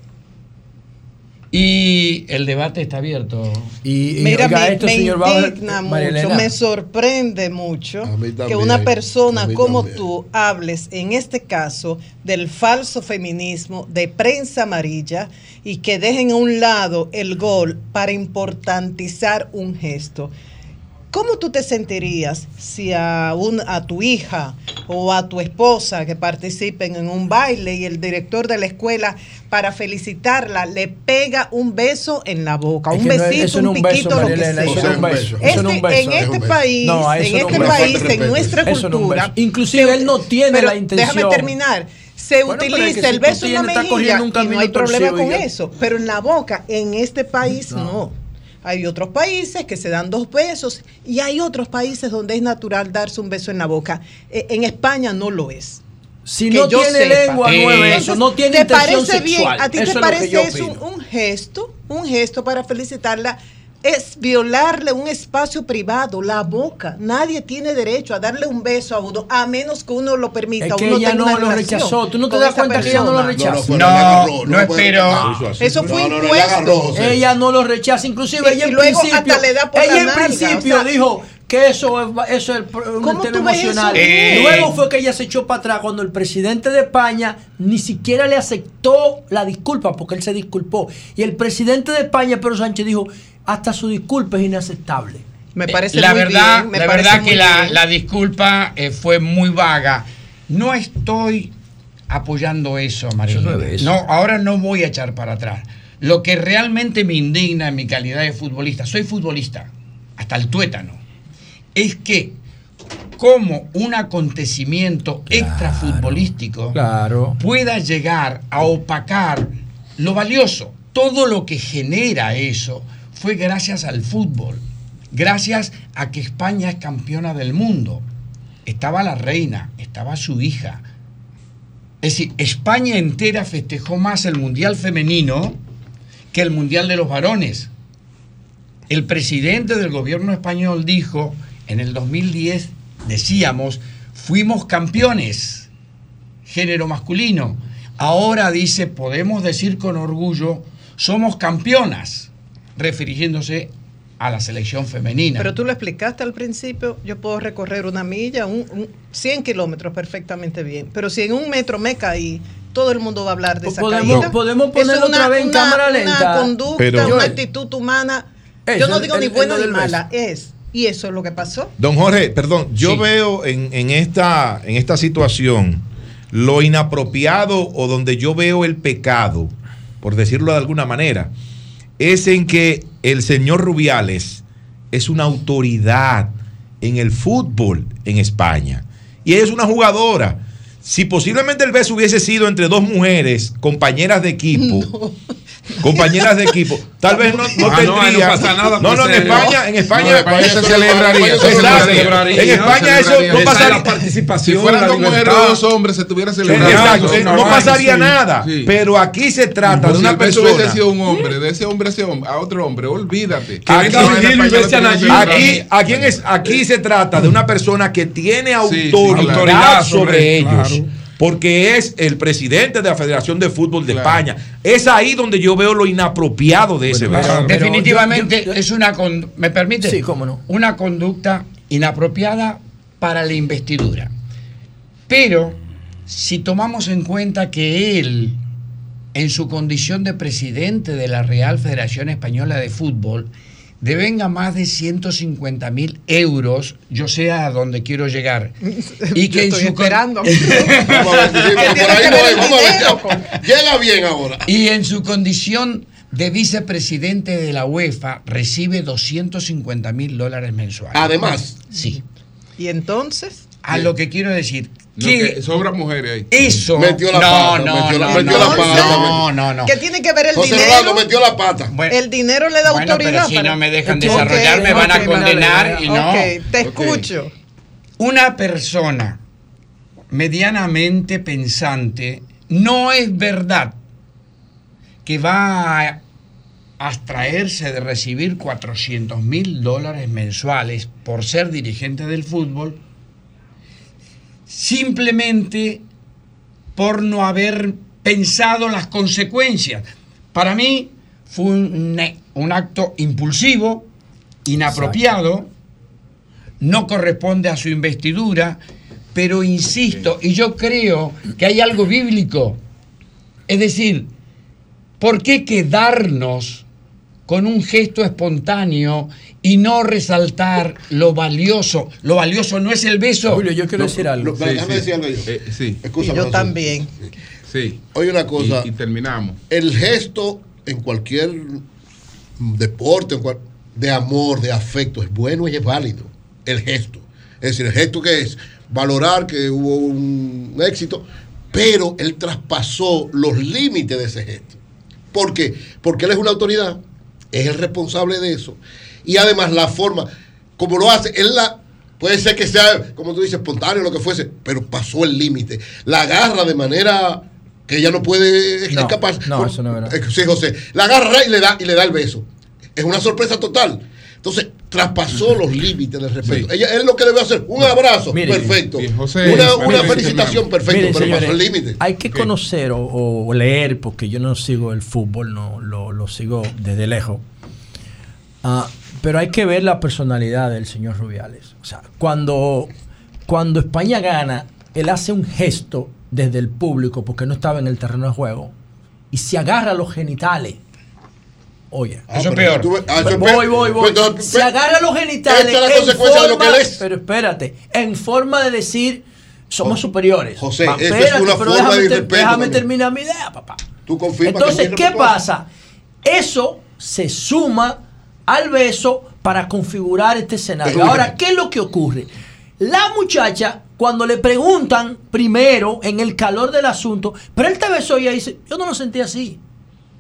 Y el debate está abierto. Y, Mira, me, esto, me señor indigna María mucho, me sorprende mucho que una persona como también. tú hables, en este caso, del falso feminismo, de prensa amarilla, y que dejen a un lado el gol para importantizar un gesto. ¿Cómo tú te sentirías si a, un, a tu hija o a tu esposa que participen en un baile y el director de la escuela para felicitarla le pega un beso en la boca, Es un besito, no un beso, piquito, lo que sea? eso no es un beso. Este- no es un beso. en este No, país, en este país, en nuestra cultura. Inclusive él no tiene pero la intención. Déjame terminar. Se Bueno, pero es que utiliza el beso en la mejilla y no hay problema con eso. Pero en la boca, en este país, no. Hay otros países que se dan dos besos y hay otros países donde es natural darse un beso en la boca. Eh, En España no lo es. Si Que no tiene sepa. lengua, no es beso, Entonces, no tiene ¿te intención parece bien? sexual. ¿A ti Eso te es parece eso opino. un, un gesto? Un gesto para felicitarla es violarle un espacio privado, la boca. Nadie tiene derecho a darle un beso a uno, a menos que uno lo permita. Es que uno ella tenga no lo rechazó. ¿Tú no te das cuenta que ella no lo pero No, agarró, no espero. Ah, Eso fue No, no, no, impuesto. Ella no lo rechaza, inclusive Y- ella y en luego principio, hasta le da por ella la en nalga, principio o sea- dijo que eso es, eso es un ¿Cómo tema tú ves emocional. eso? Eh. Luego fue que ella se echó para atrás cuando el presidente de España ni siquiera le aceptó la disculpa porque él se disculpó. Y el presidente de España, Pedro Sánchez, dijo, hasta su disculpa es inaceptable. Me parece la muy verdad, bien, me la parece verdad muy que la, la disculpa eh, fue muy vaga. No estoy apoyando eso, María. No es. No, ahora no voy a echar para atrás. Lo que realmente me indigna en mi calidad de futbolista, soy futbolista, hasta el tuétano, es que como un acontecimiento extrafutbolístico Claro. pueda llegar a opacar lo valioso. Todo lo que genera eso fue gracias al fútbol, gracias a que España es campeona del mundo. Estaba la reina, estaba su hija. Es decir, España entera festejó más el Mundial femenino que el Mundial de los varones. el presidente del gobierno español dijo en el 2010, decíamos, fuimos campeones, género masculino. Ahora dice, podemos decir con orgullo, somos campeonas, refiriéndose a la selección femenina. Pero tú lo explicaste al principio, yo puedo recorrer una milla, un, un 100 kilómetros perfectamente bien, pero si en un metro me caí, todo el mundo va a hablar de esa Podemos- caída. podemos ponerlo otra vez en cámara lenta. Una conducta, Pero- una actitud humana, Es yo no digo el- ni buena ni mala, es. Y eso es lo que pasó. Don Jorge, perdón, yo Sí. veo en, en esta, en esta situación lo inapropiado o donde yo veo el pecado, por decirlo de alguna manera, es en que el señor Rubiales es una autoridad en el fútbol en España. Y ella es una jugadora. Si posiblemente el beso hubiese sido entre dos mujeres, compañeras de equipo, compañeras de equipo, tal vez no, no Ah, tendría. no pasa nada, no, no, en España, en no, España, España se celebraría, se Exacto. celebraría, En España eso no pasaría. la participación, Si fueran dos mujeres o dos hombres, se estuviera celebrando. Exacto, no pasaría sí, nada. sí. Pero aquí se trata de una persona. hubiese sido un hombre, de ese hombre a ese hombre, a otro hombre, olvídate. Aquí, aquí, aquí, se trata de una persona que tiene autoridad, sobre Claro. Porque es el presidente de la Federación de Fútbol de España. Es ahí donde yo veo lo inapropiado de ese beso. Definitivamente es una con- ¿me permite? Sí, cómo no. Una conducta inapropiada para la investidura. Pero si tomamos en cuenta que él en su condición de presidente de la Real Federación Española de Fútbol devenga más de 150 mil euros, yo sé a dónde quiero llegar. Y que Yo en su esperando. Con- Llega bien ahora. Y en su condición de vicepresidente de la UEFA recibe 250 mil dólares mensuales. Además. Sí. Y entonces, A lo que quiero decir, No, que sobra mujeres ahí. eso... Metió la no, pata, no, metió la- no, metió no, la pata. no, no, no. ¿qué tiene que ver el José dinero? Rolando metió la pata. Bueno, el dinero le da bueno, autoridad. pero si para- no me dejan desarrollar, me van a condenar y no. Ok, te escucho. una persona medianamente pensante, no es verdad que va a abstraerse de recibir 400 mil dólares mensuales por ser dirigente del fútbol, simplemente por no haber pensado las consecuencias. Para mí fue un, un acto impulsivo, inapropiado, no corresponde a su investidura, pero insisto, y yo creo que hay algo bíblico. Es decir, ¿por qué quedarnos con un gesto espontáneo y no resaltar lo valioso? Lo valioso no es el beso. Julio, yo quiero decir algo. Pero déjame decir algo yo. Eh, sí, Escúchame, Y yo también. sí. Oye, una cosa. Y, y terminamos. el gesto en cualquier deporte en cual- de amor, de afecto, es bueno y es válido. El gesto. Es decir, el gesto que es valorar que hubo un éxito, pero él traspasó los límites de ese gesto. ¿Por qué? Porque él es una autoridad, es el responsable de eso. Y además la forma, como lo hace, él la... Puede ser que sea, como tú dices, espontáneo, lo que fuese, pero pasó el límite. La agarra de manera que ella no puede No, escapar. no, Por- eso no es verdad. eh, Sí, José. La agarra y le da, y le da el beso. Es una sorpresa total. Entonces, traspasó los límites del respeto. Ella, él lo que debe hacer, un abrazo, Mire, perfecto. bien, José, una felicitación, perfecto, Miren, pero pasó el límite. Hay que conocer o, o leer, porque yo no sigo el fútbol, no lo, lo sigo desde lejos. Ah, pero hay que ver la personalidad del señor Rubiales. O sea, cuando, cuando España gana, él hace un gesto desde el público, porque no estaba en el terreno de juego, y se agarra los genitales. Oye, Ah, Eso es pero peor. tú- ah, voy, peor. voy, voy. Pues entonces, Se agarra los genitales. Esta es la en consecuencia de lo que él es. Pero espérate, en forma de decir somos superiores. José, Va, eso es espérate, una pero forma déjame, de irrespeto déjame terminar mi idea, papá. Tú Entonces, es ¿qué pasa? Eso se suma al beso para configurar este escenario. Pero, Ahora. ¿qué es lo que ocurre? La muchacha, cuando le preguntan primero, en el calor del asunto, pero él te besó y ella dice, yo no lo sentí así.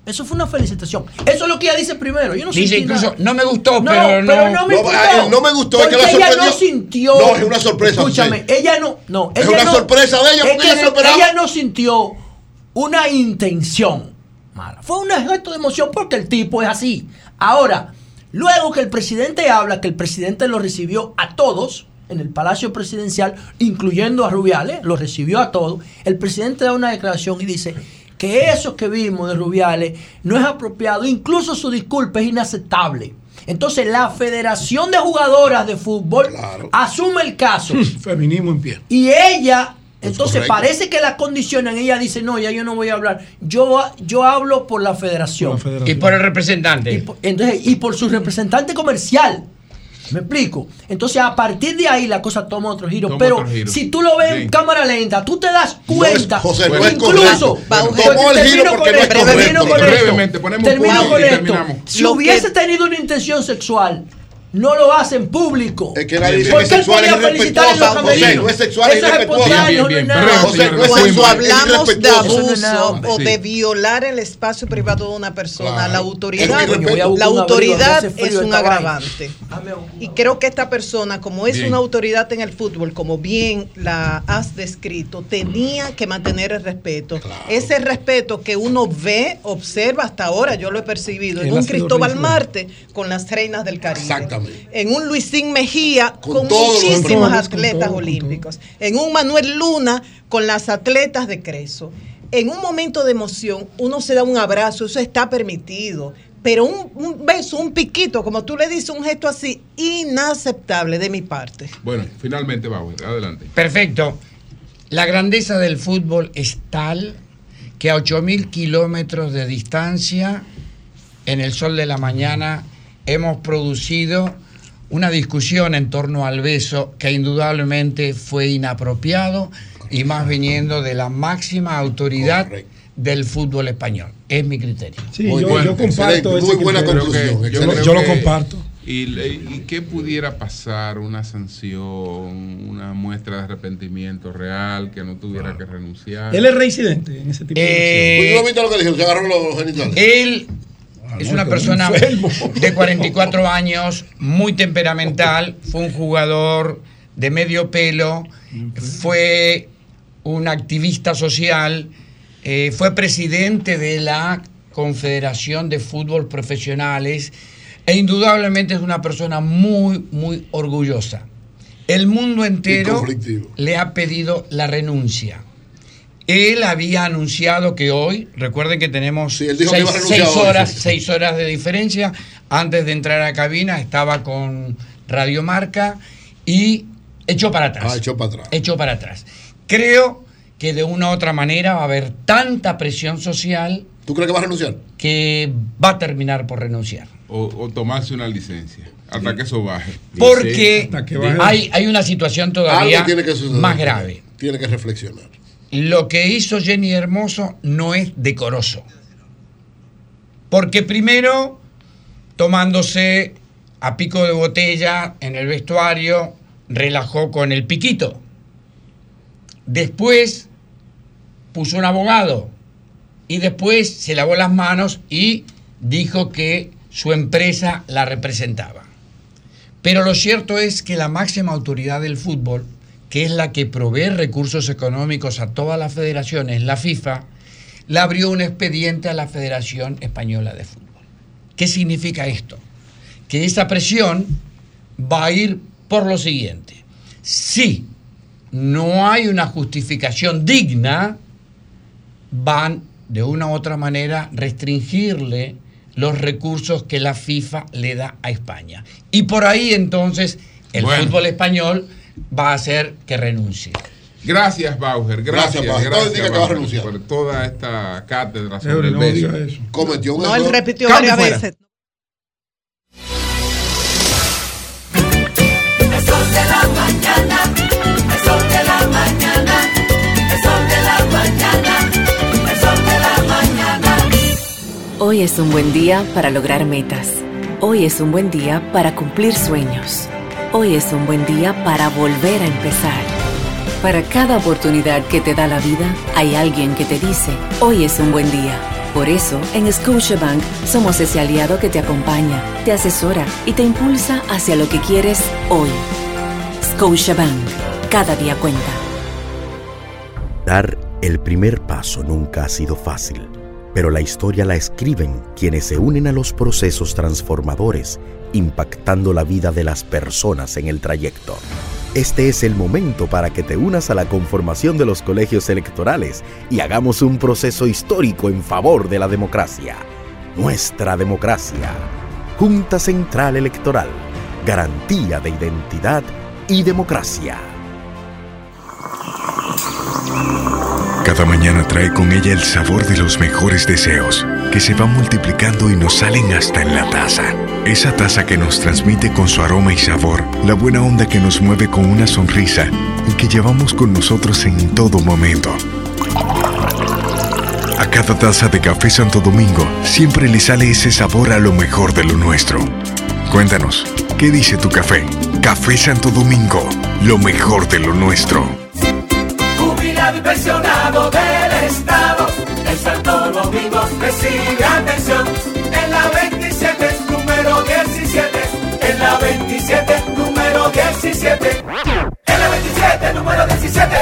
Eso fue una felicitación. Eso es lo que ella dice primero. Yo no Dice sentí incluso, nada. no me gustó, No, pero no. pero no me No, gustó. no me gustó, es que Porque la ella no sintió. No, es una sorpresa, Escúchame, ella no. no Es una no- sorpresa de ella, porque que ella se no-. Ella no sintió una intención mala. Fue un gesto de emoción porque el tipo es así. Ahora, Luego que el presidente habla, que el presidente lo recibió a todos en el Palacio Presidencial, incluyendo a Rubiales, lo recibió a todos, el presidente da una declaración y dice que eso que vimos de Rubiales no es apropiado, incluso su disculpa es inaceptable. Entonces la Federación de Jugadoras de Fútbol asume el caso Feminismo en pie. y ella, entonces correcto. parece que la condicionan, ella dice, no, ya yo no voy a hablar, yo, yo hablo por la federación. Y por el representante. Y por, entonces, y por su representante comercial. ¿Me explico? Entonces, a partir de ahí la cosa toma otro giro. Toma pero otro giro. si tú lo ves en Bien. cámara lenta, tú te das cuenta. José, no es incluso. correcto. Porque Tomó el giro termino porque con no es esto, termino correcto. con esto. Brevemente, ponemos Termino con y esto. terminamos. Si Lo que- hubiese tenido una intención sexual, no lo hacen público. Es que nadie dice Porque que él sexual es podía felicitar en los irrespetuosa, José, camerinos. no es sexual, es Bien, bien, no sexual, Cuando hablamos de irrespetuoso. Abuso o de violar el espacio privado de una persona, la autoridad, la autoridad es un agravante. Y creo que esta persona, como es una autoridad en el fútbol, como bien la has descrito, tenía que mantener el respeto. Ese respeto que uno ve, observa hasta ahora, yo lo he percibido, en un Cristóbal Marte con las reinas del Caribe. Exactamente. En un Luisín Mejía con, muchísimos con todos, con atletas olímpicos. En un Manuel Luna con las atletas de Creso. En un momento de emoción, uno se da un abrazo, eso está permitido. Pero un, un beso, un piquito, como tú le dices, un gesto así, inaceptable de mi parte. Bueno, finalmente vamos, adelante. Perfecto. La grandeza del fútbol es tal que a 8.000 kilómetros de distancia, en el sol de la mañana, hemos producido una discusión en torno al beso que indudablemente fue inapropiado y más viniendo de la máxima autoridad Correcto. del fútbol español. Es mi criterio. Sí, Muy yo, bueno, yo comparto muy buena criterio. conclusión. Que- Yo, lo- yo comparto. ¿Y, ¿Y qué pudiera pasar? ¿Una sanción? ¿Una muestra de arrepentimiento real? ¿Que no tuviera que renunciar? Él es reincidente en ese tipo de Eh, Pues, ¿tú no viste lo que dijeron? Se agarró los genitales. Él es una persona de 44 años, muy temperamental, fue un jugador de medio pelo, fue un activista social, eh, fue presidente de la Confederación de Fútbol Profesionales e indudablemente es una persona muy, muy orgullosa. El mundo entero le ha pedido la renuncia. Él había anunciado que hoy, recuerden que tenemos Sí, él dijo que seis, hoy, horas, sí. seis horas de diferencia. Antes de entrar a cabina estaba con Radio Marca y echó para atrás. Ah, echó para atrás. Echó para atrás. Creo que de una u otra manera va a haber tanta presión social ¿Tú crees que va a renunciar? que va a terminar por renunciar. O, o tomarse una licencia hasta que eso baje. Porque hasta que baje. hay, hay una situación todavía más grave. Tiene que reflexionar. Lo que hizo Jenny Hermoso no es decoroso. Porque primero, tomándose a pico de botella en el vestuario, relajó con el piquito. Después puso un abogado y después se lavó las manos y dijo que su empresa la representaba. Pero lo cierto es que la máxima autoridad del fútbol, que es la que provee recursos económicos a todas las federaciones, la FIFA, le abrió un expediente a la Federación Española de Fútbol. ¿Qué significa esto? Que esa presión va a ir por lo siguiente. Si no hay una justificación digna, van de una u otra manera restringirle los recursos que la FIFA le da a España. Y por ahí entonces el Bueno. fútbol español va a hacer que renuncie. Gracias, Bauer. Gracias, Gracias, gracias, Bauer. No va a Bauer, renunciar. por toda esta cátedra sobre Eury, el no eso. Cometió un No, él error. repitió Cambio varias fuera. veces. El sol de la mañana, el sol de la mañana, el sol de la mañana, el sol de la mañana. Hoy es un buen día para lograr metas. Hoy es un buen día para cumplir sueños. Hoy es un buen día para volver a empezar. Para cada oportunidad que te da la vida, hay alguien que te dice, hoy es un buen día. Por eso, en Scotiabank somos ese aliado que te acompaña, te asesora y te impulsa hacia lo que quieres hoy. Scotiabank, cada día cuenta. Dar el primer paso nunca ha sido fácil, pero la historia la escriben quienes se unen a los procesos transformadores, impactando la vida de las personas en el trayecto. Este es el momento para que te unas a la conformación de los colegios electorales y hagamos un proceso histórico en favor de la democracia. Nuestra democracia. Junta Central Electoral. Garantía de identidad y democracia. Cada mañana trae con ella el sabor de los mejores deseos, que se van multiplicando y nos salen hasta en la taza. Esa taza que nos transmite con su aroma y sabor, la buena onda que nos mueve con una sonrisa y que llevamos con nosotros en todo momento. A cada taza de café Santo Domingo siempre le sale ese sabor a lo mejor de lo nuestro. Cuéntanos, ¿qué dice tu café? Café Santo Domingo, lo mejor de lo nuestro. Jubilado pensionado del Estado, en Santo Domingo recibe atención. La 27, número 17. En la 27, número 17.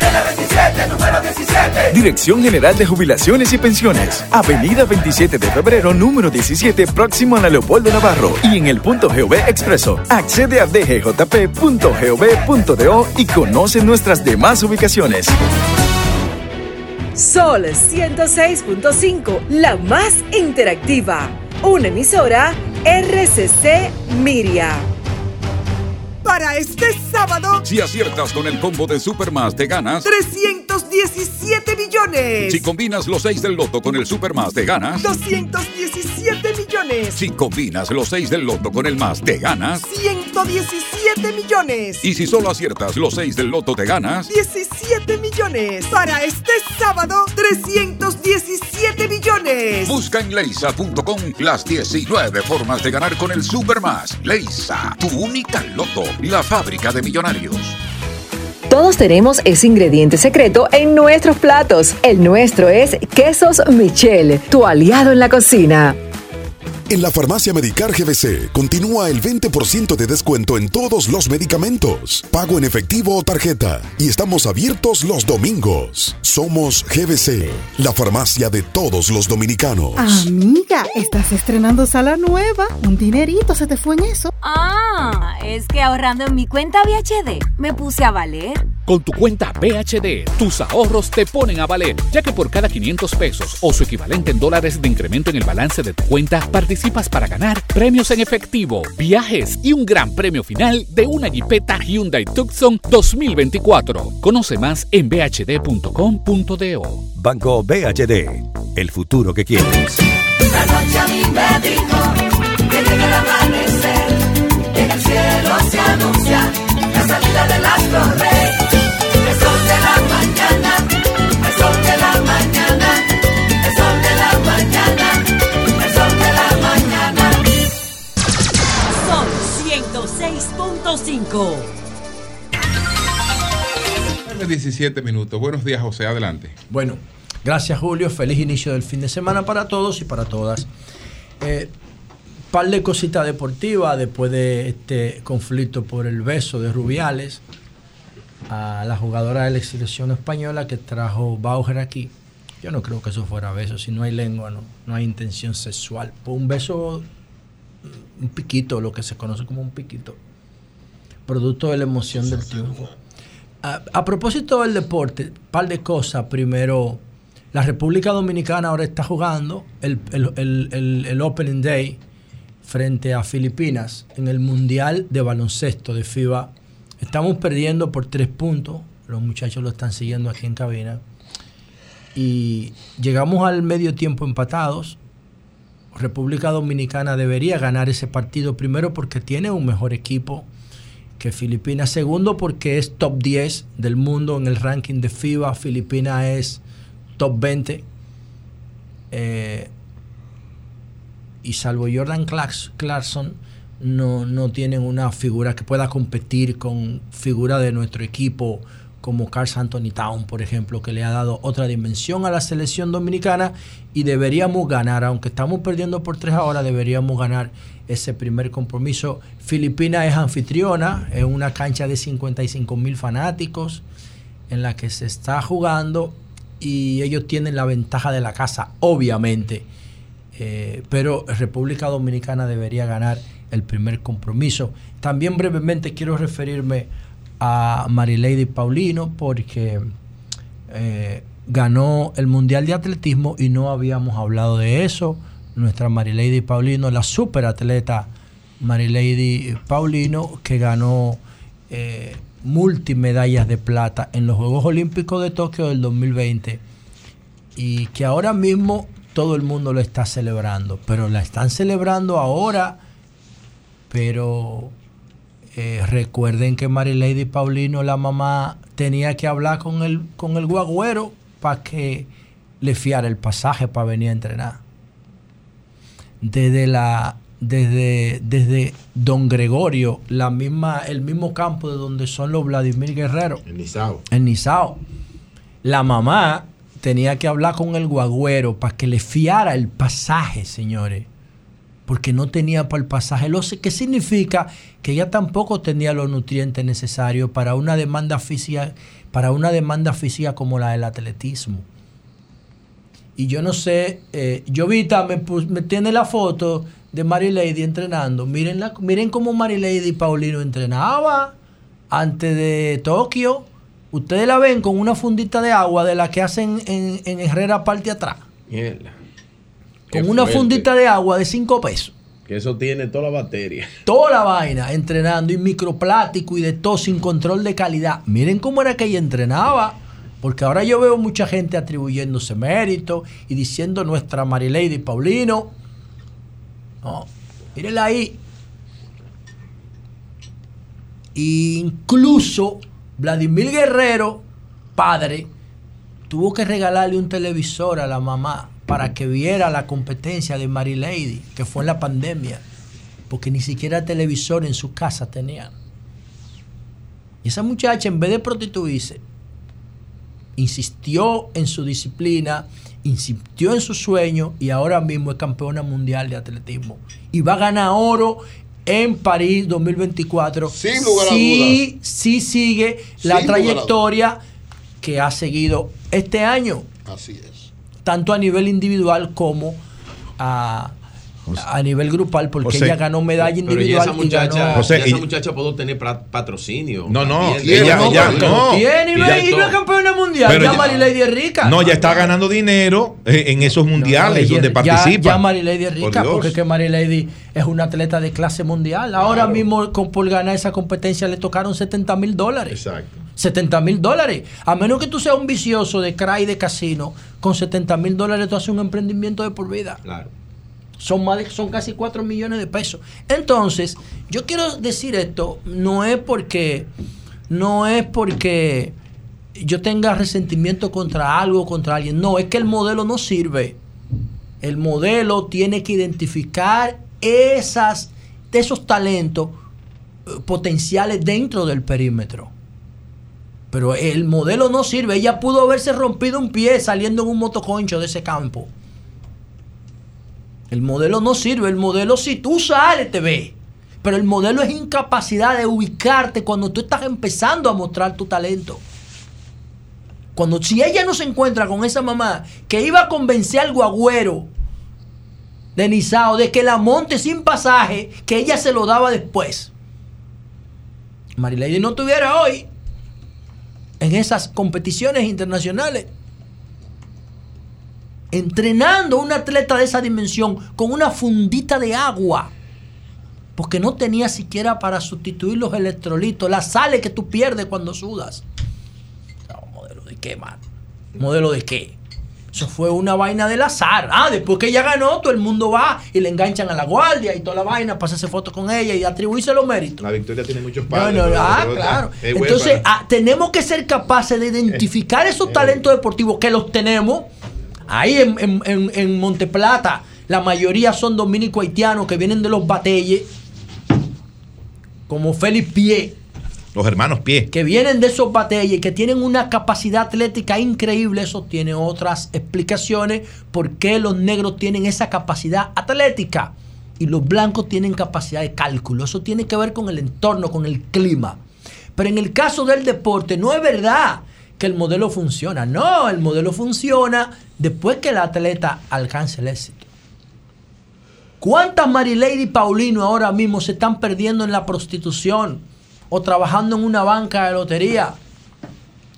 En la 27, número 17. Dirección General de Jubilaciones y Pensiones. Avenida 27 de febrero, número 17, próximo a la Leopoldo Navarro. Y en el punto GOV Expreso. Accede a dgjp.gov.do y conoce nuestras demás ubicaciones. Sol 106.5, la más interactiva. Una emisora RCC Miria. Para este sábado, Si aciertas con el combo de Supermas, te ganas. 317 millones. Si combinas los 6 del loto con el Supermas, te ganas. 217 millones. Si combinas los 6 del loto con el más, te ganas. 117 millones. Y si solo aciertas los 6 del loto, te ganas. 17 millones. Para este sábado, 317 millones. Busca en leisa.com las 19 formas de ganar con el Supermas. Leisa, tu única loto, la fábrica de millonarios. Todos tenemos ese ingrediente secreto en nuestros platos. El nuestro es Quesos Michel, tu aliado en la cocina. En la farmacia Medicar GBC continúa el 20% de descuento en todos los medicamentos, pago en efectivo o tarjeta, y estamos abiertos los domingos. Somos GBC, la farmacia de todos los dominicanos. Amiga, estás estrenando sala nueva. Un dinerito se te fue en eso. Ah, es que ahorrando en mi cuenta VHD me puse a valer. Con tu cuenta BHD, tus ahorros te ponen a valer, ya que por cada 500 pesos o su equivalente en dólares de incremento en el balance de tu cuenta, participas para ganar premios en efectivo, viajes y un gran premio final de una Jeepeta Hyundai Tucson 2024. Conoce más en bhd.com.do. Banco BHD, el futuro que quieres. La noche a mí me dijo que llega el amanecer. En el cielo se anuncia la salida del astro rey. 17 minutos. Buenos días, José. Adelante. Bueno, gracias, Julio. Feliz inicio del fin de semana para todos y para todas. Eh, par de cositas deportivas después de este conflicto por el beso de Rubiales a la jugadora de la selección española que trajo Bauer aquí. Yo no creo que eso fuera beso. Si no hay lengua, no, hay intención sexual. Un beso, un piquito, lo que se conoce como un piquito. Producto de la emoción del triunfo. A, a propósito del deporte, par de cosas. Primero, la República Dominicana ahora está jugando el, el- el- el- el Opening Day frente a Filipinas en el Mundial de Baloncesto de FIBA. Estamos perdiendo por tres puntos. Los muchachos lo están siguiendo aquí en cabina. Y llegamos al medio tiempo empatados. República Dominicana debería ganar ese partido primero porque tiene un mejor equipo que Filipinas. Segundo porque es top 10 del mundo en el ranking de FIBA. Filipinas es top 20. Eh, y salvo Jordan Clarks- Clarkson, no, no tienen una figura que pueda competir con figura de nuestro equipo como Carl Anthony Town, por ejemplo, que le ha dado otra dimensión a la selección dominicana y deberíamos ganar, aunque estamos perdiendo por tres ahora, deberíamos ganar ese primer compromiso. Filipinas es anfitriona, es una cancha de 55 mil fanáticos en la que se está jugando y ellos tienen la ventaja de la casa, obviamente. Eh, pero República Dominicana debería ganar el primer compromiso. También brevemente quiero referirme a Marilady Paulino porque eh, ganó el Mundial de Atletismo y no habíamos hablado de eso. Nuestra Marilady Paulino, la superatleta Marilady Paulino, que ganó eh, multimedallas de plata en los Juegos Olímpicos de Tokio del 2020 y que ahora mismo todo el mundo lo está celebrando, pero la están celebrando ahora, pero eh, recuerden que Marilady Paulino, la mamá, tenía que hablar con el, con el guagüero para que le fiara el pasaje para venir a entrenar. Desde la desde, desde Don Gregorio, la misma, el mismo campo de donde son los Vladimir Guerrero. En Nizao. En Nizao. La mamá tenía que hablar con el guagüero para que le fiara el pasaje, señores. Porque no tenía para el pasaje. Lo ¿Qué significa? Que ella tampoco tenía los nutrientes necesarios para una demanda física, para una demanda física como la del atletismo. Y yo no sé, eh, yo ahorita me, pus- me tiene la foto de Mary Lady entrenando. Miren, la, miren cómo Mary Lady Paulino entrenaba antes de Tokio. Ustedes la ven con una fundita de agua de la que hacen en, en Herrera parte atrás. Mierda. Con Qué una fuerte. fundita de agua de 5 pesos. Que eso tiene toda la batería. Toda la vaina entrenando y microplástico y de todo sin control de calidad. Miren cómo era que ella entrenaba. Porque ahora yo veo mucha gente atribuyéndose mérito y diciendo nuestra Marilady Paulino. No, mírenla ahí. Incluso Vladimir Guerrero, padre, tuvo que regalarle un televisor a la mamá para que viera la competencia de Mary Lady, que fue en la pandemia, porque ni siquiera televisor en su casa tenían. Y esa muchacha, en vez de prostituirse, insistió en su disciplina, insistió en su sueño y ahora mismo es campeona mundial de atletismo. Y va a ganar oro en París 2024. Sin lugar a sí, sí sigue la Sin trayectoria que ha seguido este año, Así es. tanto a nivel individual como a, a nivel grupal, porque José, ella ganó medalla Pero ya individual esa y muchacha, ganó... José, esa ella- muchacha puede tener patrocinio. No, no, También. ella- no. Tiene y no es- y no es todo. campeona mundial, Pero ya ya- Mary Lady es rica. No, ya está ganando dinero eh, en esos mundiales No, donde ya- participa. Ya, Mary Lady es rica, porque es que Mary Lady es una atleta de clase mundial. Ahora mismo con, por ganar esa competencia le tocaron 70 mil dólares. Exacto. 70 mil dólares. A menos que tú seas un vicioso de crack y de casino, con 70 mil dólares tú haces un emprendimiento de por vida. Claro. Son, son casi 4 millones de pesos. Entonces, yo quiero decir esto, no es porque, no es porque yo tenga resentimiento contra algo, contra alguien. No, es que el modelo no sirve. El modelo tiene que identificar esas, esos talentos eh, potenciales dentro del perímetro. Pero el modelo no sirve. Ella pudo haberse rompido un pie saliendo en un motoconcho de ese campo. El modelo no sirve. El modelo, si tú sales, te ve. Pero el modelo es incapacidad de ubicarte cuando tú estás empezando a mostrar tu talento. Cuando si ella no se encuentra con esa mamá que iba a convencer al guagüero de Nizao de que la monte sin pasaje, que ella se lo daba después. Marilady no estuviera hoy en esas competiciones internacionales entrenando a un atleta de esa dimensión con una fundita de agua. Porque no tenía siquiera para sustituir los electrolitos, las sales que tú pierdes cuando sudas. No, ¿Modelo de qué, man? ¿Modelo de qué? Eso fue una vaina del azar. Ah, después que ella ganó, todo el mundo va y le enganchan a la guardia y toda la vaina, para hacerse fotos con ella y atribuirse los méritos. La victoria tiene muchos No, padres. no, pero- ah, claro. Entonces, ah, tenemos que ser capaces de identificar esos talentos deportivos que los tenemos. Ahí en, en, en, en Monteplata, la mayoría son dominicos haitianos que vienen de los batelles, como Félix Pie, Los hermanos pie. que vienen de esos batalles, que tienen una capacidad atlética increíble, eso tiene otras explicaciones por qué los negros tienen esa capacidad atlética y los blancos tienen capacidad de cálculo. Eso tiene que ver con el entorno, con el clima. Pero en el caso del deporte, no es verdad que el modelo funciona. No, el modelo funciona después que el atleta alcance el éxito. ¿Cuántas Marilady Paulino ahora mismo se están perdiendo en la prostitución o trabajando en una banca de lotería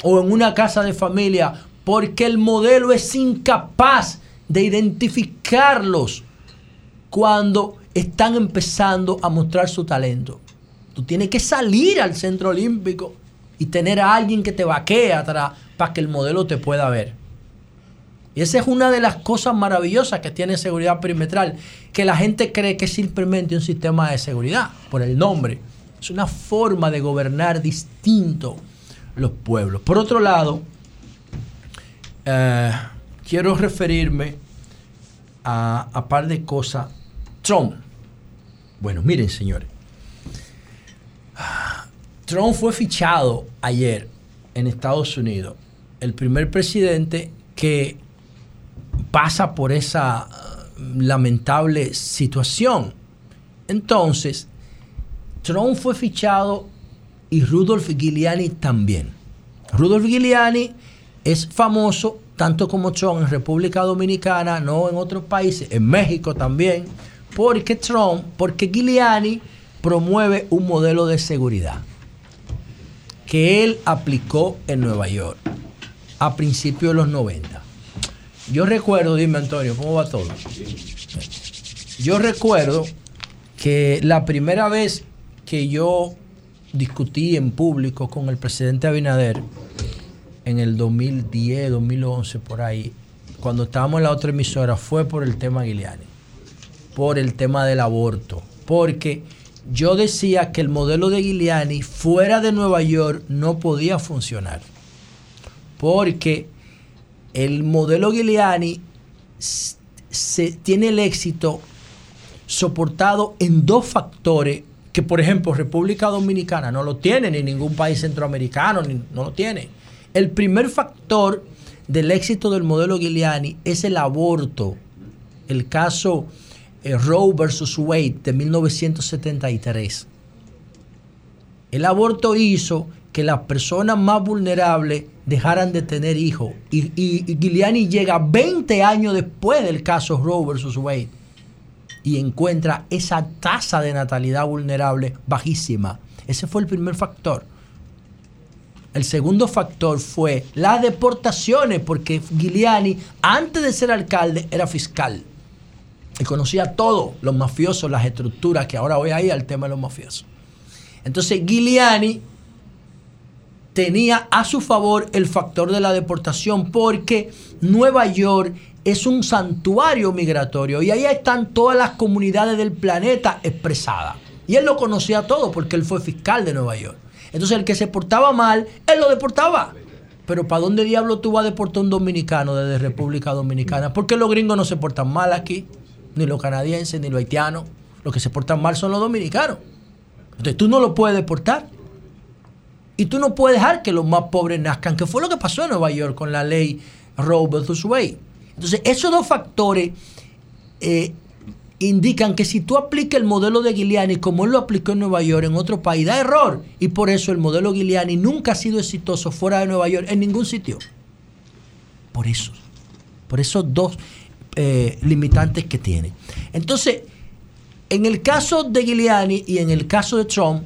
o en una casa de familia porque el modelo es incapaz de identificarlos cuando están empezando a mostrar su talento? Tú tienes que salir al centro olímpico y tener a alguien que te vaquee atrás para que el modelo te pueda ver. Y esa es una de las cosas maravillosas que tiene seguridad perimetral, que la gente cree que es simplemente un sistema de seguridad, por el nombre. Es una forma de gobernar distinto los pueblos. Por otro lado, eh, quiero referirme a, a par de cosas. Trump. Bueno, miren, señores. Trump fue fichado ayer en Estados Unidos. El primer presidente que pasa por esa uh, lamentable situación. Entonces, Trump fue fichado y Rudolf Giuliani también. Rudolf Giuliani es famoso tanto como Trump en República Dominicana, no en otros países, en México también, porque Trump, porque Giuliani promueve un modelo de seguridad que él aplicó en Nueva York a principios de los 90. Yo recuerdo, dime Antonio, ¿cómo va todo? Yo recuerdo que la primera vez que yo discutí en público con el presidente Abinader, en el 2010, 2011, por ahí, cuando estábamos en la otra emisora, fue por el tema Giuliani, por el tema del aborto, porque yo decía que el modelo de Giuliani fuera de Nueva York no podía funcionar. Porque el modelo Giuliani se, tiene el éxito soportado en dos factores que, por ejemplo, República Dominicana no lo tiene, ni ningún país centroamericano no lo tiene. El primer factor del éxito del modelo Giuliani es el aborto. El caso eh, Roe versus Wade de 1973. El aborto hizo que las personas más vulnerables dejaran de tener hijos. Y, y, Giuliani llega 20 años después del caso Roe versus Wade y encuentra esa tasa de natalidad vulnerable bajísima. Ese fue el primer factor. El segundo factor fue las deportaciones, porque Giuliani, antes de ser alcalde, era fiscal. Y conocía todo, los mafiosos, las estructuras, que ahora voy ahí al tema de los mafiosos. Entonces Giuliani tenía a su favor el factor de la deportación porque Nueva York es un santuario migratorio y ahí están todas las comunidades del planeta expresadas. Y él lo conocía todo porque él fue fiscal de Nueva York. Entonces el que se portaba mal, él lo deportaba. Pero ¿para dónde diablo tú vas a deportar un dominicano desde República Dominicana? Porque los gringos no se portan mal aquí ni los canadienses, ni los haitianos. Los que se portan mal son los dominicanos. Entonces tú no lo puedes deportar. Y tú no puedes dejar que los más pobres nazcan, que fue lo que pasó en Nueva York con la ley Roe versus Wade. Entonces, esos dos factores eh, indican que si tú aplicas el modelo de Giuliani como él lo aplicó en Nueva York, en otro país, da error. Y por eso el modelo Giuliani nunca ha sido exitoso fuera de Nueva York, en ningún sitio. Por eso. Por esos dos eh, limitantes que tiene. Entonces, en el caso de Giuliani y en el caso de Trump,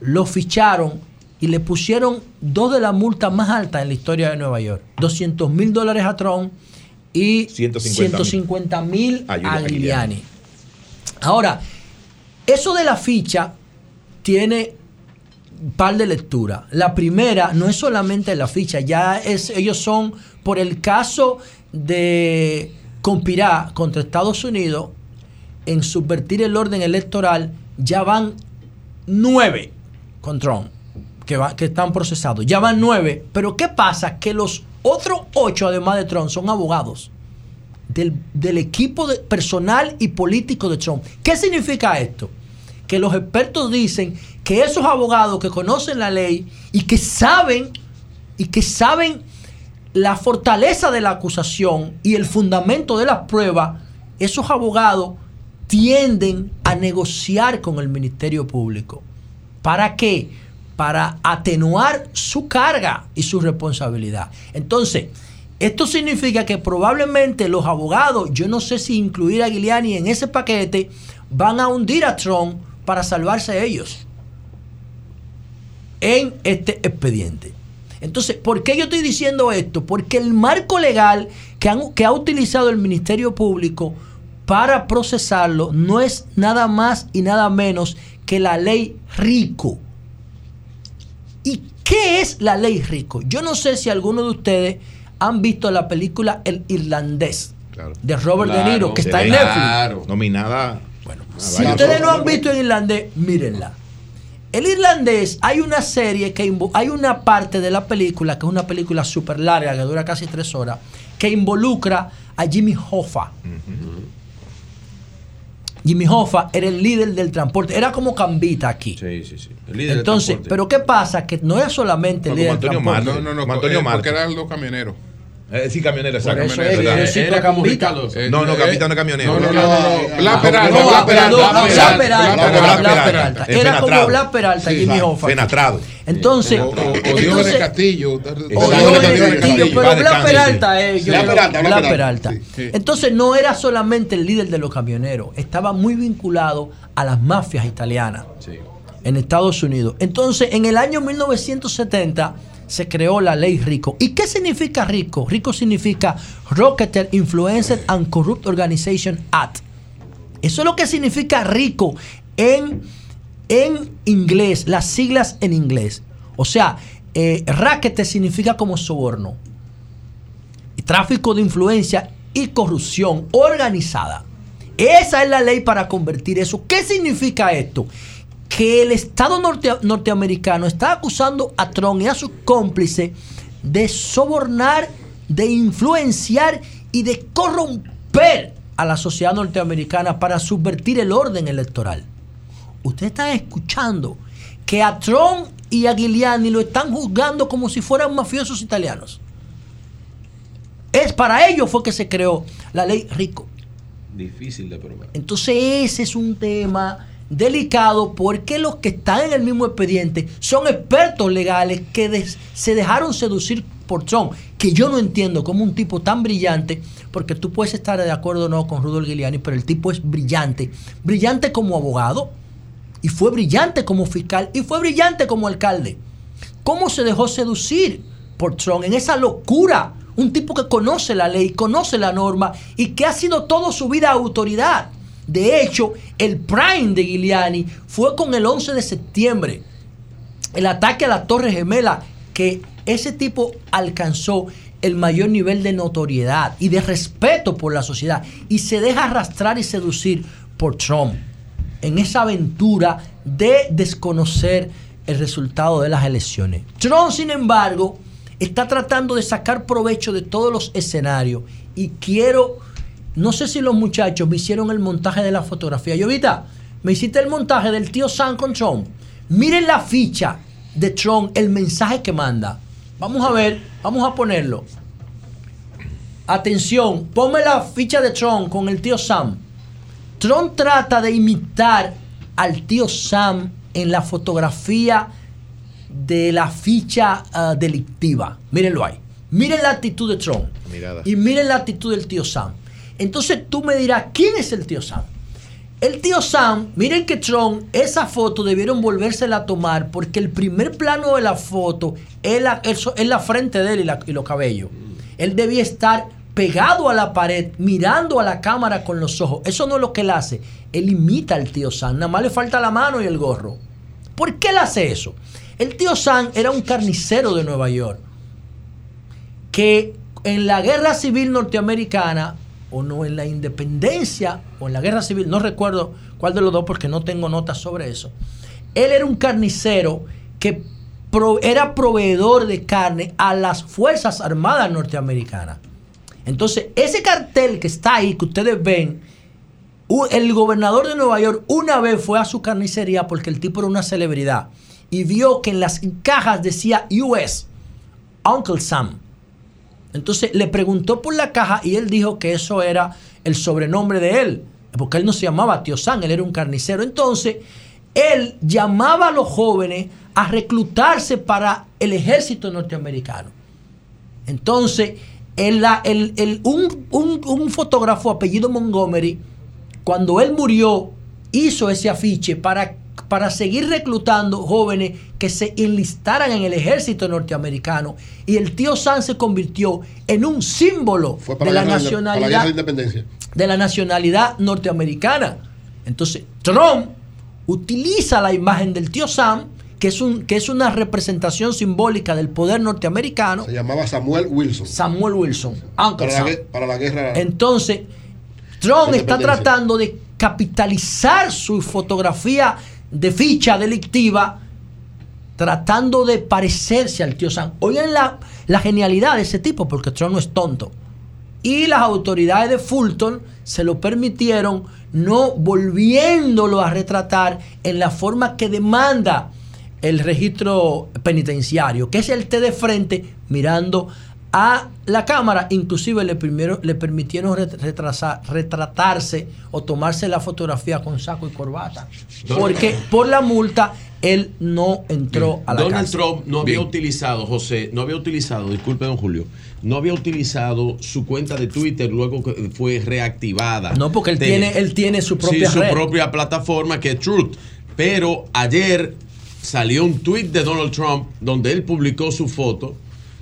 lo ficharon y le pusieron dos de las multas más altas en la historia de Nueva York. 200 mil dólares a Trump y 150 mil a Giuliani. Ahora, eso de la ficha tiene un par de lecturas. La primera no es solamente la ficha, ya es, ellos son por el caso de compirá contra Estados Unidos en subvertir el orden electoral, ya van nueve con Trump que, están procesados. Ya van nueve. Pero ¿qué pasa? Que los otros ocho, además de Trump, son abogados del, equipo personal y político de Trump. ¿Qué significa esto? Que los expertos dicen que esos abogados que conocen la ley y que saben y que saben la fortaleza de la acusación y el fundamento de la prueba, esos abogados tienden a negociar con el Ministerio Público. ¿Para qué? para atenuar su carga y su responsabilidad. Entonces, esto significa que probablemente los abogados, yo no sé si incluir a Giuliani en ese paquete, van a hundir a Trump para salvarse ellos en este expediente. Entonces, ¿por qué yo estoy diciendo esto? Porque el marco legal que, han- que ha utilizado el Ministerio Público para procesarlo no es nada más y nada menos que la ley RICO. ¿Y qué es la ley RICO? Yo no sé si alguno de ustedes han visto la película El Irlandés de Robert De Niro, que está en Netflix. Claro. Nominada. Bueno, Si ustedes no han visto en irlandés, mírenla. El irlandés, hay una serie que hay una parte de la película, que es una película súper larga, que dura casi tres horas, que involucra a Jimmy Hoffa. Jimmy Hoffa era el líder del transporte, era como Cambita aquí. Sí, sí, sí. El líder del Entonces, transporte. pero ¿qué pasa? Que no era solamente el No, líder del Antonio transporte. Marte. No, no, no, Antonio eh, porque eran los camioneros. Eh, sí, camionero, exacto. eso es, Camionero, yo ¿verdad? cito a Cambita. Eh, No, no, eh, capitán de camionero. No, no, no, no. Blas No, Peralta, no, Blas perdón, Peralta. no, Blas Peralta, Blas Peralta. Era como. Blas Peralta, Jimmy Hoffa. Fenatrado. Entonces, O, entonces- Diógenes Castillo. o Diógenes Castillo, pero Blas Peralta es yo Blas Peralta. Entonces no era solamente el líder de los camioneros, estaba muy vinculado a las mafias italianas en Estados Unidos. Entonces, en el año 1970 se creó la ley RICO. ¿Y qué significa RICO? RICO significa Rocketeer Influenced and Corrupt Organization Act. Eso es lo que significa RICO en, en inglés, las siglas en inglés. O sea, eh, significa como soborno. Y tráfico de influencia y corrupción organizada. Esa es la ley para convertir eso. ¿Qué significa esto? Que el Estado norte- norteamericano está acusando a Trump y a sus cómplices de sobornar, de influenciar y de corromper a la sociedad norteamericana para subvertir el orden electoral. Ustedes están escuchando que a Trump y a Giuliani lo están juzgando como si fueran mafiosos italianos. Es para ello fue que se creó la ley Rico. Difícil de probar. Entonces ese es un tema delicado porque los que están en el mismo expediente son expertos legales que se dejaron seducir por Trump, que yo no entiendo cómo un tipo tan brillante, porque tú puedes estar de acuerdo o no con Rudolf Giuliani, pero el tipo es brillante, brillante como abogado, y fue brillante como fiscal, y fue brillante como alcalde. ¿Cómo se dejó seducir por Trump en esa locura? Un tipo que conoce la ley, conoce la norma y que ha sido toda su vida autoridad. De hecho, el prime de Giuliani fue con el 11 de septiembre, el ataque a la Torre Gemela, que ese tipo alcanzó el mayor nivel de notoriedad y de respeto por la sociedad y se deja arrastrar y seducir por Trump en esa aventura de desconocer el resultado de las elecciones. Trump, sin embargo, está tratando de sacar provecho de todos los escenarios y quiero, no sé si los muchachos me hicieron el montaje de la fotografía. Yo, ahorita me hiciste el montaje del tío Sam con Trump. Miren la ficha de Trump, el mensaje que manda. Vamos a ver, vamos a ponerlo. Atención, ponme la ficha de Trump con el tío Sam. Trump trata de imitar al tío Sam en la fotografía de la ficha ah, delictiva. Mírenlo ahí. Miren la actitud de Trump. Mirada. Y miren la actitud del tío Sam. Entonces tú me dirás, ¿quién es el tío Sam? El tío Sam, miren que Trump, esa foto debieron volvérsela a tomar porque el primer plano de la foto es la, es- es la frente de él y, la- y los cabellos. Él debía estar pegado a la pared, mirando a la cámara con los ojos. Eso no es lo que él hace. Él imita al tío Sam. Nada más le falta la mano y el gorro. ¿Por qué él hace eso? El tío Sam era un carnicero de Nueva York que en la guerra civil norteamericana, o no en la independencia, o en la guerra civil, no recuerdo cuál de los dos porque no tengo notas sobre eso, él era un carnicero que era proveedor de carne a las Fuerzas Armadas norteamericanas. Entonces, ese cartel que está ahí, que ustedes ven, el gobernador de Nueva York una vez fue a su carnicería porque el tipo era una celebridad y vio que en las cajas decía US, Uncle Sam. Entonces le preguntó por la caja y él dijo que eso era el sobrenombre de él, porque él no se llamaba Tío Sam, él era un carnicero. Entonces él llamaba a los jóvenes a reclutarse para el ejército norteamericano. Entonces, el- un- un fotógrafo apellido Montgomery, cuando él murió, hizo ese afiche para, para seguir reclutando jóvenes que se enlistaran en el ejército norteamericano. Y el tío Sam se convirtió en un símbolo Fue para de la para nacionalidad de independencia. de la nacionalidad norteamericana. Entonces, Trump utiliza la imagen del tío Sam, que es, un, que es una representación simbólica del poder norteamericano. Se llamaba Samuel Wilson. Samuel Wilson. Uncle Para la, Sam. gue- para la guerra. Entonces, Trump está tratando de capitalizar su fotografía de ficha delictiva, tratando de parecerse al tío Sam. Oigan la, la genialidad de ese tipo, porque Trump no es tonto. Y las autoridades de Fulton se lo permitieron, no volviéndolo a retratar en la forma que demanda el registro penitenciario, que es el té de frente mirando a la cámara. Inclusive le, primero, le permitieron ret- retrasar- retratarse o tomarse la fotografía con saco y corbata. Porque por la multa él no entró a la Donald cárcel. Trump no había Bien. utilizado, José, no había utilizado, disculpe, don Julio, no había utilizado su cuenta de Twitter luego que fue reactivada. No, porque él De- tiene, él tiene su propia sí, su red. propia plataforma que es Truth. Pero ayer salió un tweet de Donald Trump donde él publicó su foto.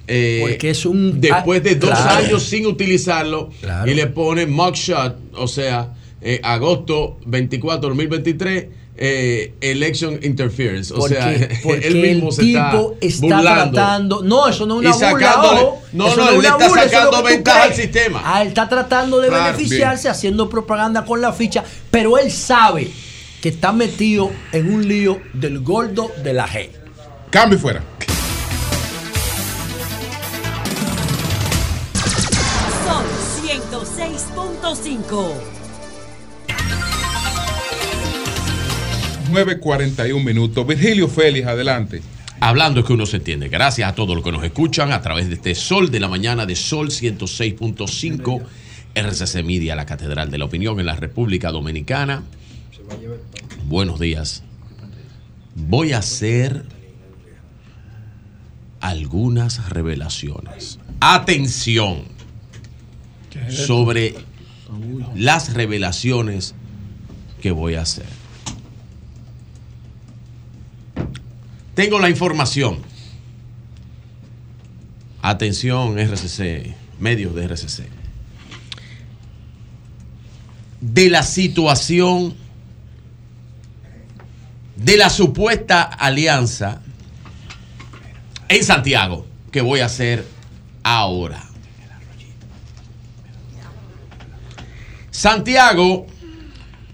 Eh, Porque es un- Después de dos Claro. años sin utilizarlo Claro. y le pone mugshot, o sea, eh, agosto 24, 2023, eh, election interference. O Porque, sea, porque él mismo el se tipo está, está, burlando. tratando. No, eso no es Y una burla. sacándole- ojo. no, Eso no, es él una le está burla, es sacando tú ventaja al sistema. Ah, él está tratando de Claro, beneficiarse haciendo propaganda con la ficha, pero él sabe que está metido en un lío del gordo de la G. Cambio fuera. 106.5. 9.41 minutos. Virgilio Félix, adelante. Hablando es que uno se entiende. Gracias a todos los que nos escuchan a través de este Sol de la Mañana de Sol 106.5, RCC Media, la Catedral de la Opinión en la República Dominicana. Buenos días. Voy a hacer algunas revelaciones. Atención sobre las revelaciones que voy a hacer. Tengo la información. Atención, RCC, medios de RCC. De la situación de la supuesta alianza en Santiago que voy a hacer ahora. Santiago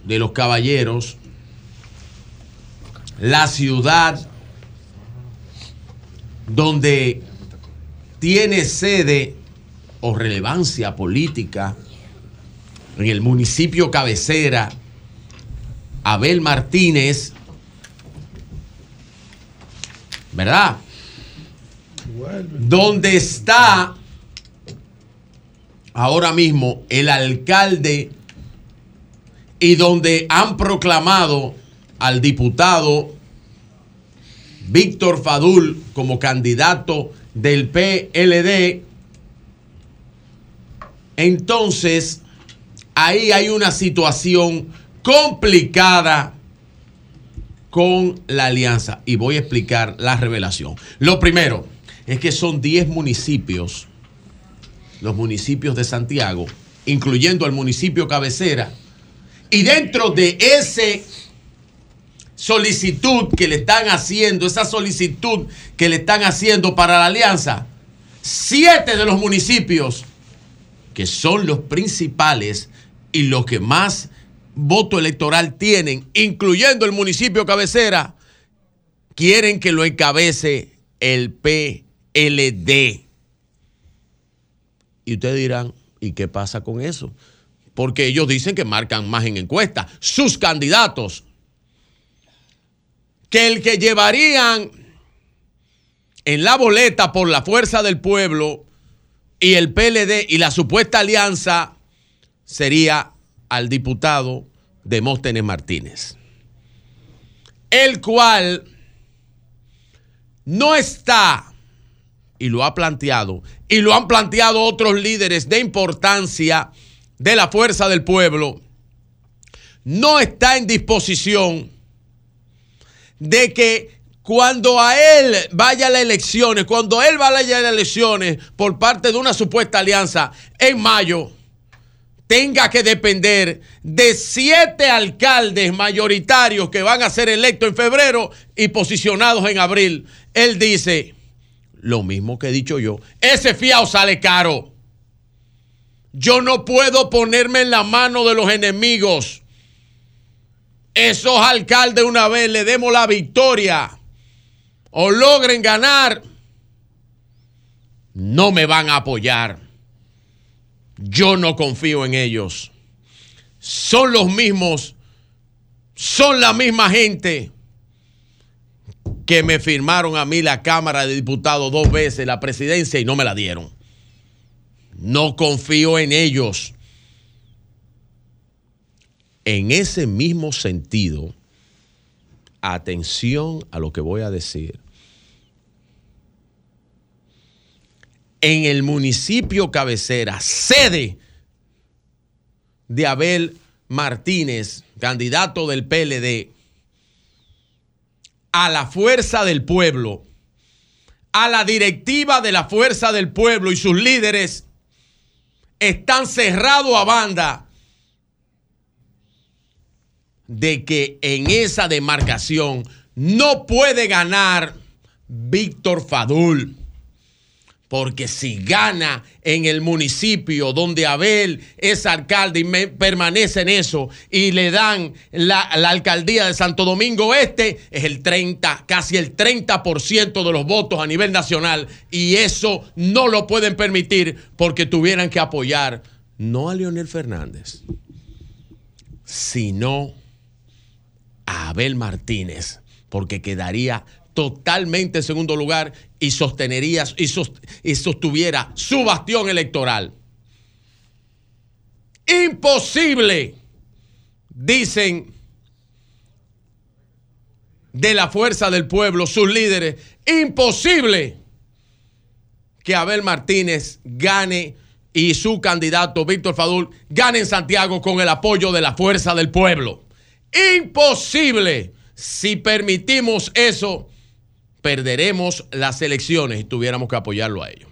de los Caballeros, la ciudad donde tiene sede o relevancia política en el municipio cabecera, Abel Martínez, ¿verdad? Donde está ahora mismo el alcalde y donde han proclamado al diputado Víctor Fadul como candidato del PLD, entonces ahí hay una situación complicada con la alianza y voy a explicar la revelación. Lo primero es que son 10 municipios, los municipios de Santiago, incluyendo el municipio cabecera, y dentro de ese solicitud que le están haciendo, esa solicitud que le están haciendo para la alianza, siete de los municipios que son los principales y los que más voto electoral tienen, incluyendo el municipio cabecera, quieren que lo encabece el PLD. Y ustedes dirán, ¿y qué pasa con eso? Porque ellos dicen que marcan más en encuesta. Sus candidatos que el que llevarían en la boleta por la fuerza del pueblo y el PLD y la supuesta alianza sería al diputado Demóstenes Martínez, el cual no está, y lo ha planteado, y lo han planteado otros líderes de importancia de la fuerza del pueblo, no está en disposición de que cuando a él vaya a las elecciones, cuando él vaya a las elecciones por parte de una supuesta alianza en mayo, tenga que depender de siete alcaldes mayoritarios que van a ser electos en febrero y posicionados en abril. Él dice, lo mismo que he dicho yo, ese fiao sale caro. Yo no puedo ponerme en la mano de los enemigos. Esos alcaldes una vez le demos la victoria o logren ganar, no me van a apoyar. Yo no confío en ellos. Son los mismos, son la misma gente que me firmaron a mí la Cámara de Diputados dos veces, la presidencia, y no me la dieron. No confío en ellos. En ese mismo sentido, atención a lo que voy a decir. En el municipio cabecera, sede de Abel Martínez, candidato del PLD, a la fuerza del pueblo, a la directiva de la fuerza del pueblo y sus líderes están cerrados a banda de que en esa demarcación no puede ganar Víctor Fadul. Porque si gana en el municipio donde Abel es alcalde y permanece en eso y le dan la, la alcaldía de Santo Domingo Este, es el 30, casi el 30% de los votos a nivel nacional. Y eso no lo pueden permitir porque tuvieran que apoyar no a Leonel Fernández, sino a Abel Martínez, porque quedaría totalmente en segundo lugar y sostenería y, sos- y sostuviera su bastión electoral. Imposible, dicen de la fuerza del pueblo, sus líderes, imposible que Abel Martínez gane y su candidato Víctor Fadul gane en Santiago con el apoyo de la fuerza del pueblo. Imposible. Si permitimos eso, perderemos las elecciones y tuviéramos que apoyarlo a ellos.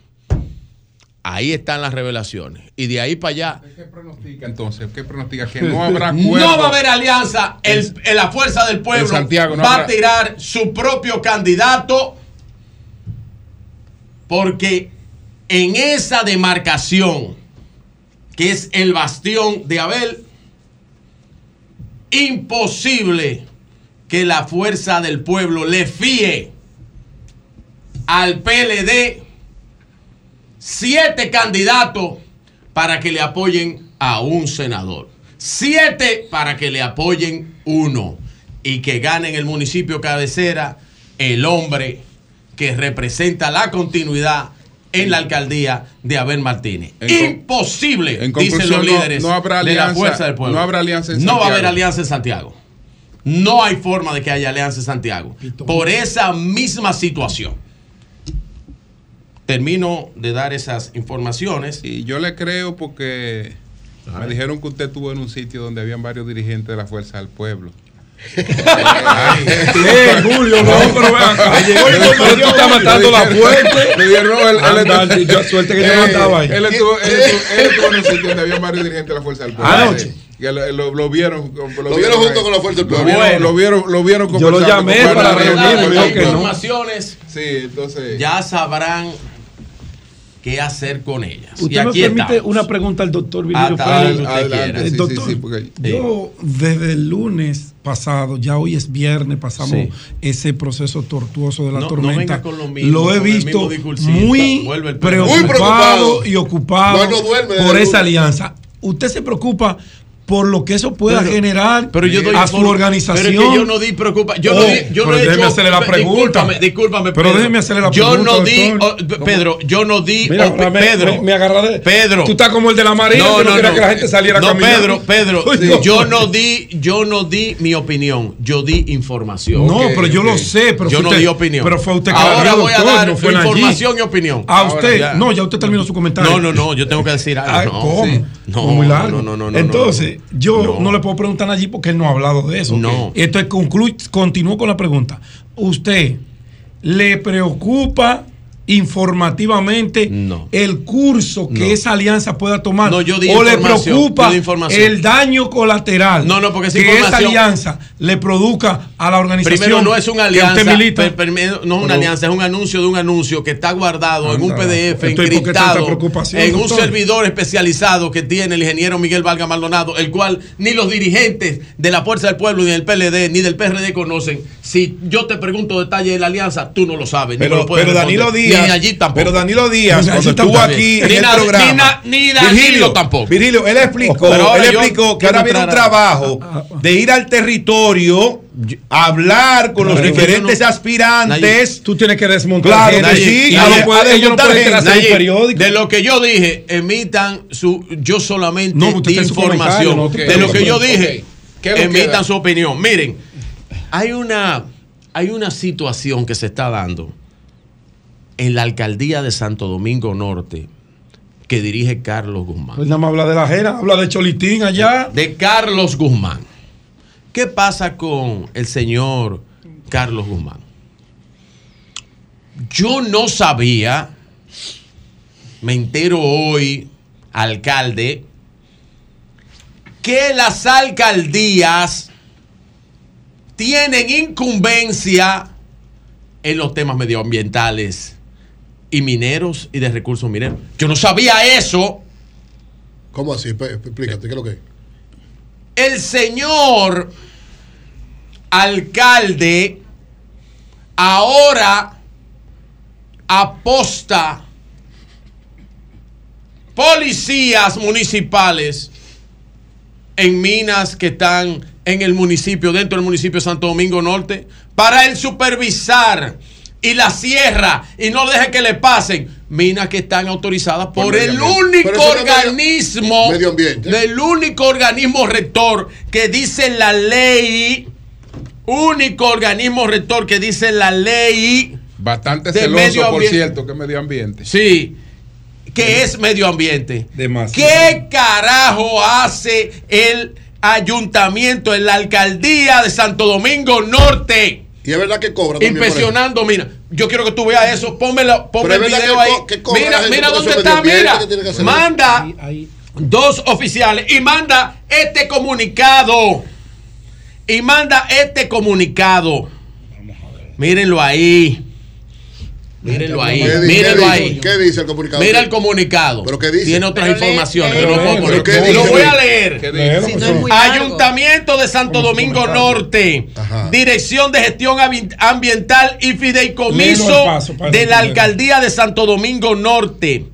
Ahí están las revelaciones. Y de ahí para allá, ¿Qué pronostica entonces? ¿Qué pronostica? Que no habrá acuerdo. no va a haber alianza. El, el- la fuerza del pueblo Santiago no va habrá- a tirar su propio candidato porque en esa demarcación, que es el bastión de Abel, imposible que la fuerza del pueblo le fíe al PLD siete candidatos para que le apoyen a un senador. Siete para que le apoyen uno. Y que gane en el municipio cabecera el hombre que representa la continuidad en la alcaldía de Abel Martínez. En Imposible, en dicen los no- líderes no habrá de la fuerza del pueblo. no habrá alianza en No va a haber Santiago. alianza en Santiago. No hay forma de que haya alianza en Santiago. Por esa misma situación. Termino de dar esas informaciones. Y yo le creo porque me dijeron que usted estuvo en un sitio donde habían varios dirigentes de la Fuerza del Pueblo. Eh, Julio, no, pero la Pero tú estás matando la Julio. fuente. Me dijeron, no, él, él Anda, estuvo- yo- suerte que yo Eh, no estaba ahí. Él estuvo, él estuvo- él estuvo en un sitio donde había varios dirigentes de la Fuerza del Pueblo. Anoche. Y lo, lo- lo vieron. Lo, vieron junto con la Fuerza del Pueblo. Lo vieron, lo vieron, lo vieron Yo lo llamé para reunirme, que no. Informaciones. Sí, entonces. Ya sabrán qué hacer con ellas. y Usted me aquí permite estamos. una pregunta al doctor Virgilio Adelante, sí, doctor, sí, sí, porque- yo desde el lunes pasado, ya hoy es viernes, pasamos Sí. ese proceso tortuoso de la No- no tormenta. venga con lo mismo, lo he visto muy preocupado, Muy preocupado. y ocupado No, no duerme, por esa alianza. Usted se preocupa por lo que eso pueda Pero- generar pero yo doy a su organización. Pero es que yo no di preocupa. Yo no di, yo no pero he déjeme hecho- hacerle la pregunta. Discúlpame, discúlpame. Pero déjeme hacerle la Yo pregunta, no di, oh, Pedro, yo no di. Mira, oh, Pedro. me- me Pedro. Tú estás como el de la María, que no quería que la gente saliera No, caminando. Pedro, Pedro. Yo no. no di, yo no di mi opinión. Yo di información. No, pero yo lo sé, pero yo fue no usted- di opinión. pero fue usted que la Ahora dio, voy a dar no información y opinión. A usted, no, ya usted terminó su comentario. No, no, no, yo tengo que decir algo. No. No, Fue muy largo. no, no, no, no, Entonces, yo no. le puedo preguntar allí porque él no ha hablado de eso. No. Entonces, concluye, continúo con la pregunta. ¿Usted le preocupa informativamente el curso que No. esa alianza pueda tomar? No, yo di ¿O le preocupa el daño colateral No, no, porque esa que esa alianza le produzca a la organización? Primero, no es una alianza. milita? per- no es una Pero- alianza, es un anuncio de un anuncio que está guardado en un PDF entonces, ¿por qué tanta encriptado en un servidor especializado que tiene el ingeniero Miguel Valga Maldonado, el cual ni los dirigentes de la Fuerza del Pueblo, ni del PLD, ni del PRD conocen. Si yo te pregunto detalles de la alianza, tú no lo sabes. ni me Pero, lo puedes pero Danilo responder. Díaz, Ni allí tampoco. pero Danilo Díaz, Ni cuando estuvo aquí en el programa, ni na- ni Danilo tampoco. Virgilio, él explicó, él yo explicó que ahora viene un entrar a- trabajo de ir al territorio, hablar con los diferentes aspirantes. Tú tienes que desmontar Claro sí. De lo que yo dije, emitan su. Yo solamente No, información. de lo que yo dije, ¿Qué es lo que emitan su opinión. Miren, hay una, hay una situación que se está dando en la alcaldía de Santo Domingo Norte que dirige Carlos Guzmán. Pues nada más habla de la jera, habla de Cholitín allá. De Carlos Guzmán. ¿Qué pasa con el señor Carlos Guzmán? Yo no sabía, me entero hoy, alcalde, que las alcaldías tienen incumbencia en los temas medioambientales y mineros y de recursos mineros. Yo no sabía eso. ¿Cómo así? Explícate, ¿qué es lo que es? El señor alcalde ahora aposta policías municipales en minas que están en el municipio, dentro del municipio de Santo Domingo Norte, para el supervisar y la sierra y no deje que le pasen minas que están autorizadas por, el único no organismo medio ambiente. del único organismo rector que dice la ley único organismo rector que dice la ley Bastante celoso, medio por cierto, que medio ambiente. Sí, que es medio ambiente. Demasiado. ¿Qué carajo hace el ayuntamiento, en la alcaldía de Santo Domingo Norte? Y es verdad que cobra. Inspeccionando, mira, yo quiero que tú veas eso, ponme Pero el es verdad video que ahí. co- que cobra la Mira, mira dónde está, mira. Manda dos oficiales y manda este comunicado. Y manda este comunicado. Mírenlo ahí. Mírenlo ahí. ¿Qué di- Mírenlo qué ahí. dice- ¿Qué dice el comunicado? Mira el comunicado. ¿Pero qué dice? Tiene otras informaciones. lee- que no puedo lee- poner. ¿pero qué Lo voy a leer. ¿Qué dice? Si no es muy largo. Ayuntamiento de Santo Domingo Norte, Dirección de Gestión Ambi- Ambiental y Fideicomiso paso de la. Alcaldía de Santo Domingo Norte.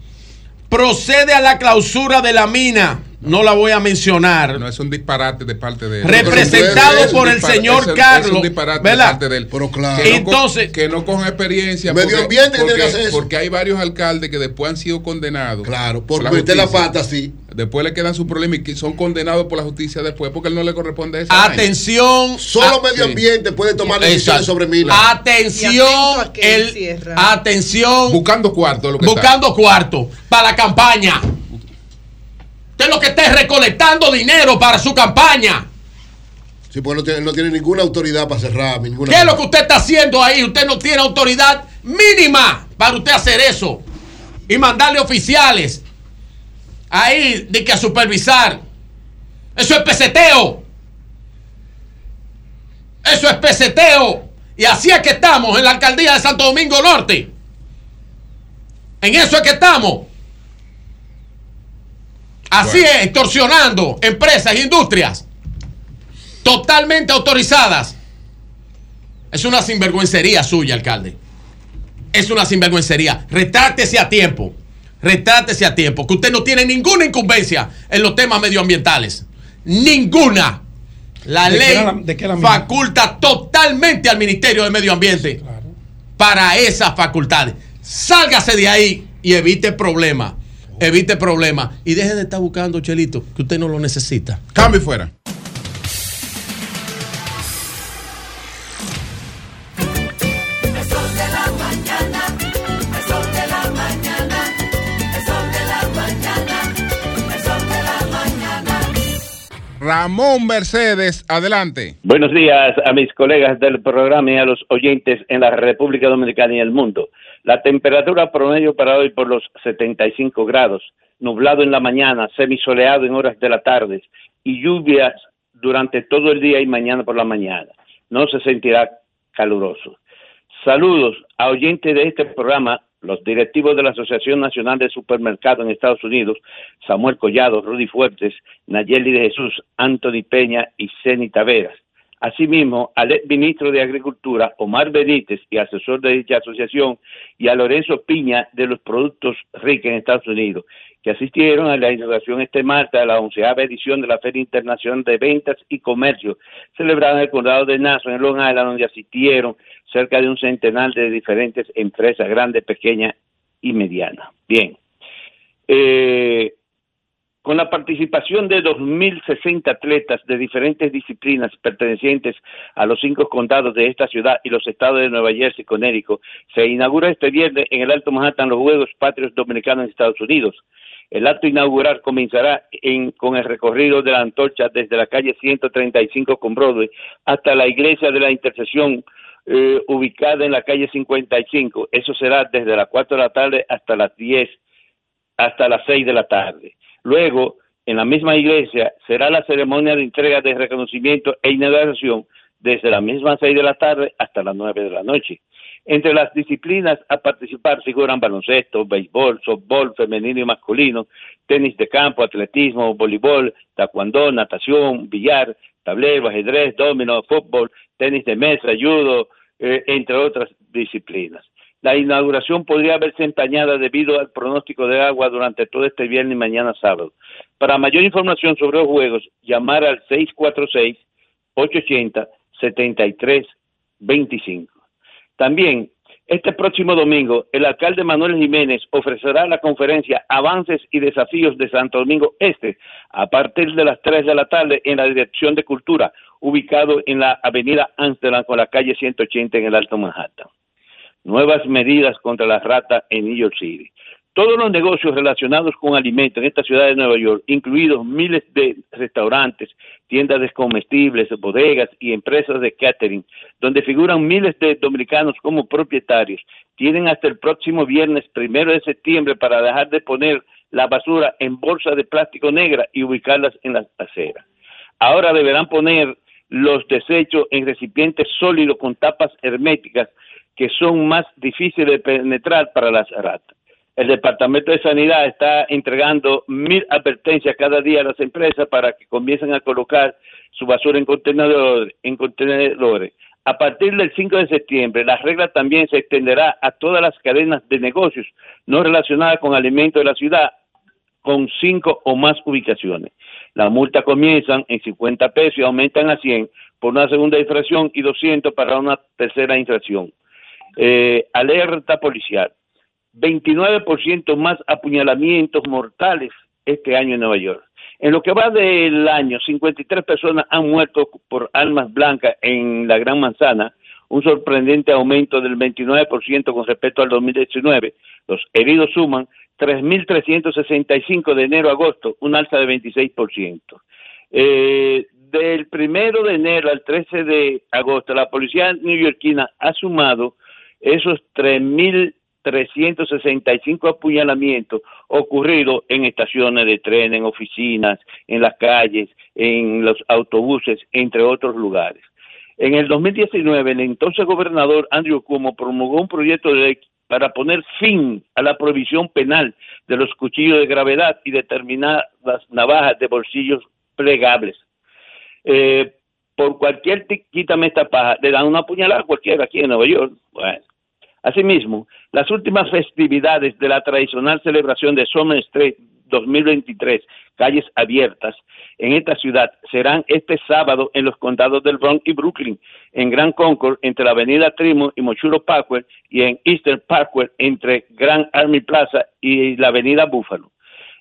Procede a la clausura de la mina. No la voy a mencionar. No es un disparate de parte de él. Representado por el señor es Carlos, Es un disparate ¿verdad? de parte de él. Pero claro. Que no Entonces- con, que no con experiencia. Medio ambiente que tiene que porque, hacer eso. porque hay varios alcaldes que después han sido condenados. Claro, por la meter la pata así. Después le quedan sus problemas y que son condenados por la justicia después porque él no le corresponde eso. Atención. Solo a- medio sí. ambiente puede tomar decisiones Exacto. sobre minas. Y Atención. El, atención. Buscando cuarto. Lo que está. buscando cuarto para la campaña. Usted lo que está es recolectando dinero para su campaña. Sí, porque no tiene, no tiene ninguna autoridad para cerrar. Ninguna ¿Qué es lo que usted está haciendo ahí? Usted no tiene autoridad mínima para usted hacer eso. Y mandarle oficiales ahí de que a supervisar. Eso es peseteo. Eso es peseteo. Y así es que estamos en la alcaldía de Santo Domingo Norte. En eso es que estamos. Así Bueno. es, extorsionando empresas e industrias totalmente autorizadas. Es una sinvergüencería suya, alcalde. Es una sinvergüencería. Retrátese a tiempo. Retrátese a tiempo. Que usted no tiene ninguna incumbencia en los temas medioambientales. Ninguna. La ¿De qué ley la- de la faculta totalmente al Ministerio de Medio Ambiente para esas facultades. Sálgase de ahí y evite problemas. Evite problemas. Y deje de estar buscando, Chelito, que usted no lo necesita. Cambio fuera. Ramón Mercedes, adelante. Buenos días a mis colegas del programa y a los oyentes en la República Dominicana y el mundo. La temperatura promedio para hoy por los 75 grados, nublado en la mañana, semisoleado en horas de la tarde y lluvias durante todo el día y mañana por la mañana. No se sentirá caluroso. Saludos a oyentes de este programa, los directivos de la Asociación Nacional de Supermercados en Estados Unidos, Samuel Collado, Rudy Fuertes, Nayeli de Jesús, Anthony Peña y Ceni Taveras. Asimismo, al ex ministro de Agricultura, Omar Benítez, y asesor de dicha asociación, y a Lorenzo Piña de los Productos RIC en Estados Unidos, que asistieron a la inauguración este martes a la onceava edición de la Feria Internacional de Ventas y Comercio, celebrada en el condado de Nassau, en Long Island, donde asistieron cerca de un centenar de diferentes empresas, grandes, pequeñas y medianas. Bien. Eh, con la participación de 2.060 atletas de diferentes disciplinas pertenecientes a los cinco condados de esta ciudad y los estados de Nueva Jersey y Connecticut, se inaugura este viernes en el Alto Manhattan los Juegos Patrios Dominicanos en Estados Unidos. El acto inaugural comenzará en- con el recorrido de la antorcha desde la calle 135 con Broadway hasta la iglesia de la Intercesión eh, ubicada en la calle 55. Eso será desde las 4 de la tarde hasta las 10 hasta las 6 de la tarde. Luego, en la misma iglesia, será la ceremonia de entrega de reconocimiento e inauguración desde las mismas 6 de la tarde hasta las 9 de la noche. Entre las disciplinas a participar figuran baloncesto, béisbol, softball femenino y masculino, tenis de campo, atletismo, voleibol, taekwondo, natación, billar, tablero, ajedrez, domino, fútbol, tenis de mesa, judo, eh, entre otras disciplinas. La inauguración podría verse empañada debido al pronóstico de agua durante todo este viernes y mañana sábado. Para mayor información sobre los juegos, llamar al 646-880-7325. También, este próximo domingo, el alcalde Manuel Jiménez ofrecerá la conferencia Avances y Desafíos de Santo Domingo Este a partir de las 3 de la tarde en la Dirección de Cultura, ubicado en la avenida Amsterdam con la calle 180 en el Alto Manhattan nuevas medidas contra las ratas en New York City. Todos los negocios relacionados con alimentos en esta ciudad de Nueva York, incluidos miles de restaurantes, tiendas de comestibles, bodegas y empresas de catering, donde figuran miles de dominicanos como propietarios, tienen hasta el próximo viernes primero de septiembre para dejar de poner la basura en bolsas de plástico negra y ubicarlas en las aceras. Ahora deberán poner los desechos en recipientes sólidos con tapas herméticas que son más difíciles de penetrar para las ratas. El Departamento de Sanidad está entregando mil advertencias cada día a las empresas para que comiencen a colocar su basura en contenedores. En contenedores. A partir del 5 de septiembre, la regla también se extenderá a todas las cadenas de negocios no relacionadas con alimentos de la ciudad con cinco o más ubicaciones. Las multas comienzan en 50 pesos y aumentan a 100 por una segunda infracción y 200 para una tercera infracción. Eh, alerta policial. 29% más apuñalamientos mortales este año en Nueva York. En lo que va del año, 53 personas han muerto por armas blancas en la Gran Manzana, un sorprendente aumento del 29% con respecto al 2019. Los heridos suman 3.365 de enero a agosto, un alza de 26%. Eh, del primero de enero al 13 de agosto, la policía neoyorquina ha sumado esos 3.365 apuñalamientos ocurridos en estaciones de tren, en oficinas, en las calles, en los autobuses, entre otros lugares. En el 2019, el entonces gobernador Andrew Cuomo promulgó un proyecto de ley para poner fin a la prohibición penal de los cuchillos de gravedad y determinadas navajas de bolsillos plegables. Eh, por cualquier quítame esta paja, le dan una puñalada a cualquiera aquí en Nueva York. Bueno. Asimismo, las últimas festividades de la tradicional celebración de Summer Street 2023, calles abiertas en esta ciudad serán este sábado en los condados del Bronx y Brooklyn, en Grand Concord entre la avenida Trimo y Mochulo Parkway y en Eastern Parkway entre Grand Army Plaza y la avenida Buffalo.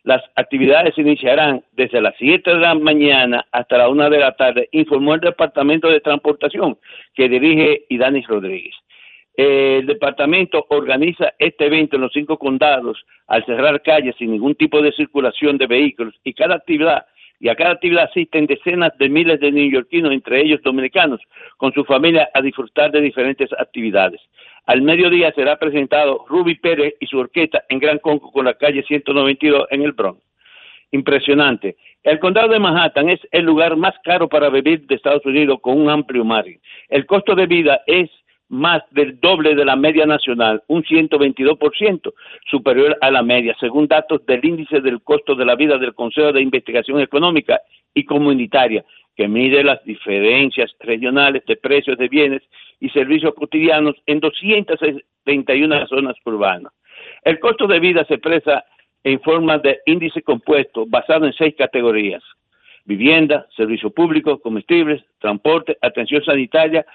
Las actividades iniciarán desde las 7 de la mañana hasta la 1 de la tarde, informó el Departamento de Transportación que dirige Idanis Rodríguez. El departamento organiza este evento en los cinco condados al cerrar calles sin ningún tipo de circulación de vehículos y cada actividad y a cada actividad asisten decenas de miles de neoyorquinos, entre ellos dominicanos, con su familia a disfrutar de diferentes actividades. Al mediodía será presentado Ruby Pérez y su orquesta en Gran Conco con la calle 192 en el Bronx. Impresionante. El condado de Manhattan es el lugar más caro para vivir de Estados Unidos con un amplio margen. El costo de vida es más del doble de la media nacional, un 122% superior a la media, según datos del índice del costo de la vida del Consejo de Investigación Económica y Comunitaria, que mide las diferencias regionales de precios de bienes y servicios cotidianos en 231 zonas urbanas. El costo de vida se expresa en forma de índice compuesto basado en seis categorías. Vivienda, servicio público, comestibles, transporte, atención sanitaria,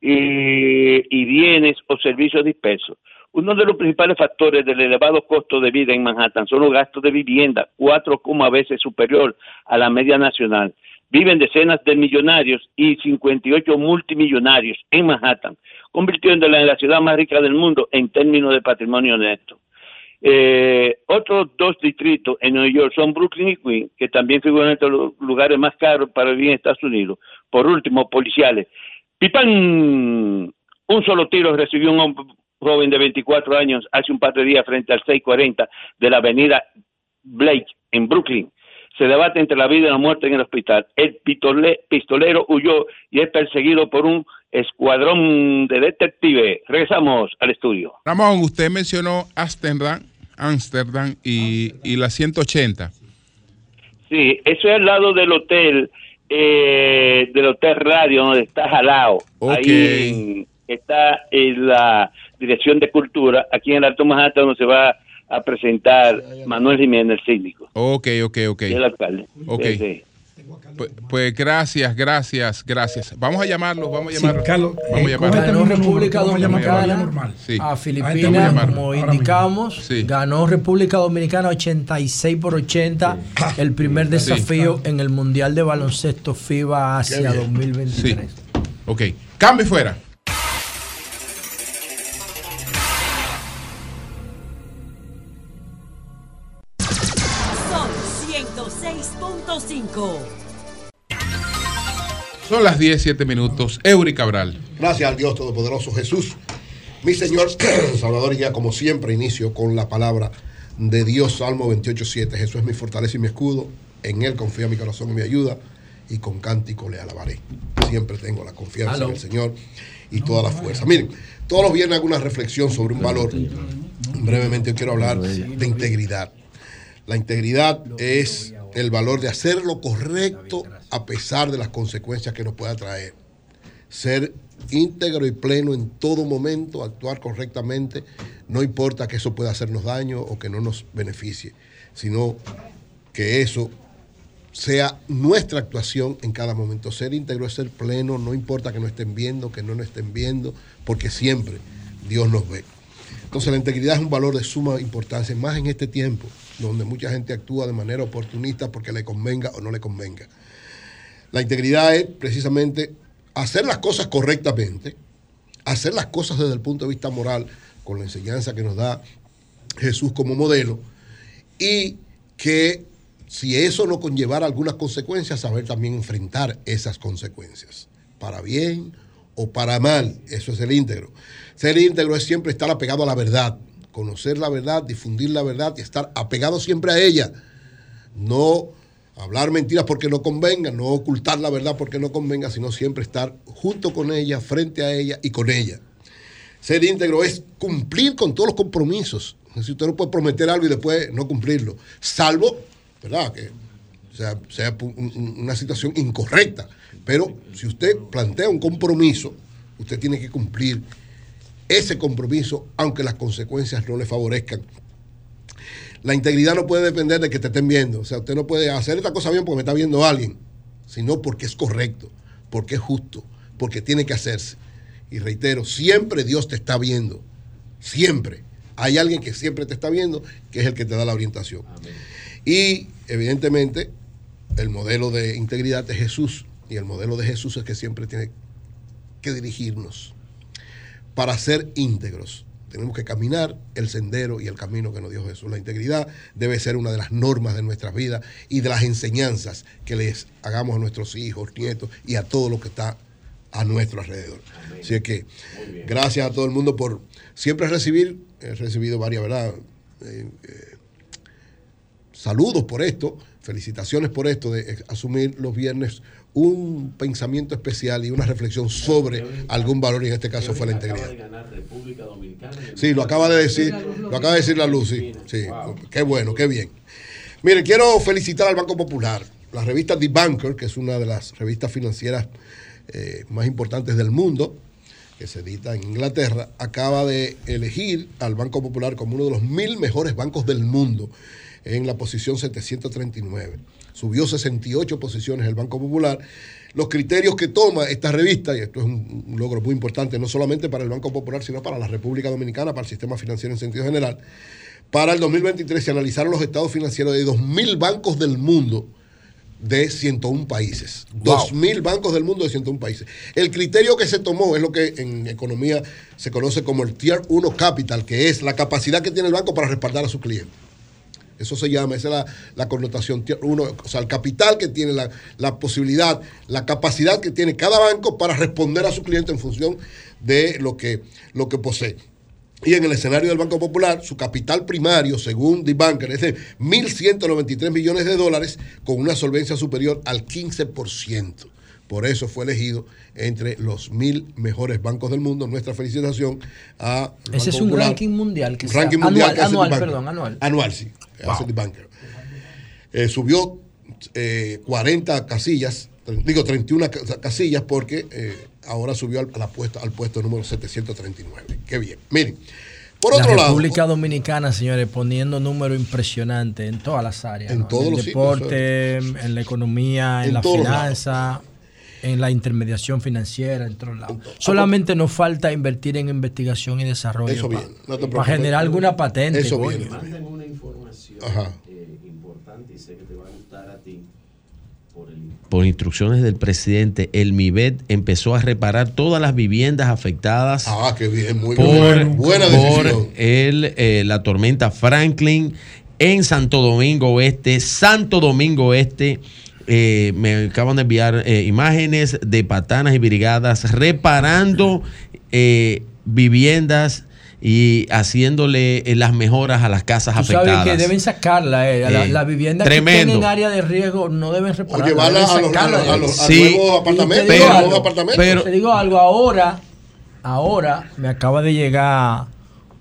eh, y bienes o servicios dispersos. Uno de los principales factores del elevado costo de vida en Manhattan son los gastos de vivienda, cuatro veces superior a la media nacional. Viven decenas de millonarios y 58 multimillonarios en Manhattan, convirtiéndola en la ciudad más rica del mundo en términos de patrimonio neto. Eh, otros dos distritos en Nueva York son Brooklyn y Queens, que también figuran entre los lugares más caros para vivir en Estados Unidos. Por último, policiales. Pipán, un solo tiro recibió un joven de 24 años hace un par de días frente al 640 de la avenida Blake en Brooklyn. Se debate entre la vida y la muerte en el hospital. El pistolero huyó y es perseguido por un escuadrón de detectives. Regresamos al estudio. Ramón, usted mencionó Amsterdam, Amsterdam y, y la 180. Sí, eso es al lado del hotel eh, del Hotel Radio, donde está Jalao. Ahí está en la Dirección de Cultura, aquí en el Alto Manhattan, donde se va a presentar Manuel Jiménez, el síndico. Ok, ok, el alcalde. Ok. Sí, sí. Pues, pues gracias, gracias, gracias. Vamos a llamarlos, vamos a llamarlos. Carlos, vamos a eh, llamarlos. Ganó República a Dominicana. Sí. a Ahí Filipinas, estamos como indicamos. Ganó República Dominicana 86 por 80 el primer desafío en el Mundial de Baloncesto FIBA Asia bien. 2023. Ok, cambio y fuera. 106.5. Son las 10, 7 minutos. Eury Cabral. Gracias al Dios Todopoderoso Jesús. Mi Señor Salvador, y ya como siempre inicio con la palabra de Dios, Salmo 28.7. Jesús es mi fortaleza y mi escudo. En Él confía mi corazón y mi ayuda. Y con cántico le alabaré. Siempre tengo la confianza Aló. en el Señor y toda la fuerza. Miren, todos los viernes hago una reflexión sobre un valor. Brevemente yo quiero hablar de integridad. La integridad es el valor de hacer lo correcto a pesar de las consecuencias que nos pueda traer. Ser íntegro y pleno en todo momento, actuar correctamente, no importa que eso pueda hacernos daño o que no nos beneficie, sino que eso sea nuestra actuación en cada momento. Ser íntegro es ser pleno, no importa que no estén viendo, que no nos estén viendo, porque siempre Dios nos ve. Entonces la integridad es un valor de suma importancia, más en este tiempo, donde mucha gente actúa de manera oportunista porque le convenga o no le convenga. La integridad es precisamente hacer las cosas correctamente, hacer las cosas desde el punto de vista moral, con la enseñanza que nos da Jesús como modelo, y que si eso no conllevara algunas consecuencias, saber también enfrentar esas consecuencias, para bien o para mal, eso es el íntegro. Ser íntegro es siempre estar apegado a la verdad, conocer la verdad, difundir la verdad y estar apegado siempre a ella. No hablar mentiras porque no convenga, no ocultar la verdad porque no convenga, sino siempre estar junto con ella, frente a ella y con ella. Ser íntegro es cumplir con todos los compromisos. Si usted no puede prometer algo y después no cumplirlo, salvo, ¿verdad? Que sea, sea una situación incorrecta. Pero si usted plantea un compromiso, usted tiene que cumplir ese compromiso, aunque las consecuencias no le favorezcan. La integridad no puede depender de que te estén viendo. O sea, usted no puede hacer esta cosa bien porque me está viendo alguien, sino porque es correcto, porque es justo, porque tiene que hacerse. Y reitero, siempre Dios te está viendo. Siempre. Hay alguien que siempre te está viendo, que es el que te da la orientación. Y evidentemente, el modelo de integridad es Jesús. Y el modelo de Jesús es que siempre tiene que dirigirnos para ser íntegros. Tenemos que caminar el sendero y el camino que nos dio Jesús. La integridad debe ser una de las normas de nuestras vidas y de las enseñanzas que les hagamos a nuestros hijos, nietos y a todo lo que está a nuestro alrededor. Así que gracias a todo el mundo por siempre recibir, he recibido varias, ¿verdad? Eh, eh, saludos por esto, felicitaciones por esto de eh, asumir los viernes un pensamiento especial y una reflexión sobre algún valor y en este caso fue la integridad. Sí, lo acaba de decir, lo acaba de decir la luz, sí. sí. Qué bueno, qué bien. Miren, quiero felicitar al Banco Popular, la revista The Banker, que es una de las revistas financieras eh, más importantes del mundo, que se edita en Inglaterra, acaba de elegir al Banco Popular como uno de los mil mejores bancos del mundo en la posición 739. Subió 68 posiciones el Banco Popular. Los criterios que toma esta revista, y esto es un, un logro muy importante, no solamente para el Banco Popular, sino para la República Dominicana, para el sistema financiero en sentido general, para el 2023 se analizaron los estados financieros de 2.000 bancos del mundo de 101 países. 2.000 bancos del mundo de 101 países. El criterio que se tomó es lo que en economía se conoce como el Tier 1 Capital, que es la capacidad que tiene el banco para respaldar a sus clientes. Eso se llama, esa es la, connotación 1, o sea, el capital que tiene, la, la posibilidad, la capacidad que tiene cada banco para responder a su cliente en función de lo que, lo que posee. Y en el escenario del Banco Popular, su capital primario, según The Banker, es de 1.193 millones de dólares con una solvencia superior al 15%. Por eso fue elegido entre los mil mejores bancos del mundo. Nuestra felicitación a. Ese es un ranking mundial que se- ranking mundial anual, que hace anual, perdón, anual. Anual, sí. hace Banker. Eh, subió eh, 40 casillas, digo 31 ca- casillas porque eh, ahora subió al, a la al puesto número 739. Qué bien. Miren, por la otro lado, República Dominicana, señores, poniendo números impresionantes en todas las áreas. En ¿no? todos el los deporte, en la economía, en, En la finanza, en la intermediación financiera, en todos lados. Solamente nos falta invertir en investigación y desarrollo Eso bien, no te para generar alguna patente. Eso coño. bien. mandan una información Ajá. eh, importante y sé que te va a gustar a ti por el Por instrucciones del presidente, el MIBET empezó a reparar todas las viviendas afectadas Ah, qué bien, muy por, bien. Buena por el, eh, la tormenta Franklin en Santo Domingo Oeste. Santo Domingo Este. Eh, me acaban de enviar eh, imágenes de patanas y brigadas reparando eh, viviendas y haciéndole eh, las mejoras a las casas Tú sabes afectadas. que deben sacarla, eh, la, Eh, la vivienda que estén en área de riesgo no deben repararla. llevarla deben a los- sacarla a los- a a apartamentos, algo, nuevos apartamentos. pero- te digo algo, ahora, ahora me acaba de llegar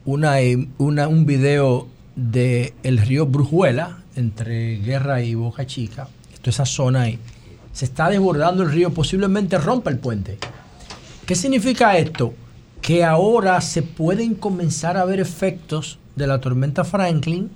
una, una, un video de el río Brujuela, entre Guerra y Boca Chica, esa zona ahí. Se está desbordando el río, posiblemente rompa el puente. ¿Qué significa esto? Que ahora se pueden comenzar a ver efectos de la tormenta Franklin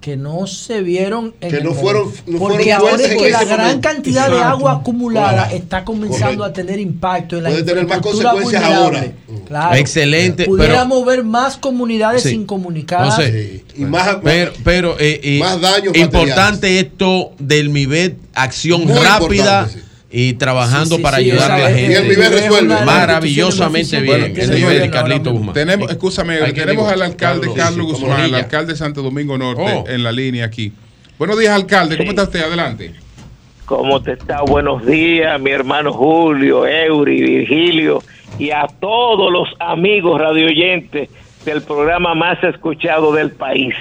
que no se vieron en Que no fueron- no porque fueron ahora es que la gran momento. cantidad de agua acumulada Claro. está comenzando Correcto. a tener impacto en la Puede tener más consecuencias vulnerable. ahora. Claro. Excelente, Pudiéramos ver más comunidades Sí. incomunicadas. No sé. Y más, pero, pero eh, eh, más daños importante esto del MIBET, acción Muy rápida importante, y trabajando Sí, sí, para sí, ayudar a la gente. y el resuelve. de maravillosamente bien. El que Carlito Guzmán. Tenemos, escúchame, tenemos digo, al alcalde Carlos, Guzmán, el Rilla. alcalde de Santo Domingo Norte, Oh. en la línea aquí. Buenos días, alcalde. ¿Cómo está usted? Adelante. ¿Cómo te está? Buenos días, mi hermano Julio, Eury, Virgilio y a todos los amigos radioyentes del programa más escuchado del país.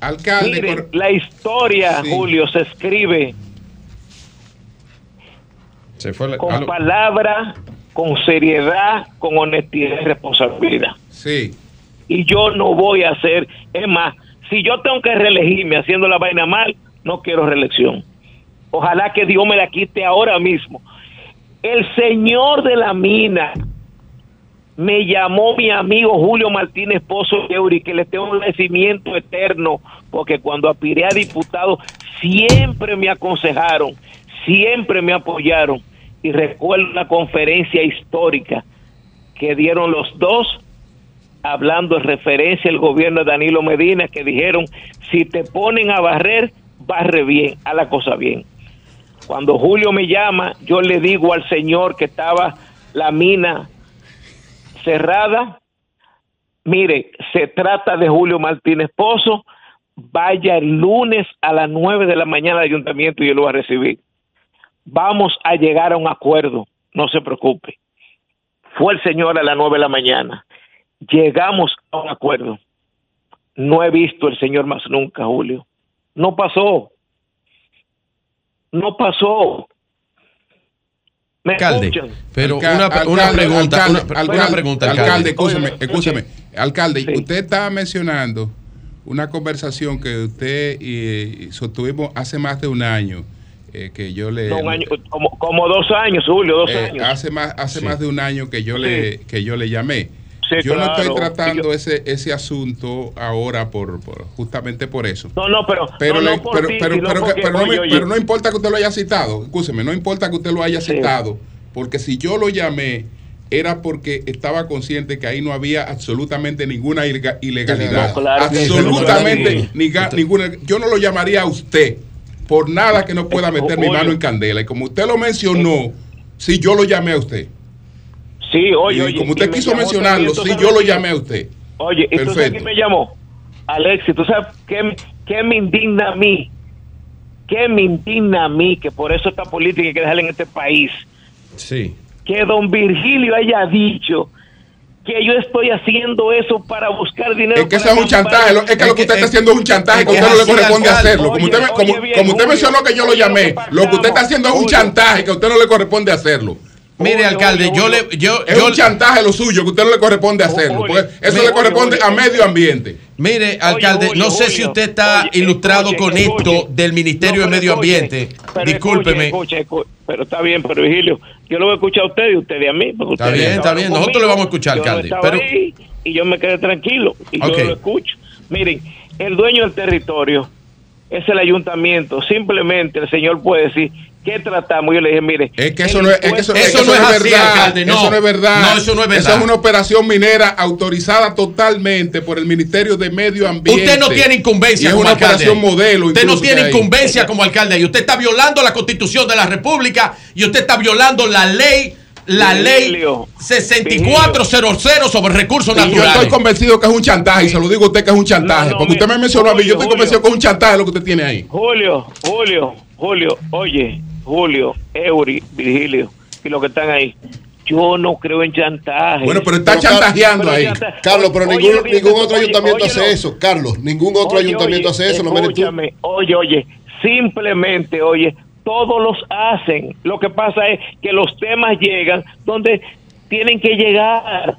Alcalde, Miren, la historia, Sí. Julio, se escribe Se fue la- con aló. palabra, con seriedad, con honestidad y responsabilidad. Sí. Y yo no voy a hacer, es más, si yo tengo que reelegirme haciendo la vaina mal, no quiero reelección. Ojalá que Dios me la quite ahora mismo. El señor de la mina Me llamó mi amigo Julio Martínez Pozo Euri, que le tengo un agradecimiento eterno, porque cuando aspiré a diputado siempre me aconsejaron, siempre me apoyaron. Y recuerdo la conferencia histórica que dieron los dos hablando en referencia al gobierno de Danilo Medina, que dijeron, si te ponen a barrer, barre bien, a la cosa bien. Cuando Julio me llama, yo le digo al señor que estaba la mina cerrada, mire, se trata de Julio Martínez Pozo, vaya el lunes a las 9 de la mañana al ayuntamiento y yo lo voy a recibir. Vamos a llegar a un acuerdo, no se preocupe. Fue el señor a las 9 de la mañana. Llegamos a un acuerdo. No he visto el señor más nunca, Julio. No pasó. No pasó. ¿Me Alcalde, escuchan? pero Alca- una, pregunta, alcalde, una, alcalde, una pregunta, alcalde, alcalde. escúcheme. Alcalde, Sí. usted estaba mencionando una conversación que usted y, sostuvimos hace más de un año, eh, que yo le... No, un año, como, como dos años, Julio, dos eh, años. hace más hace Sí. más de un año que yo le que yo le llamé. Sí, yo no estoy tratando yo- ese ese asunto ahora por, por- justamente por eso. No, no, pero. Pero, no, le- no por pero, ti, pero, pero, porque, pero oye, oye, pero no importa que usted lo haya citado, escúcheme, no importa que usted lo haya Sí. citado, porque si yo lo llamé era porque estaba consciente que ahí no había absolutamente ninguna ilega- ilegalidad. No, claro absolutamente sí. ninguna. Yo no lo llamaría a usted por nada que no pueda meter mi mano en candela. Y como usted lo mencionó, si yo lo llamé a usted. Sí, oye, Y oye. como usted quiso mencionarlo, sí, yo lo llamé a usted. Oye, ¿y tú sabes quién me llamó? Alexis, ¿tú sabes qué, me- qué me indigna a mí? ¿Qué me indigna a mí? Que por eso esta política hay que dejarla en este país. Sí. Que don Virgilio haya dicho que yo estoy haciendo eso para buscar dinero. Es que eso es un chantaje, es que lo que usted está haciendo es un chantaje que a usted no le corresponde hacerlo. Como usted, como, como usted mencionó que yo lo llamé, lo que usted está haciendo es un chantaje que a usted no le corresponde hacerlo. Mire, alcalde, yo le. Yo, Es yo- un chantaje lo suyo que a usted no le corresponde hacerlo. porque eso le corresponde a medio ambiente. Mire, alcalde, no sé si usted está oye, ilustrado con esto del Ministerio No, de Medio Ambiente. Discúlpeme. Pero está bien, pero Virgilio, yo lo voy a escuchar a usted y usted a mí. porque Está bien, está bien, conmigo, nosotros le vamos a escuchar, yo pero- ahí y yo me quedé tranquilo y Ok. yo lo escucho. Miren, el dueño del territorio es el ayuntamiento. Simplemente el señor puede decir, ¿qué tratamos? Yo le dije, mire. Es que eso no es, es que eso, es no es así, verdad. alcalde, no. Eso no es verdad. No, eso no es verdad. Eso es una operación minera autorizada totalmente por el Ministerio de Medio Ambiente. Usted no tiene incumbencia Y es como una alcalde. operación modelo. Usted no tiene incumbencia como alcalde y usted está violando la Constitución de la República y usted está violando la ley la ley Virgilio, 6400 sobre recursos Y Yo estoy naturales. convencido que es un chantaje y se lo digo a usted que es un chantaje. No, no, porque usted me mencionó a mí, yo estoy Julio, convencido que es un chantaje lo que usted tiene ahí. Julio, Julio, Julio, oye, Julio, Eury, Virgilio y los que están ahí. Yo no creo en chantaje. Bueno, pero está Pero, chantajeando pero ahí. chantaje- Carlos, pero Oye, ningún, oye, ningún otro oye, ayuntamiento hace eso, Carlos. Ningún otro Oye, ayuntamiento oye, hace eso, no me tú. Escúchame, oye, oye, simplemente, oye, todos los hacen. Lo que pasa es que los temas llegan donde tienen que llegar.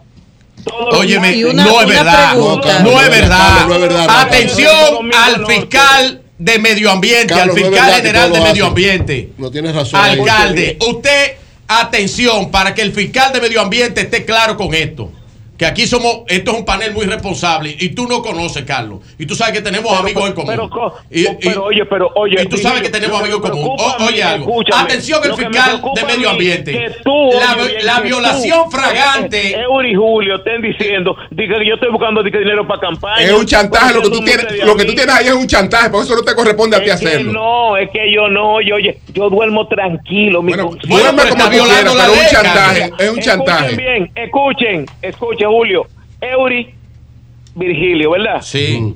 Todos Óyeme, no es verdad. No, No, es verdad. no es verdad, no, Atención al fiscal de medio ambiente, Carlos, al fiscal general de medio ambiente. No tienes razón. Alcalde, usted, atención, para que el fiscal de medio ambiente esté claro con esto. Que aquí somos, esto es un panel muy responsable y tú no conoces, Carlos. Y tú sabes que tenemos Pero, amigos en común. pero, y, pero, oye, pero, oye, y tú sabes que tenemos amigos en común. O- oye algo. escúchame, Atención, el fiscal de medio ambiente. que tú, la, oye, bien, la que tú, violación fragante. Eury y Julio estén diciendo diga que yo estoy buscando dinero para campaña. Es un chantaje lo que tú tienes, lo que tú tienes ahí es un chantaje, por eso no te corresponde a ti hacerlo. no, es que yo no, yo, oye, yo duermo tranquilo. mi Bueno, duerme como tú quieras, pero es un chantaje, es un chantaje. Bien, escuchen, escuchen, Julio. Eury, Virgilio, ¿verdad? Sí.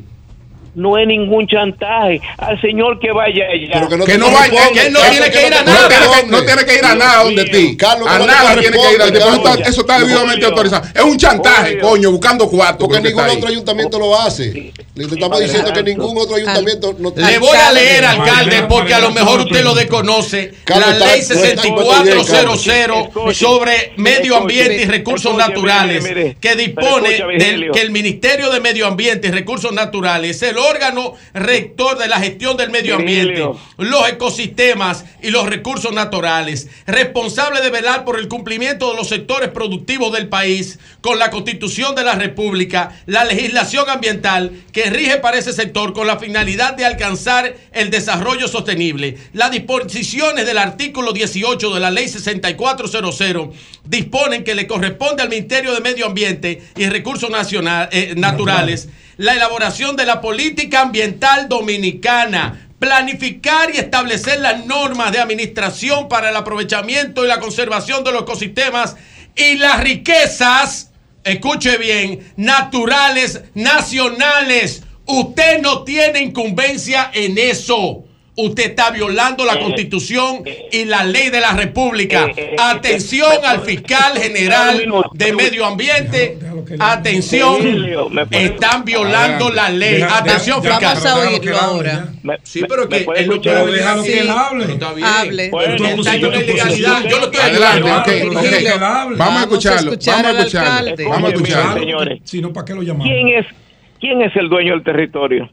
No es ningún chantaje. Al señor que vaya allá. Pero que no, Que no vaya, que él no tiene que que ir a nada. No tiene que, tiene ir a nada donde ti. Carlos, a nada tiene que ir. Eso está, Carlos. eso está debidamente autorizado. Es un chantaje, coño, buscando cuarto. Porque ningún otro ahí. ayuntamiento lo hace. Le estamos diciendo que ningún otro ayuntamiento no Le voy a leer, alcalde, porque a lo mejor usted lo desconoce. La ley no está en 6400 Escuche, sobre medio ambiente y recursos naturales, que dispone del que el Ministerio de Medio Ambiente y Recursos Naturales es el órgano rector de la gestión del medio ambiente, los ecosistemas y los recursos naturales, responsable de velar por el cumplimiento de los sectores productivos del país con la Constitución de la República, la legislación ambiental que rige para ese sector con la finalidad de alcanzar el desarrollo sostenible. Las disposiciones del artículo 18 de la Ley 6400 disponen que le corresponde al Ministerio de Medio Ambiente y Recursos Nacional- eh, Naturales la elaboración de la política ambiental dominicana, planificar y establecer las normas de administración para el aprovechamiento y la conservación de los ecosistemas y las riquezas, escuche bien, naturales, nacionales. Usted no tiene incumbencia en eso. Usted está violando la Eh, constitución y la ley de la república. eh, eh, Atención eh, al fiscal general de medio ambiente. Atención, están violando la ley. Atención, fiscal. vamos a oírlo ahora. Sí, pero que él no escuchar? puede dejarlo que él hable. Pero está bien. Hable. Yo lo estoy Adelante, Vamos a escucharlo, escuchar vamos a escucharlo. Vamos a escucharlo. señores. Si no, ¿para qué lo llamamos? ¿Quién es, ¿Quién es el dueño del territorio?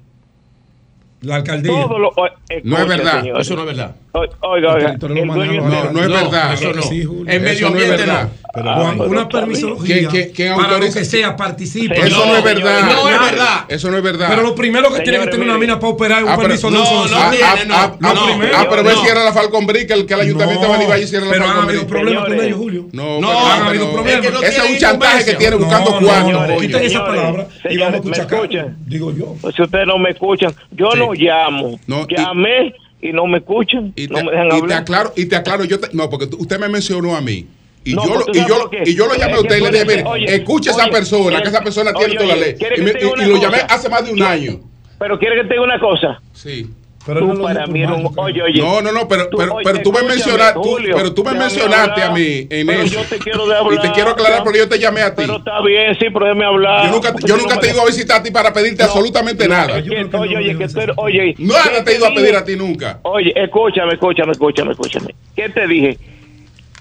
La alcaldía. Todo lo, o- escuche, No es verdad. Eso no es verdad. O- Oiga, oiga. territorio lo El dueño maneja No, no es verdad. Eso no. Sí, Julio. En medio Eso no es ambiente verdad. no. Juan, Ah, pero una permisología ¿Quién- quién- quién para lo que sea participe. Señor, Eso no es verdad. No es verdad. Eso no es verdad. Pero lo primero que tiene que tener una mina para operar es un Ah, pero- permiso de no, uso no. Ah, tiene, ah, no. ah, ah, ah, pero ve era la Falcon Brick, el que el ayuntamiento No, de Manibay hiciera la pero han Falcon habido Brick. problemas con ellos, Julio. No, No, pero- han habido pero- problemas. Es que no Ese es un chantaje que tiene buscando cuarto. quiten esa palabra y vamos a ¿me escuchar? Digo yo. Pues si ustedes no me escuchan, yo no llamo. Llamé y no me escuchan. Y no te, me dejan y te hablar. aclaro, y te aclaro, yo no, porque usted me mencionó a mí. Y, No, yo, lo, y, yo, y yo lo llamé a usted y le dije, mire, escuche a esa persona, que esa persona tiene oye, toda la ley. ¿quiere Y, me- lo llamé hace más de un año. Pero quiere que te diga una cosa. Sí. Pero tú no para mí eres un. Oye, oye. No, no, no, pero, Tú- pero, oye, pero tú me mencionaste, tú- Julio, pero tú me mencionaste a mí en Pero eso. yo te quiero de y te quiero aclarar, pero yo te llamé a ti. Pero está bien, sí, pero déjame hablar. Yo nunca, Porque yo tú nunca no te he ido a visitar a ti para pedirte No, absolutamente no, nada. que- oye, oye, que tú oye. Nada ¿qué te he ido a pedir a ti nunca. Oye, escúchame, escúchame, escúchame, escúchame. ¿Qué te dije?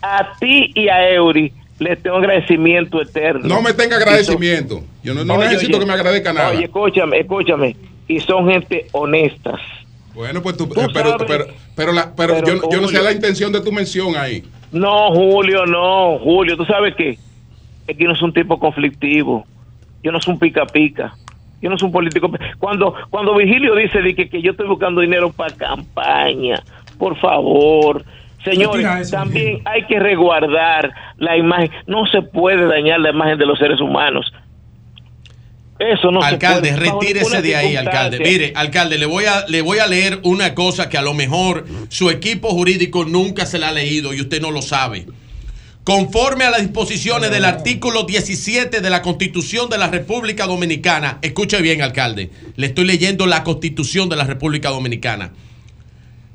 A ti y a Eury les tengo agradecimiento eterno. No me tenga agradecimiento. Yo no, no Oye, necesito oye, que me agradezca nada. Oye, escúchame, escúchame. Y son gente honestas. Bueno, pues tú, Tú eh, pero, pero, pero, la- pero Pero, yo, yo no sé la intención de tu mención ahí. No, Julio, no, Julio, ¿tú sabes qué? Es que yo no soy un tipo conflictivo. Yo no soy un pica pica. Yo no soy un político. Cuando cuando Virgilio dice de que, que yo estoy buscando dinero para campaña, por favor, señores, también hay que resguardar la imagen. No se puede dañar la imagen de los seres humanos. Eso no alcalde, se puede. retírese de ahí, alcalde. Mire, alcalde, le voy a le voy a leer una cosa que a lo mejor su equipo jurídico nunca se la ha leído y usted no lo sabe. Conforme a las disposiciones del artículo 17 de la Constitución de la República Dominicana, escuche bien, alcalde, le estoy leyendo la Constitución de la República Dominicana.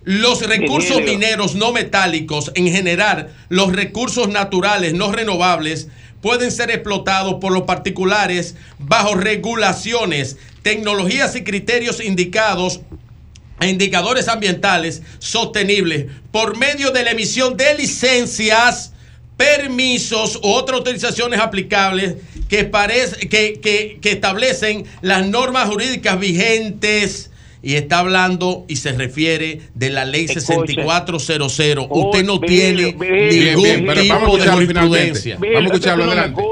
Los recursos mineros no metálicos, en general, los recursos naturales no renovables, pueden ser explotados por los particulares bajo regulaciones, tecnologías y criterios indicados e indicadores ambientales sostenibles por medio de la emisión de licencias, permisos u otras autorizaciones aplicables que, que, que- que establecen las normas jurídicas vigentes. Y está hablando y se refiere de la ley Escuche. 6400. Uy, Usted no tiene Virgilio, ningún tipo de jurisprudencia. Vamos a escucharlo, ¿tú no me adelante.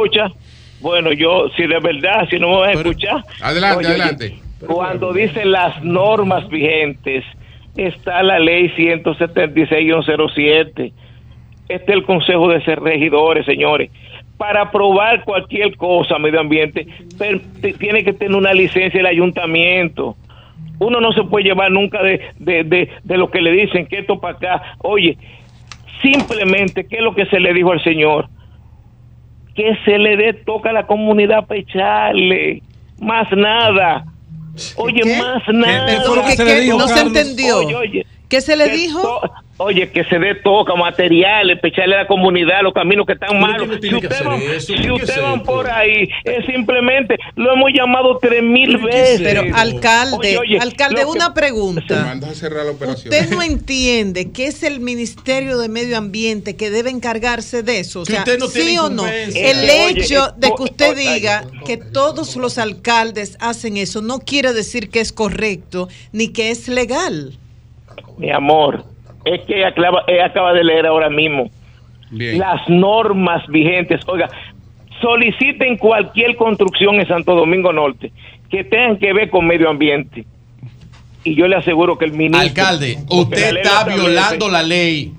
Bueno, yo, si de verdad, si no me vas a escuchar. Adelante, oye, adelante. Cuando dicen las normas vigentes, está la ley 176-07. Este es el Consejo de Ser Regidores, señores. Para aprobar cualquier cosa medio ambiente, tiene que tener una licencia el ayuntamiento. Uno no se puede llevar nunca de, de, de, de lo que le dicen, que esto para acá. Oye, simplemente, ¿qué es lo que se le dijo al señor? Que se le dé toca a la comunidad para echarle. Más nada. Oye, ¿Qué? más ¿Qué? nada. ¿Pero qué- qué? No se entendió. Oye, oye, ¿Qué se le Que dijo? to- Oye, que se dé toca, materiales, para echarle a la comunidad los caminos que están malos. no Si tiene que usted hacer van, eso, si ¿qué es usted van por ahí, es simplemente, lo hemos llamado tres mil veces. Pero alcalde, Oye, oye, alcalde, una pregunta. Manda a cerrar la operación. ¿Usted no entiende que es el Ministerio de Medio Ambiente que debe encargarse de eso? O sea, usted no ¿sí tiene o no? El oye, hecho eh, de que usted diga que todos los alcaldes hacen eso no quiere decir que es correcto ni que es legal. Mi amor, es que ella acaba, ella acaba de leer ahora mismo Bien. las normas vigentes. Oiga, soliciten cualquier construcción en Santo Domingo Norte que tengan que ver con medio ambiente. Y yo le aseguro que el ministro... Alcalde, usted está violando la ley.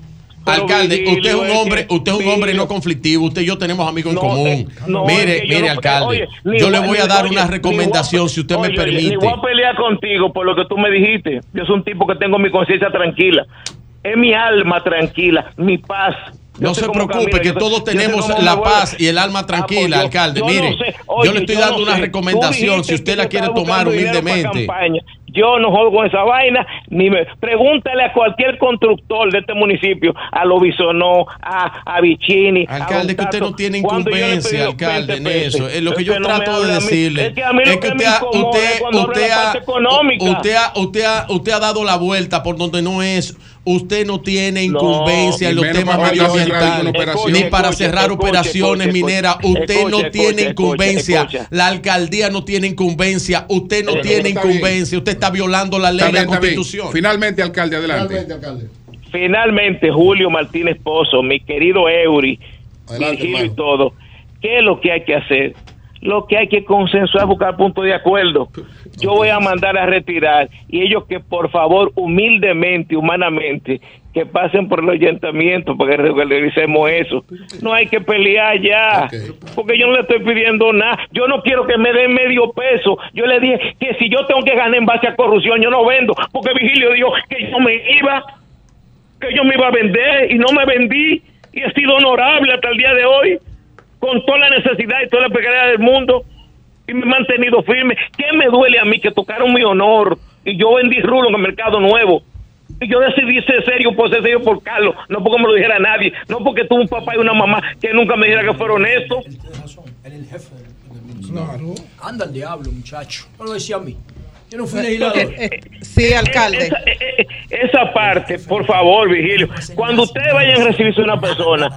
Pero, Alcalde, usted es un hombre, usted es un hombre no conflictivo, usted y yo tenemos amigos en No, común. eh, no, mire, es que yo mire, no- alcalde, oye, yo le voy- a dar oye, una recomendación si usted me permite. Voy a pelear contigo por lo que tú me dijiste. Yo soy un tipo que tengo mi conciencia tranquila. Es mi alma tranquila, mi paz. Yo No se preocupe, camino, que todos tenemos la paz y el alma Ah, pues tranquila, yo- alcalde. yo Mire, sé. yo le estoy dando una recomendación, si usted la quiere tomar humildemente. Yo no juego con esa vaina, ni me... Pregúntale a cualquier constructor de este municipio, a Lobisonó, a, a Vicini, a Alcalde, que usted no tiene incumbencia, alcalde, 20 en eso. Es lo que yo trato de a decirle. Es que a mí lo que me usted, usted, ha- usted ha dado la vuelta por donde no es. Usted no tiene incumbencia en ni los temas medioambientales, ni para Escuche, cerrar escuche, operaciones mineras. escuche, Usted no tiene escuche, incumbencia. escuche. La alcaldía no tiene incumbencia. Usted no tiene incumbencia. Usted está violando la ley y la constitución. Finalmente, alcalde, adelante. Finalmente, alcalde. Finalmente, Julio Martínez Pozo, mi querido Eury, Adelante, Virgilio y todo, ¿qué es lo que hay que hacer? Lo que hay que consensuar, buscar punto de acuerdo. Yo voy a mandar a retirar y ellos que por favor, humildemente, humanamente, que pasen por el ayuntamiento para que regularizemos eso. No hay que pelear ya, porque yo no le estoy pidiendo nada. Yo no quiero que me den medio peso. Yo le dije que si yo tengo que ganar en base a corrupción, yo no vendo, porque Vigilio dijo que yo me iba que yo me iba a vender y no me vendí y he sido honorable hasta el día de hoy con toda la necesidad y toda la precariedad del mundo y me he mantenido firme. ¿Qué me duele a mí que tocaron mi honor y yo vendí rulo en el mercado nuevo? Y yo decidí ser serio por ser serio por Carlos, no porque me lo dijera nadie, no porque tuve un papá y una mamá que nunca me dijera que fueron honestos. Él es el jefe del, del municipio. Anda el diablo, muchacho. No lo decía a mí. Yo no fui legislador. Eh, sí, alcalde. Esa, eh, eh, esa parte, por favor, Vigilio. Cuando ustedes vayan a recibirse una persona,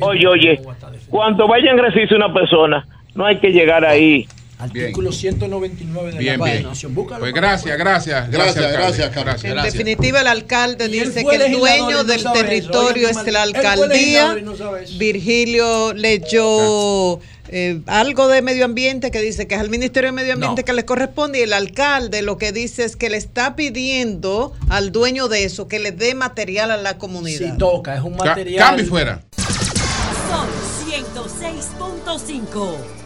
oye, oye, cuando vayan a recibirse una persona, no hay que llegar ahí. Artículo 199 de Bien, la bien. Constitución. Búscalo. Pues gracias, gracias. Gracias, alcalde. gracias, Carlos. En Gracias. definitiva, el alcalde dice que el dueño no del eso. territorio es la alcaldía. no. Virgilio leyó eh, algo de medio ambiente que dice que es al Ministerio de Medio Ambiente No. que le corresponde y el alcalde lo que dice es que le está pidiendo al dueño de eso que le dé material a la comunidad. Si toca, es un Ca- material. Cambio y fuera. 106.5.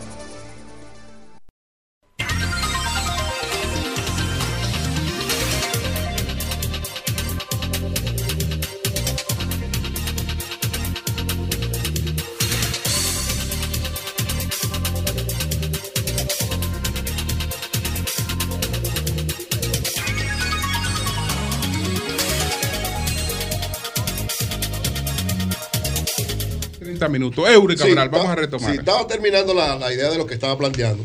Gracias. 30 minutos. Eury Cabral, Sí, vamos a retomar. sí, estaba terminando la, la idea de lo que estaba planteando,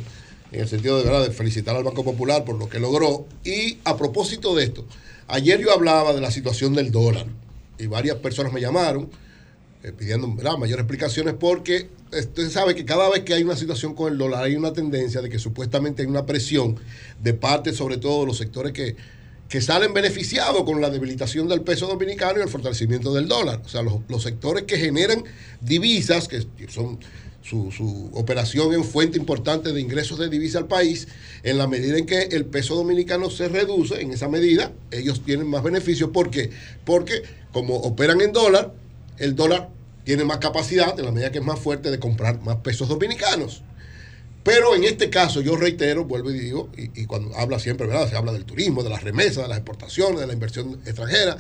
en el sentido de, ¿verdad? de felicitar al Banco Popular por lo que logró. Y a propósito de esto, ayer yo hablaba de la situación del dólar y varias personas me llamaron eh, pidiendo ¿verdad? mayores explicaciones porque eh, usted sabe que cada vez que hay una situación con el dólar hay una tendencia de que supuestamente hay una presión de parte sobre todo de los sectores que, que salen beneficiados con la debilitación del peso dominicano y el fortalecimiento del dólar. O sea, los, los sectores que generan divisas, que son su, su operación en fuente importante de ingresos de divisa al país, en la medida en que el peso dominicano se reduce, en esa medida ellos tienen más beneficios. ¿Por qué? Porque como operan en dólar, el dólar tiene más capacidad, en la medida que es más fuerte, de comprar más pesos dominicanos. Pero en este caso, yo reitero, vuelvo y digo, y, cuando habla siempre, ¿verdad? Se habla del turismo, de las remesas, de las exportaciones, de la inversión extranjera,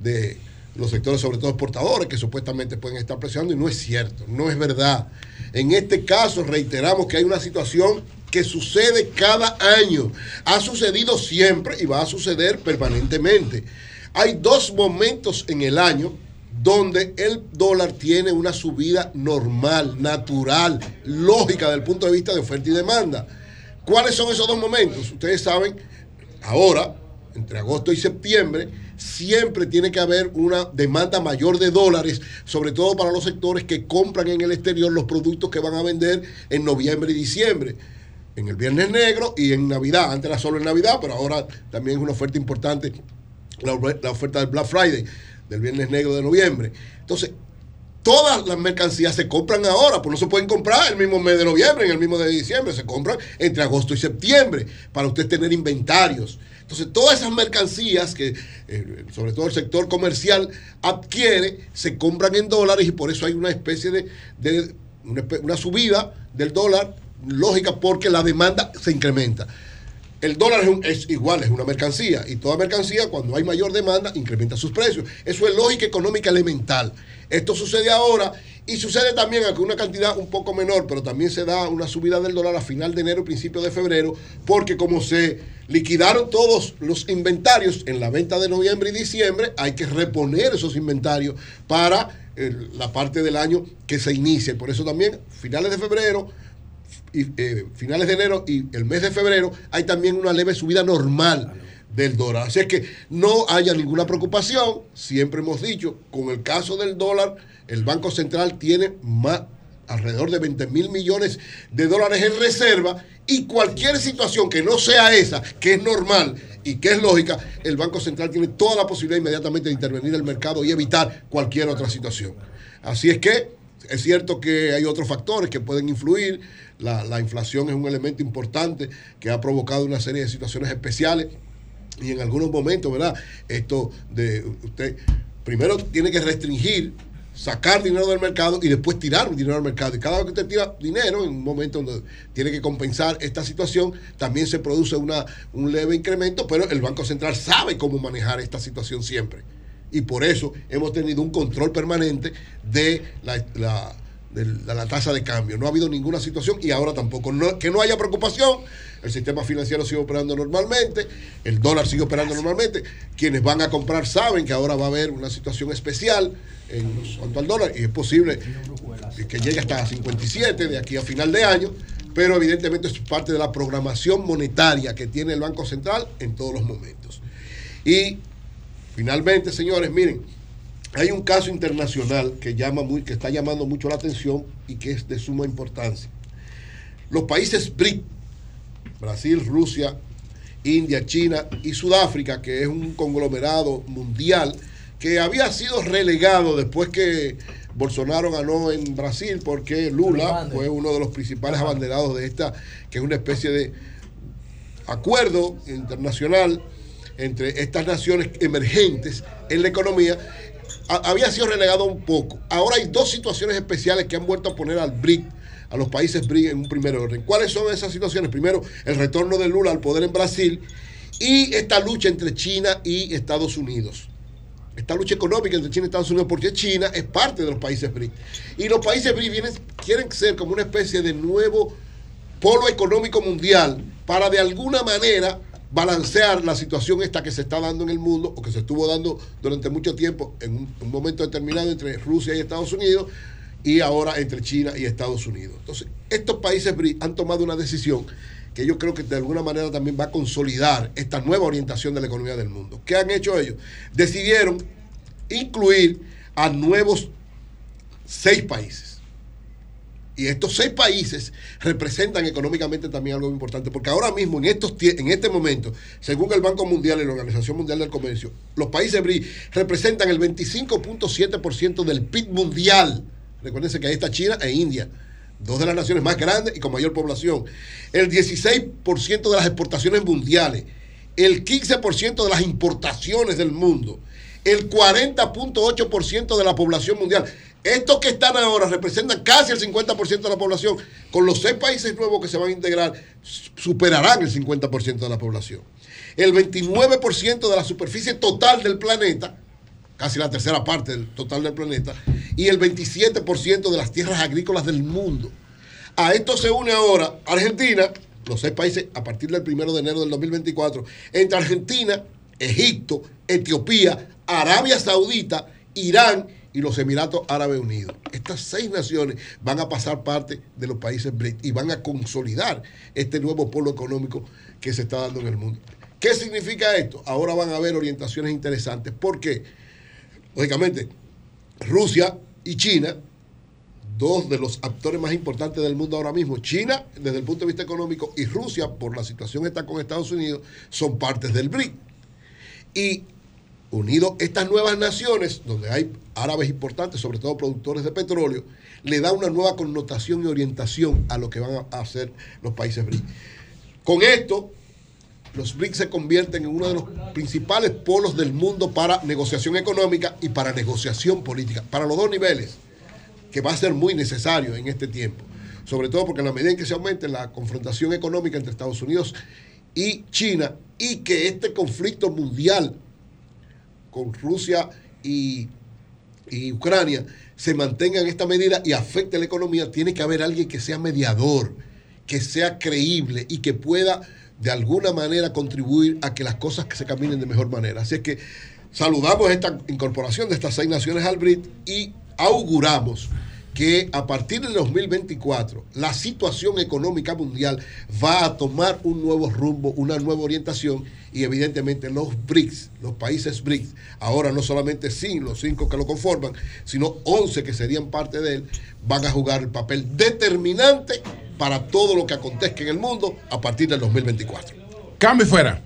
de los sectores, sobre todo exportadores, que supuestamente pueden estar presionando, y no es cierto, no es verdad. En este caso, reiteramos que hay una situación que sucede cada año. Ha sucedido siempre y va a suceder permanentemente. hay dos momentos en el año donde el dólar tiene una subida normal, natural, lógica desde el punto de vista de oferta y demanda. ¿Cuáles son esos dos momentos? Ustedes saben, ahora, entre agosto y septiembre, siempre tiene que haber una demanda mayor de dólares, sobre todo para los sectores que compran en el exterior los productos que van a vender en noviembre y diciembre. En el Viernes Negro y en Navidad. Antes era solo en Navidad, pero ahora también es una oferta importante la, la oferta del Black Friday, del Viernes Negro de noviembre. Entonces, todas las mercancías se compran ahora, pues no se pueden comprar el mismo mes de noviembre, en el mismo de diciembre, se compran entre agosto y septiembre para usted tener inventarios. Entonces, todas esas mercancías que, eh, sobre todo el sector comercial, adquiere, se compran en dólares y por eso hay una especie de, de una, subida del dólar lógica porque la demanda se incrementa. El dólar es, un- es igual, es una mercancía y toda mercancía cuando hay mayor demanda incrementa sus precios. Eso es lógica económica elemental. Esto sucede ahora y sucede también con una cantidad un poco menor, pero también se da una subida del dólar a final de enero, principio de febrero, porque como se liquidaron todos los inventarios en la venta de noviembre y diciembre, hay que reponer esos inventarios para eh, la parte del año que se inicie. Por eso también, finales de febrero, y, eh, finales de enero y el mes de febrero hay también una leve subida normal del dólar. Así es que no haya ninguna preocupación. Siempre hemos dicho, con el caso del dólar, el Banco Central tiene más alrededor de 20 mil millones de dólares en reserva y cualquier situación que no sea esa, que es normal y que es lógica, el Banco Central tiene toda la posibilidad inmediatamente de intervenir en el mercado y evitar cualquier otra situación. Así es que es cierto que hay otros factores que pueden influir. La, la inflación es un elemento importante que ha provocado una serie de situaciones especiales y en algunos momentos, ¿verdad? Esto de usted primero tiene que restringir, sacar dinero del mercado y después tirar dinero al mercado. Y cada vez que usted tira dinero, en un momento donde tiene que compensar esta situación, también se produce una, un leve incremento, pero el Banco Central sabe cómo manejar esta situación siempre. Y por eso hemos tenido un control permanente de la, la- de la- la tasa de cambio. No ha habido ninguna situación y ahora tampoco. No- que no haya preocupación. El sistema financiero sigue operando normalmente, el dólar sigue operando normalmente. Quienes van a comprar saben que ahora va a haber una situación especial en cuanto al dólar y es posible que llegue hasta 57 de aquí a final de año, pero evidentemente es parte de la programación monetaria que tiene el Banco Central en todos los momentos. Y finalmente, señores, miren, hay un caso internacional que, llama muy, que está llamando mucho la atención y que es de suma importancia. Los países BRIC, Brasil, Rusia, India, China y Sudáfrica, que es un conglomerado mundial que había sido relegado después que Bolsonaro ganó en Brasil porque Lula fue uno de los principales abanderados de esta, que es una especie de acuerdo internacional entre estas naciones emergentes en la economía, había sido relegado un poco. Ahora hay dos situaciones especiales que han vuelto a poner al BRIC, a los países BRIC en un primer orden. ¿Cuáles son esas situaciones? Primero, el retorno de Lula al poder en Brasil y esta lucha entre China y Estados Unidos. Esta lucha económica entre China y Estados Unidos, porque China es parte de los países BRIC. Y los países BRIC vienen, quieren ser como una especie de nuevo polo económico mundial para de alguna manera balancear la situación esta que se está dando en el mundo o que se estuvo dando durante mucho tiempo en un, momento determinado entre Rusia y Estados Unidos y ahora entre China y Estados Unidos. Entonces, estos países han tomado una decisión que yo creo que de alguna manera también va a consolidar esta nueva orientación de la economía del mundo. ¿Qué han hecho ellos? Decidieron incluir a nuevos seis países. Y estos seis países representan económicamente también algo importante, porque ahora mismo, en, estos, en este momento, según el Banco Mundial y la Organización Mundial del Comercio, los países BRIC representan el 25.7% del PIB mundial. Recuérdense que ahí está China e India, dos de las naciones más grandes y con mayor población. El 16% de las exportaciones mundiales, el 15% de las importaciones del mundo, el 40.8% de la población mundial. Estos que están ahora representan casi el 50% de la población. Con los seis países nuevos que se van a integrar, superarán el 50% de la población. El 29% de la superficie total del planeta, casi la tercera parte del total del planeta, y el 27% de las tierras agrícolas del mundo. A esto se une ahora Argentina, los seis países a partir del 1 de enero del 2024, entre Argentina, Egipto, Etiopía, Arabia Saudita, Irán y los Emiratos Árabes Unidos. Estas seis naciones van a pasar parte de los países BRICS y van a consolidar este nuevo polo económico que se está dando en el mundo. ¿Qué significa esto? Ahora van a haber orientaciones interesantes porque, lógicamente, Rusia y China, dos de los actores más importantes del mundo ahora mismo, China desde el punto de vista económico y Rusia por la situación que está con Estados Unidos, son partes del BRIC. Y unidos estas nuevas naciones, donde hay árabes importantes, sobre todo productores de petróleo, le da una nueva connotación y orientación a lo que van a hacer los países BRIC. Con esto, los BRICS se convierten en uno de los principales polos del mundo para negociación económica y para negociación política, para los dos niveles, que va a ser muy necesario en este tiempo. Sobre todo porque en la medida en que se aumente la confrontación económica entre Estados Unidos y China y que este conflicto mundial con Rusia y, y Ucrania se mantenga en esta medida y afecte la economía, tiene que haber alguien que sea mediador, que sea creíble y que pueda de alguna manera contribuir a que las cosas se caminen de mejor manera. Así es que saludamos esta incorporación de estas seis naciones al BRIC y auguramos que a partir del 2024 la situación económica mundial va a tomar un nuevo rumbo, una nueva orientación y evidentemente los BRICS, los países BRICS, ahora no solamente sin los cinco que lo conforman, sino 11 que serían parte de él, van a jugar el papel determinante para todo lo que acontezca en el mundo a partir del 2024. Cambio fuera.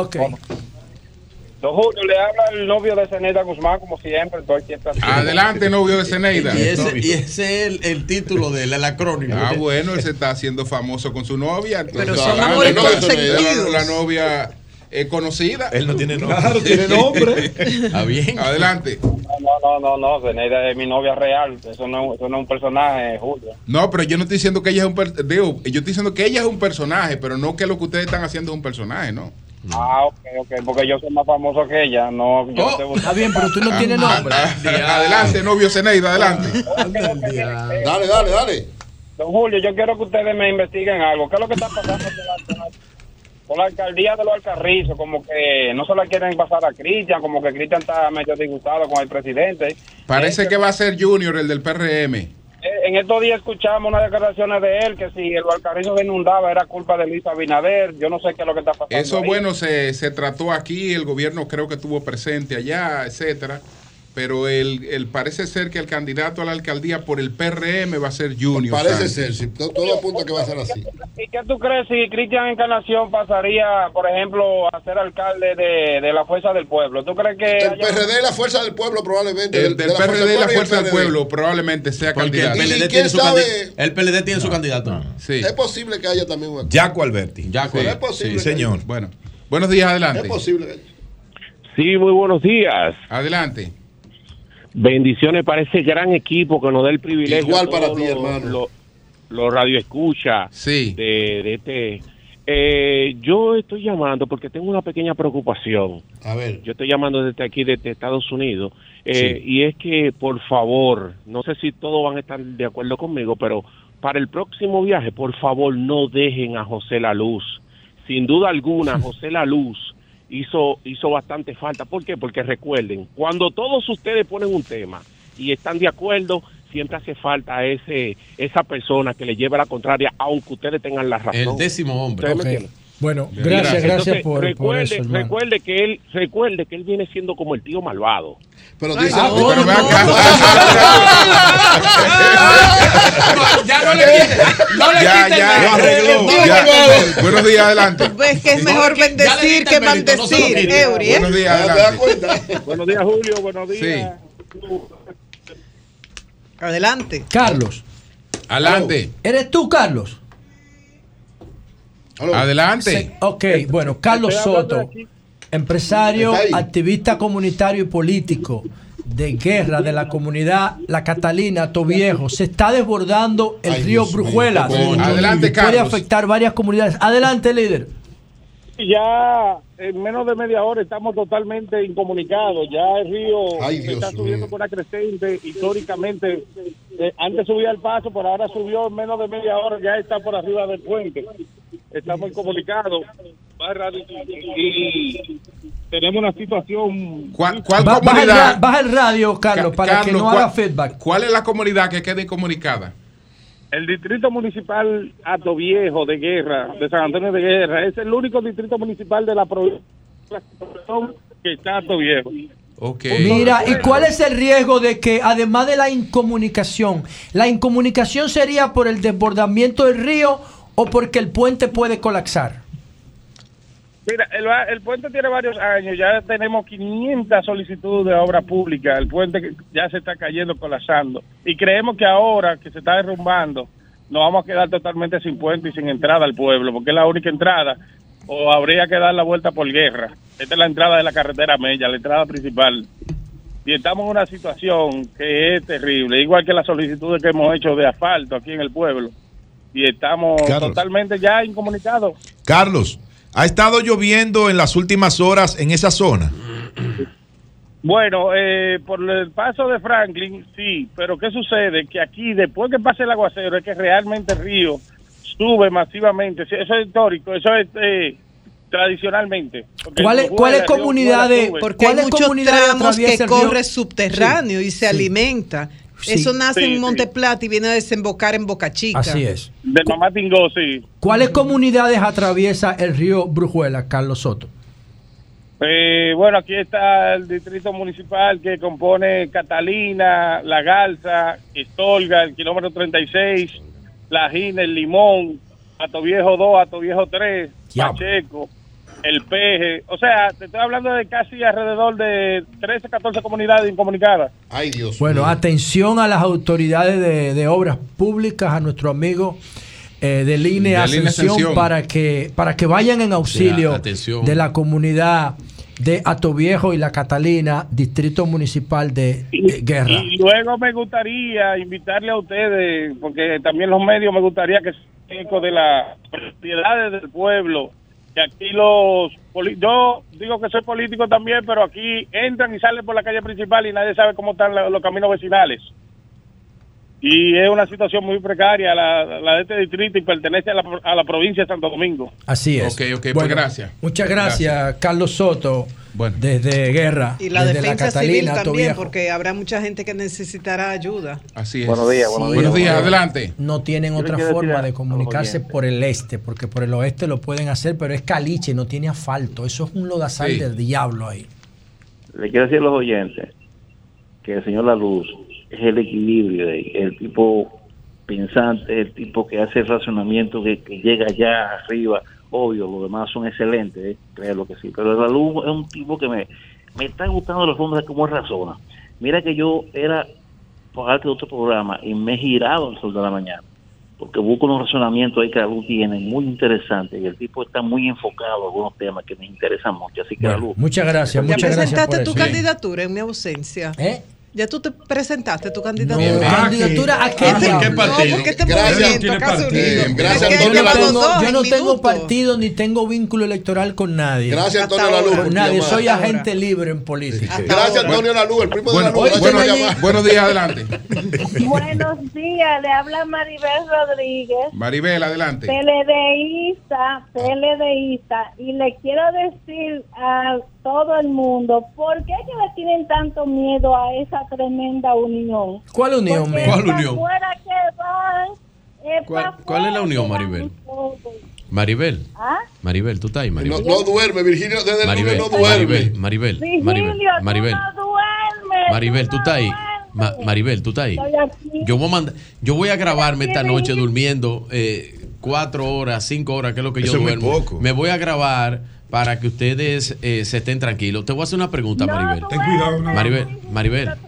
Ok. Don Julio, le habla el novio de Zeneda Guzmán, como siempre. Adelante, novio de Zeneida. Y ese, y ese es el, el título del el acrónimo. Ah, bueno, él se está haciendo famoso con su novia. entonces, Pero son amores la- consentidos. La, la novia eh, conocida. Él no tiene nombre. Claro, tiene nombre. Está bien. Adelante. No, no, no, no, Zeneida es mi novia real. Eso no, eso no es un personaje, Julio. No, pero yo no estoy diciendo que ella es un per- digo, yo estoy diciendo que ella es un personaje, pero no que lo que ustedes están haciendo es un personaje, ¿no? Ah, ok, ok, porque yo soy más famoso que ella. No, yo Oh, te- Está bien, pero tú no tienes Ah, nombre. ah, adelante, novio Zeneida, adelante. Dale, dale, dale. Don Julio, yo quiero que ustedes me investiguen algo. ¿Qué es lo que está pasando con la, con la alcaldía de los Alcarrizos? Como que no se la quieren pasar a Cristian, como que Cristian está medio disgustado con el presidente. Parece que va a ser Junior, el del PRM. En estos días escuchamos unas declaraciones de él que si el Alcarrizo se inundaba era culpa de Luis Abinader. Yo no sé qué es lo que está pasando. Eso, ahí. bueno, se, se trató aquí, el gobierno creo que estuvo presente allá, etcétera. Pero el, el parece ser que el candidato a la alcaldía por el PRM va a ser Junior. Parece Sánchez. ser, si to- todo apunta que va a ser así. ¿Y qué tú crees si Cristian Encarnación pasaría, por ejemplo, a ser alcalde de, de la Fuerza del Pueblo? ¿Tú crees que El haya- PRD, la fuerza del pueblo, probablemente. El del PRD y la Fuerza del. Pueblo probablemente sea Porque el candidato. PLD, quién tiene su, sabe? el PLD tiene su candidato. Sí. Es posible que haya también un Jaco Alberti. Jaco. Es posible. Sí, señor. Bueno, buenos días, Es adelante. posible. Sí, muy buenos días. Adelante. Bendiciones para ese gran equipo que nos da el privilegio. Igual para ti, hermano. Los, los radioescuchas Sí. de, de este. Eh, yo estoy llamando porque tengo una pequeña preocupación. A ver. Yo estoy llamando desde aquí, desde Estados Unidos. Eh, Y es que, por favor, no sé si todos van a estar de acuerdo conmigo, pero para el próximo viaje, por favor, no dejen a José La Luz. Sin duda alguna, José La Luz hizo, hizo bastante falta. ¿Por qué? Porque recuerden, cuando todos ustedes ponen un tema y están de acuerdo, siempre hace falta ese esa persona que le lleve la contraria, aunque ustedes tengan la razón. El décimo hombre. Bueno, gracias, gracias. por, por recuerde, eso, hermano. recuerde que él recuerde que él viene siendo como el tío malvado. Pero dice, ah, no, Pero no, no. ya no le quiten, no le Ya, quiten ya, arregló. Ya. Buenos días, adelante. Ves que es mejor bendecir que maldecir. Eury. ¿eh? Buenos días, ¿Te das adelante. cuenta? Buenos días, Julio. Buenos días. Adelante. Carlos. Adelante. ¿Eres tú, Carlos? Adelante. Sí, ok, bueno, Carlos Soto, empresario, activista comunitario y político de guerra de la comunidad La Catalina, Toviejo. Se está desbordando el Ay, río Dios Brujuelas. Adelante, Y Puede Carlos. afectar varias comunidades. Adelante, líder. Ya en menos de media hora estamos totalmente incomunicados. Ya el río Ay, se Dios está subiendo con una creciente. Históricamente, eh, antes subía el paso, pero ahora subió en menos de media hora. Ya está por arriba del puente. Estamos incomunicados. Y tenemos una situación. ¿Cuál, cuál Ba- baja, comunidad? baja el radio, Carlos, Ca- para que Carlos, no ¿cuál- haga feedback. ¿Cuál es la comunidad que quede incomunicada? El distrito municipal Ato Viejo de Guerra, de San Antonio de Guerra, es el único distrito municipal de la provincia que está Ato Viejo. Mira, ¿y cuál es el riesgo de que además de la incomunicación, la incomunicación sería por el desbordamiento del río o porque el puente puede colapsar? Mira, el, el puente tiene varios años, ya tenemos 500 solicitudes de obra pública, el puente ya se está cayendo, colapsando, y creemos que ahora que se está derrumbando, nos vamos a quedar totalmente sin puente y sin entrada al pueblo, porque es la única entrada, o habría que dar la vuelta por guerra. Esta es la entrada de la carretera Mella, la entrada principal. Y estamos en una situación que es terrible, igual que las solicitudes que hemos hecho de asfalto aquí en el pueblo. Y estamos Carlos. totalmente ya incomunicados. Carlos, ¿ha estado lloviendo en las últimas horas en esa zona? Bueno, eh, por el paso de Franklin, sí, pero ¿qué sucede? Que aquí, después que pase el aguacero, es que realmente el río sube masivamente. Eso es histórico, eso es eh, tradicionalmente. ¿Cuáles río comunidades? Porque hay ¿Cuáles muchos comunidades tramos que corre subterráneo y se sí. alimenta. Sí. Eso nace Sí, en sí. Monte Plata y viene a desembocar en Boca Chica. Así es. De Mamá Tingó, sí. ¿Cuáles comunidades atraviesa el río Brujuela, Carlos Soto? Eh, bueno, aquí está el distrito municipal que compone Catalina, La Garza, Estolga, el kilómetro 36, La Gina, El Limón, Atoviejo 2, Atoviejo 3, Diablo. Pacheco, El Peje. O sea, te estoy hablando de casi alrededor de 13, 14 comunidades incomunicadas. Ay, Dios Bueno, atención a las autoridades de, de obras públicas, a nuestro amigo eh, de Línea Ascensión, Ascensión. para que para que vayan en auxilio de la comunidad de Atoviejo y la Catalina, distrito municipal de eh, Guerra. Y luego me gustaría invitarle a ustedes, porque también los medios me gustaría que se de las propiedades del pueblo, que aquí los... Yo digo que soy político también, pero aquí entran y salen por la calle principal y nadie sabe cómo están los caminos vecinales. Y es una situación muy precaria la, la de este distrito y pertenece a la, a la provincia de Santo Domingo. Así es. Ok, ok, pues gracias. Muchas gracias, Carlos Soto, desde Guerra. Y la desde defensa Catalina, civil también, porque habrá mucha gente que necesitará ayuda. Así es. Buenos días, buenos Sí, Buenos días, adelante. No tienen Yo otra forma de comunicarse por el este, porque por el oeste lo pueden hacer, pero es caliche, no tiene asfalto. Eso es un lodazal Sí. del diablo ahí. Le quiero decir a los oyentes que el señor La Luz es el equilibrio, de- el tipo pensante, el tipo que hace el razonamiento que, que llega allá arriba. Obvio, los demás son excelentes, eh, créelo que sí. Pero La Luz es un tipo que me, me está gustando los fondos de cómo razona. Mira que yo era parte de otro programa y me he girado el sol de la mañana. Porque busco unos razonamientos ahí que la luz tiene muy interesantes y el tipo está muy enfocado en algunos temas que me interesan mucho. Así que la luz. Muchas gracias, ¿Ya muchas gracias presentaste por tu eso. candidatura en mi ausencia? ¿Eh? ¿Ya tú te presentaste tu candidatura? No, ¿candidatura a qué? Este- ¿Qué no, partido? porque este Gracias, movimiento tiene acá se partido. Gracias, Antonio Yo no llevamos tengo, dos yo no en tengo partido ni tengo vínculo electoral con nadie. Gracias, Hasta Antonio ahora. Con nadie, soy Hasta agente libre en política. Gracias, Antonio Lalu, el primo de Bueno, la Luz. Gracias oye, llamar. Buenos días, adelante. Buenos días, le habla Maribel Rodríguez, Maribel, adelante. PLDista, PLDista, y le quiero decir a todo el mundo, ¿por qué que le tienen tanto miedo a esa tremenda unión? ¿Cuál unión, Porque ¿Cuál pa' unión? fuera que van, es ¿Cuál- pa' cuál es la unión, Maribel? Maribel. ¿Ah? Maribel, tú estás ahí, No, Maribel. no duerme, Virgilio, desde el Maribel, lunes no duerme. Maribel, Maribel, Maribel, Virgilio, tú Maribel, no duermes, Maribel, tú tú no estás ahí. Ma- Maribel, tú estás ahí. Yo voy a mandar, yo voy a grabarme esta noche durmiendo eh, cuatro horas, cinco horas, que es lo que yo Eso es muy duermo. poco. Me voy a grabar para que ustedes eh, se estén tranquilos. Te voy a hacer una pregunta, Maribel. duermes, cuidado, no. Maribel, Maribel, tú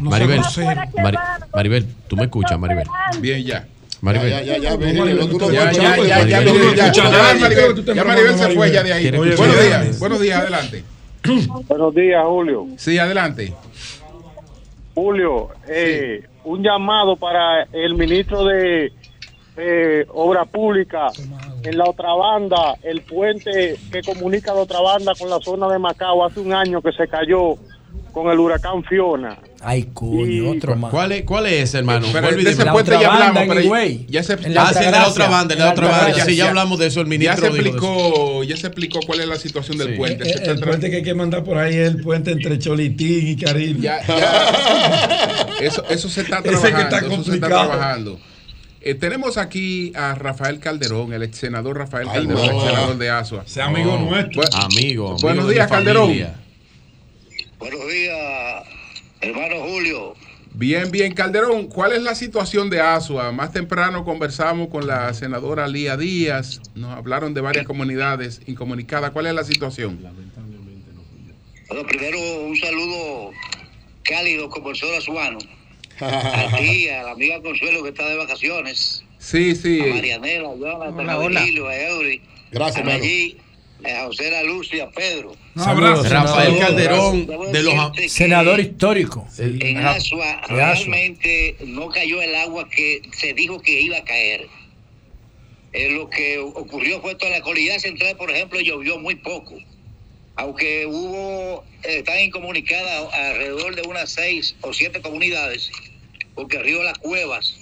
no. Maribel, sé. Mari- Maribel, tú me escuchas, Maribel. Bien, ya. Maribel. Ya, ya, ya, Maribel, tú no Ya, ya, ya, ya, Maribel, ya. Ya. Maribel, ya se fue ya de ahí. Buenos días, buenos días, adelante. Buenos días, Julio. Sí, adelante. Julio, eh, un llamado para el ministro de eh, Obra Pública en la otra banda, el puente que comunica la otra banda con la zona de Macao hace un año que se cayó con el huracán Fiona. Ay, coño, otro más. ¿Cuál es, cuál es ese, hermano? Pero de ese puente ya banda, hablamos, pero ya se En la Ah, sí, de la Altagracia. otra banda, de En la otra banda. Altagracia. Sí, ya hablamos de eso, el ya ministro se de eso. explicó, ya se explicó cuál es la situación del Sí. puente. Eh, Se está El puente que hay que mandar por ahí es el puente entre Cholitín y Caribe. Ya, ya. Eso, eso se está Ese que trabajando. está eso se está complicado. trabajando. Eh, tenemos aquí a Rafael Calderón, el ex senador Rafael Ay, Calderón, no. ex senador de Asua. Ese amigo No. nuestro. Bu- Amigo, Buenos días, Calderón. familia. Buenos días, hermano Julio. Bien, bien, Calderón, ¿cuál es la situación de Asua? Más temprano conversamos con la senadora Lía Díaz, nos hablaron de varias comunidades incomunicadas. ¿Cuál es la situación? Bueno, primero un saludo cálido como el sol azuano. A ti, a la amiga Consuelo que está de vacaciones. Sí, sí. A Marianela, a Jonathan, Hola, a hola. Virgilio, a Eury. Gracias, a a José La Luz y a Pedro. Un abrazo. Rafael senador. Calderón, Debo de los. Senador histórico. En Asua realmente no cayó el agua que se dijo que iba a caer. Eh, lo que ocurrió fue toda la comunidad central, por ejemplo, llovió muy poco. Aunque hubo, eh, están incomunicadas alrededor de unas seis o siete comunidades, porque el río Las Cuevas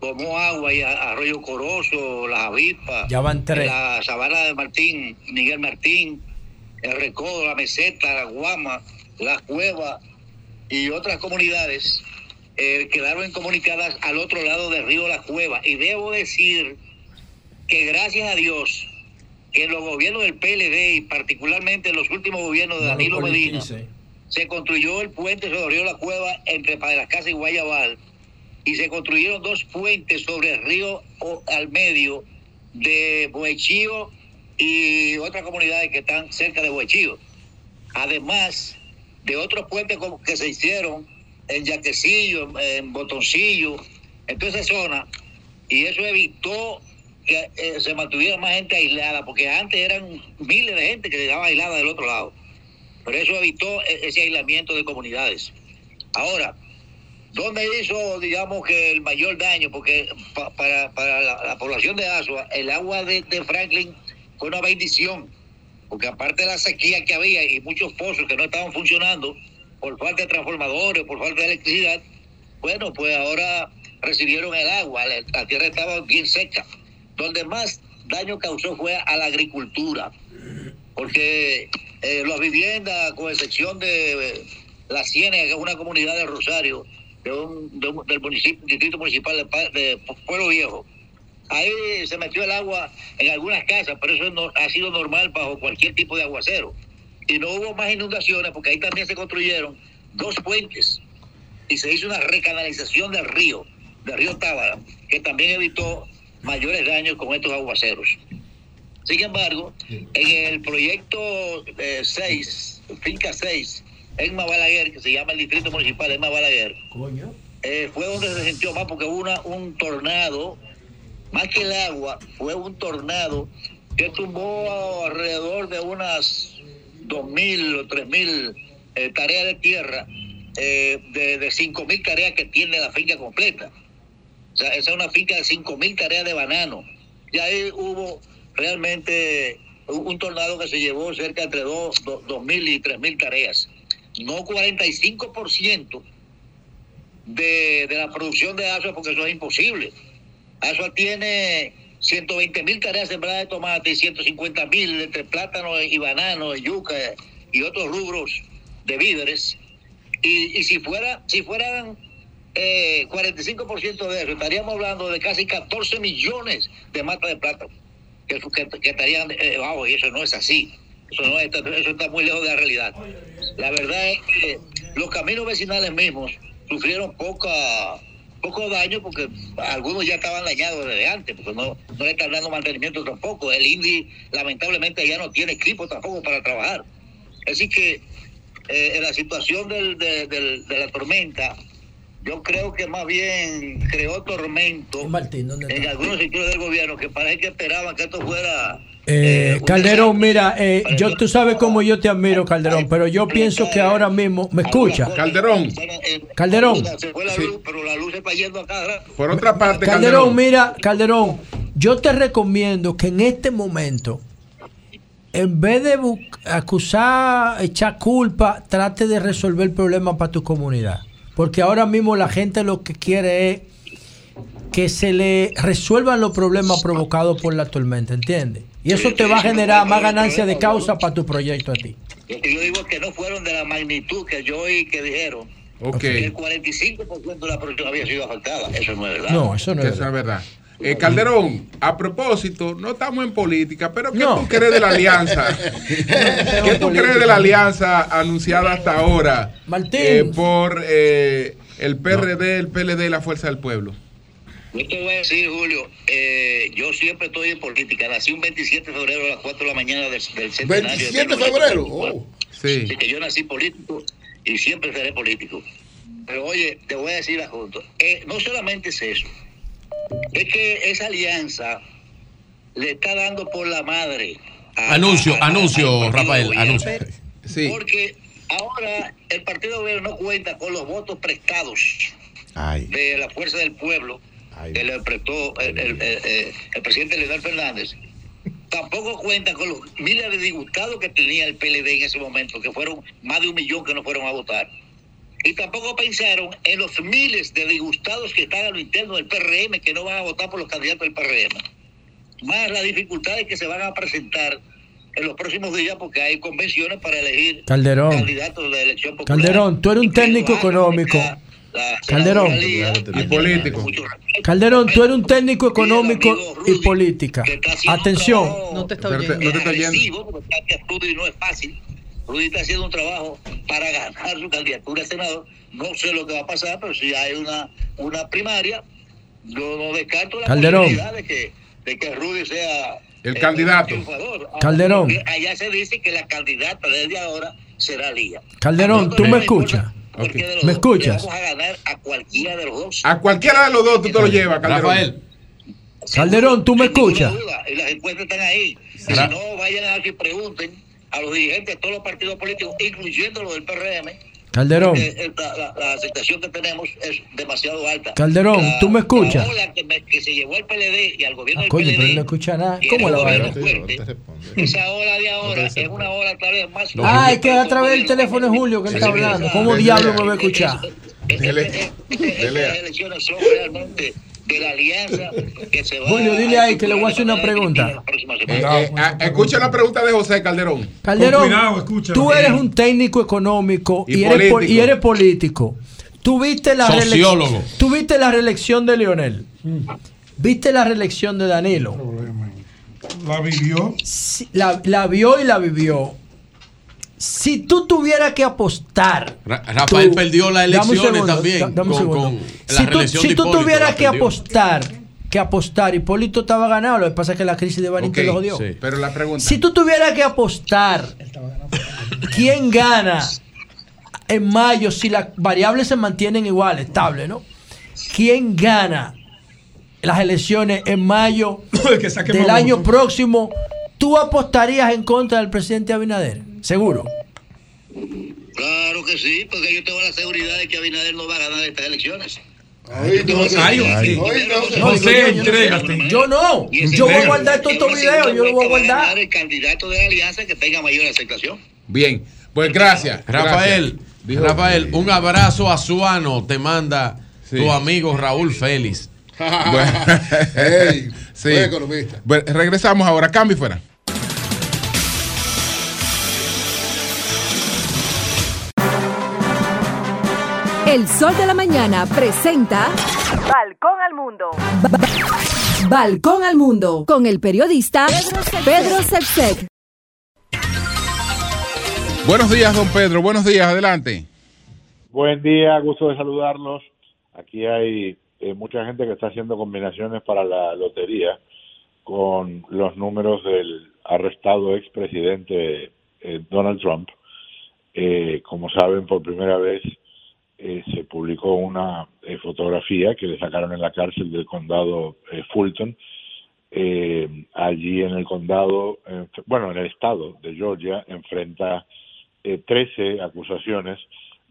tomó agua y Arroyo Corozo, Las Avispas, Ya van tres. la Sabana de Martín, Miguel Martín, el Recodo, la Meseta, la Guama, Las Cuevas y otras comunidades eh, quedaron incomunicadas al otro lado del río La Cueva. Y debo decir que gracias a Dios que en los gobiernos del PLD y particularmente en los últimos gobiernos de Danilo Medina se construyó el puente sobre el río La Cueva entre Padre Las Casas y Guayabal y se construyeron dos puentes sobre el río O- al medio de Boechío y otras comunidades que están cerca de Boechío. Además de otros puentes que se hicieron en Yaquecillo, en, Botoncillo, en toda esa zona, y eso evitó que eh, se mantuviera más gente aislada, porque antes eran miles de gente que quedaba aislada del otro lado. Pero eso evitó e- ese aislamiento de comunidades. Ahora, ¿dónde hizo, digamos, que el mayor daño? Porque pa- para, para la, la población de Asua, el agua de Franklin fue una bendición, porque aparte de la sequía que había y muchos pozos que no estaban funcionando por falta de transformadores, por falta de electricidad, bueno, pues ahora recibieron el agua, la, tierra estaba bien seca. Donde más daño causó fue a la agricultura, porque eh, las viviendas, con excepción de eh, La Ciénaga, que es una comunidad Rosario, de un- del distrito municipal de, Pa- de Pueblo Viejo, ahí se metió el agua en algunas casas, pero eso no, ha sido normal bajo cualquier tipo de aguacero. Y no hubo más inundaciones porque ahí también se construyeron dos puentes y se hizo una recanalización del río, del río Tábara, que también evitó mayores daños con estos aguaceros. Sin embargo, en el proyecto 6, Finca 6, en Balaguer, que se llama el Distrito Municipal en Balaguer, eh, fue donde se sintió más porque hubo una, un tornado, más que el agua, fue un tornado que tumbó alrededor de unas 2.000 o 3.000 eh, tareas de tierra, eh, de, de 5.000 tareas que tiene la finca completa. O sea, esa es una finca de 5.000 tareas de banano. Y ahí hubo realmente un, tornado que se llevó cerca entre 2.000 y 3.000 tareas. No 45% de, de la producción de Asua, porque eso es imposible. Asua tiene 120 mil tareas sembradas de tomate y 150 mil entre plátanos y bananos, y yuca y otros rubros de víveres. Y, y si fuera, si fueran eh, 45% de eso, estaríamos hablando de casi 14 millones de matas de plátano que, que, estarían eh, y eso no es así. Eso, no está, eso está muy lejos de la realidad. La verdad es que los caminos vecinales mismos sufrieron poca poco daño porque algunos ya estaban dañados desde antes, porque no, no le están dando mantenimiento tampoco. El INDI lamentablemente ya no tiene equipo tampoco para trabajar. Así que eh, en la situación del- de, del- de la tormenta, yo creo que más bien creó tormento en algunos sectores del gobierno que parece que esperaban que esto fuera Eh, Calderón, mira, eh, yo tú sabes cómo yo te admiro, Calderón, pero yo pienso que ahora mismo, ¿me escucha? Calderón. Calderón. Por otra parte, Calderón, Calderón. mira, Calderón, yo te recomiendo que en este momento, en vez de acusar, echar culpa, trate de resolver el problema para tu comunidad. Porque ahora mismo la gente lo que quiere es que se le resuelvan los problemas provocados por la tormenta, ¿entiendes? Y eso te va a generar más ganancia de causa para tu proyecto a ti. Yo digo que no fueron de la magnitud que yo oí que dijeron. Ok. Que el 45% de la producción había sido afectada. Eso no es verdad. No, eso no es Eso es verdad. Eh, Calderón, a propósito, no estamos en política, pero ¿qué No. tú crees de la alianza? ¿Qué tú crees de la alianza anunciada hasta ahora Martín. eh, por eh, el PRD, el PLD y la Fuerza del Pueblo? Yo te voy a decir, Julio, eh, yo siempre estoy en política. Nací un 27 de febrero a las 4 de la mañana del, del centenario. 27 de febrero, oh. Sí. Así que yo nací político y siempre seré político. Pero oye, te voy a decir junto. Eh, no solamente es eso. Es que esa alianza le está dando por la madre. a- Anuncio, a- a- anuncio, Rafael, gobierno. anuncio. Sí. Porque ahora el partido gobierno no cuenta con los votos prestados Ay. de la fuerza del pueblo que le prestó el, el- el- el- el presidente Leonel Fernández. Tampoco cuenta con los miles de disgustados que tenía el PLD en ese momento, que fueron más de un millón que no fueron a votar. Y tampoco pensaron en los miles de disgustados que están a lo interno del PRM, que no van a votar por los candidatos del PRM. Más las dificultades que se van a presentar en los próximos días, porque hay convenciones para elegir Calderón. candidatos de elección popular. Calderón, tú eres un técnico económico. Calderón. Y político. Calderón, tú eres un técnico económico y política. Atención. No te está oyendo. porque sabe que Rudy no es fácil. Rudy está haciendo un trabajo para ganar su candidatura a senador. No sé lo que va a pasar, pero si hay una, una primaria, yo no descarto la Calderón. posibilidad de que, de que Rudy sea El candidato. triunfador. Calderón. Allá se dice que la candidata desde ahora será Lía. Calderón, tú me escuchas. ¿Me escuchas? Vamos a ganar a cualquiera de los dos. A cualquiera de los dos tú te lo llevas, Calderón. Rafael. Calderón, tú me escuchas. duda, y las encuestas están ahí. Si no, vayan a ver y pregunten a los dirigentes de todos los partidos políticos, incluyendo los del PRM. Calderón. eh, La, la- la aceptación que tenemos es demasiado alta. Calderón, La- ¿tú me escuchas? La ola que, me- que se llevó al PLD y al gobierno Ah, del coño, pero PLD. no escucha nada. ¿Cómo el la vaina? fuerte, Esa ola de ahora es una ola tal vez más. Ah, es que a través del teléfono de Julio que él está hablando. ¿Cómo diablo me va a escuchar? Estas elecciones son realmente de la alianza que se va Julio, dile ahí que le voy a hacer una pregunta. Eh, eh, ah, escucha la pregunta de José Calderón. Calderón, tú eres un técnico económico y, Y eres, po- político. y eres político. ¿Tú viste la Sociólogo. reelección? ¿Tú viste la reelección de Leonel? ¿Viste la reelección de Danilo? La vivió. Sí, La, la vio y la vivió. Si tú tuvieras que apostar. Ra- Rafael tú- perdió las elecciones segundo, también da- con- segundo. con la si tú, si tuvieras que apostar, que apostar, Hipólito estaba ganado, lo que pasa es que la crisis de Benítez Ok, lo jodió. sí. Pero la pregunta. Si tú tuvieras que apostar, ¿quién gana en mayo si las variables se mantienen igual, estable, ¿no? ¿Quién gana las elecciones en mayo del año próximo? ¿Tú apostarías en contra del presidente Abinader? Seguro. Claro que sí, porque yo tengo la seguridad de que Abinader no va a ganar estas elecciones. Ay, no, Ay, ay, sí. ay, No yo- sé, entrégate. Yo no. Yo voy a guardar todos estos videos. Yo los voy a guardar. el candidato de la alianza que tenga mayor aceptación. Bien, pues gracias. Rafael, gracias. Rafael, un abrazo a Suano te manda tu amigo Raúl Félix. Bueno, sí. buen economista. Bueno, regresamos ahora. Cambio y fuera. El Sol de la Mañana presenta Balcón al mundo. Balcón al Mundo con el periodista Pedro Sepsek. Buenos días, don Pedro. Buenos días, adelante. Buen día, gusto de saludarlos. Aquí hay eh, mucha gente que está haciendo combinaciones para la lotería con los números del arrestado expresidente eh, Donald Trump. Eh, como saben, por primera vez eh, se publicó una eh, fotografía que le sacaron en la cárcel del condado eh, Fulton. Eh, allí en el condado, eh, bueno, en el estado de Georgia, enfrenta eh, 13 acusaciones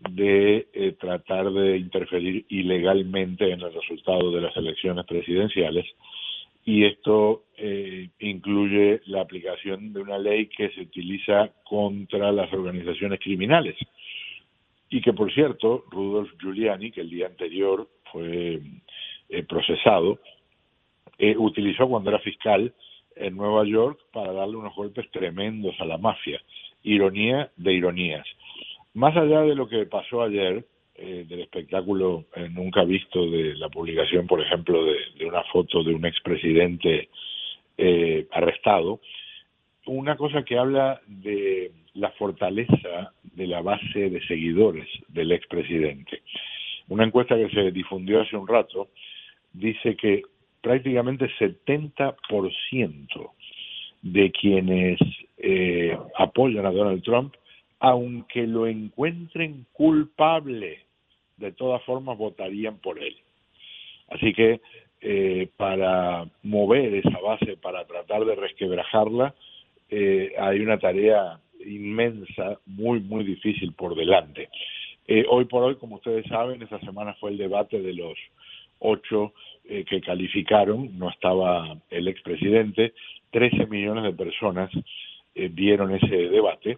de eh, tratar de interferir ilegalmente en el resultado de las elecciones presidenciales y esto eh, incluye la aplicación de una ley que se utiliza contra las organizaciones criminales y que por cierto Rudolf Giuliani que el día anterior fue eh, procesado eh, utilizó cuando era fiscal en Nueva York para darle unos golpes tremendos a la mafia. Ironía de ironías. Más allá de lo que pasó ayer eh, del espectáculo eh, nunca visto de la publicación, por ejemplo, de, de una foto de un expresidente eh, arrestado, una cosa que habla de la fortaleza de la base de seguidores del expresidente. Una encuesta que se difundió hace un rato dice que prácticamente 70% de quienes eh, apoyan a Donald Trump, aunque lo encuentren culpable, de todas formas votarían por él. Así que eh, para mover esa base, para tratar de resquebrajarla, eh, hay una tarea inmensa, muy, muy difícil por delante. Eh, hoy por hoy, como ustedes saben, esta semana fue el debate de los ocho eh, que calificaron, no estaba el expresidente, 13 millones de personas eh, vieron ese debate.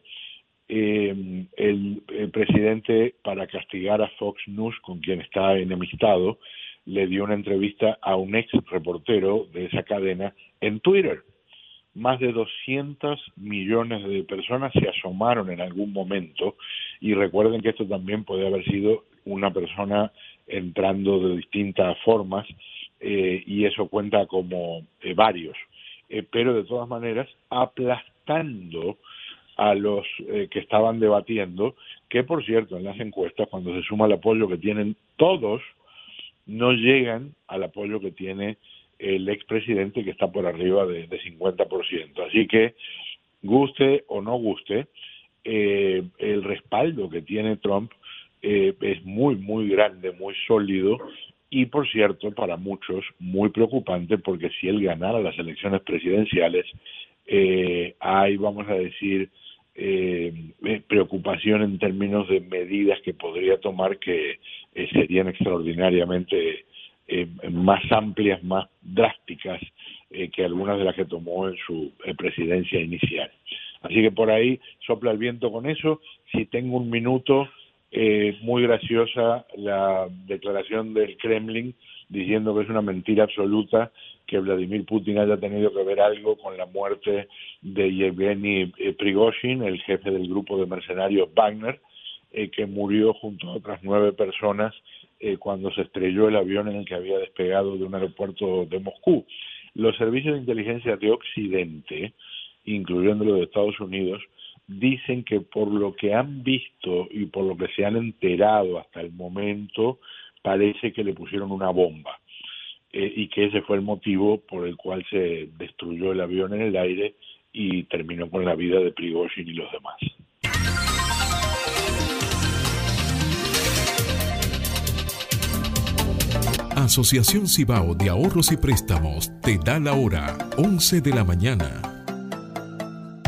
El, el presidente, para castigar a Fox News, con quien está enemistado, le dio una entrevista a un ex reportero de esa cadena en Twitter. Más de 200 millones de personas se asomaron en algún momento y recuerden que esto también puede haber sido una persona entrando de distintas formas eh, y eso cuenta como eh, varios, Eh, pero de todas maneras aplastando a los que estaban debatiendo, que por cierto en las encuestas cuando se suma el apoyo que tienen todos, no llegan al apoyo que tiene el expresidente que está por arriba de, de 50%. Así que, guste o no guste, eh, el respaldo que tiene Trump eh, es muy, muy grande, muy sólido y, por cierto, para muchos muy preocupante porque si él ganara las elecciones presidenciales, eh, hay, vamos a decir, eh, eh, preocupación en términos de medidas que podría tomar que eh, serían extraordinariamente eh, más amplias, más drásticas eh, que algunas de las que tomó en su eh, presidencia inicial. Así que por ahí sopla el viento con eso. Si tengo un minuto, eh, muy graciosa la declaración del Kremlin diciendo que es una mentira absoluta que Vladimir Putin haya tenido que ver algo con la muerte de Yevgeny Prigozhin, el jefe del grupo de mercenarios Wagner, que murió junto a otras nueve personas eh, cuando se estrelló el avión en el que había despegado de un aeropuerto de Moscú. Los servicios de inteligencia de Occidente, incluyendo los de Estados Unidos, dicen que por lo que han visto y por lo que se han enterado hasta el momento, parece que le pusieron una bomba eh, y que ese fue el motivo por el cual se destruyó el avión en el aire y terminó con la vida de Prigozhin y los demás. Asociación Cibao de Ahorros y Préstamos te da la hora 11 de la mañana.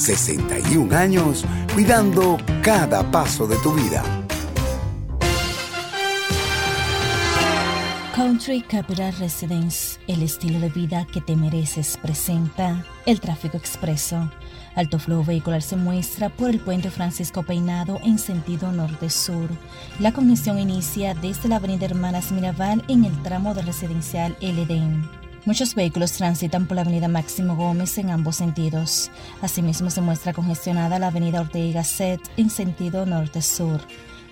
61 años cuidando cada paso de tu vida. Country Capital Residence, el estilo de vida que te mereces, presenta el tráfico expreso. Alto flow vehicular se muestra por el puente Francisco Peinado en sentido norte-sur. La congestión inicia desde la avenida Hermanas Mirabal en el tramo de residencial LD. Muchos vehículos transitan por la avenida Máximo Gómez en ambos sentidos. Asimismo se muestra congestionada la avenida Ortega Gasset en sentido norte-sur.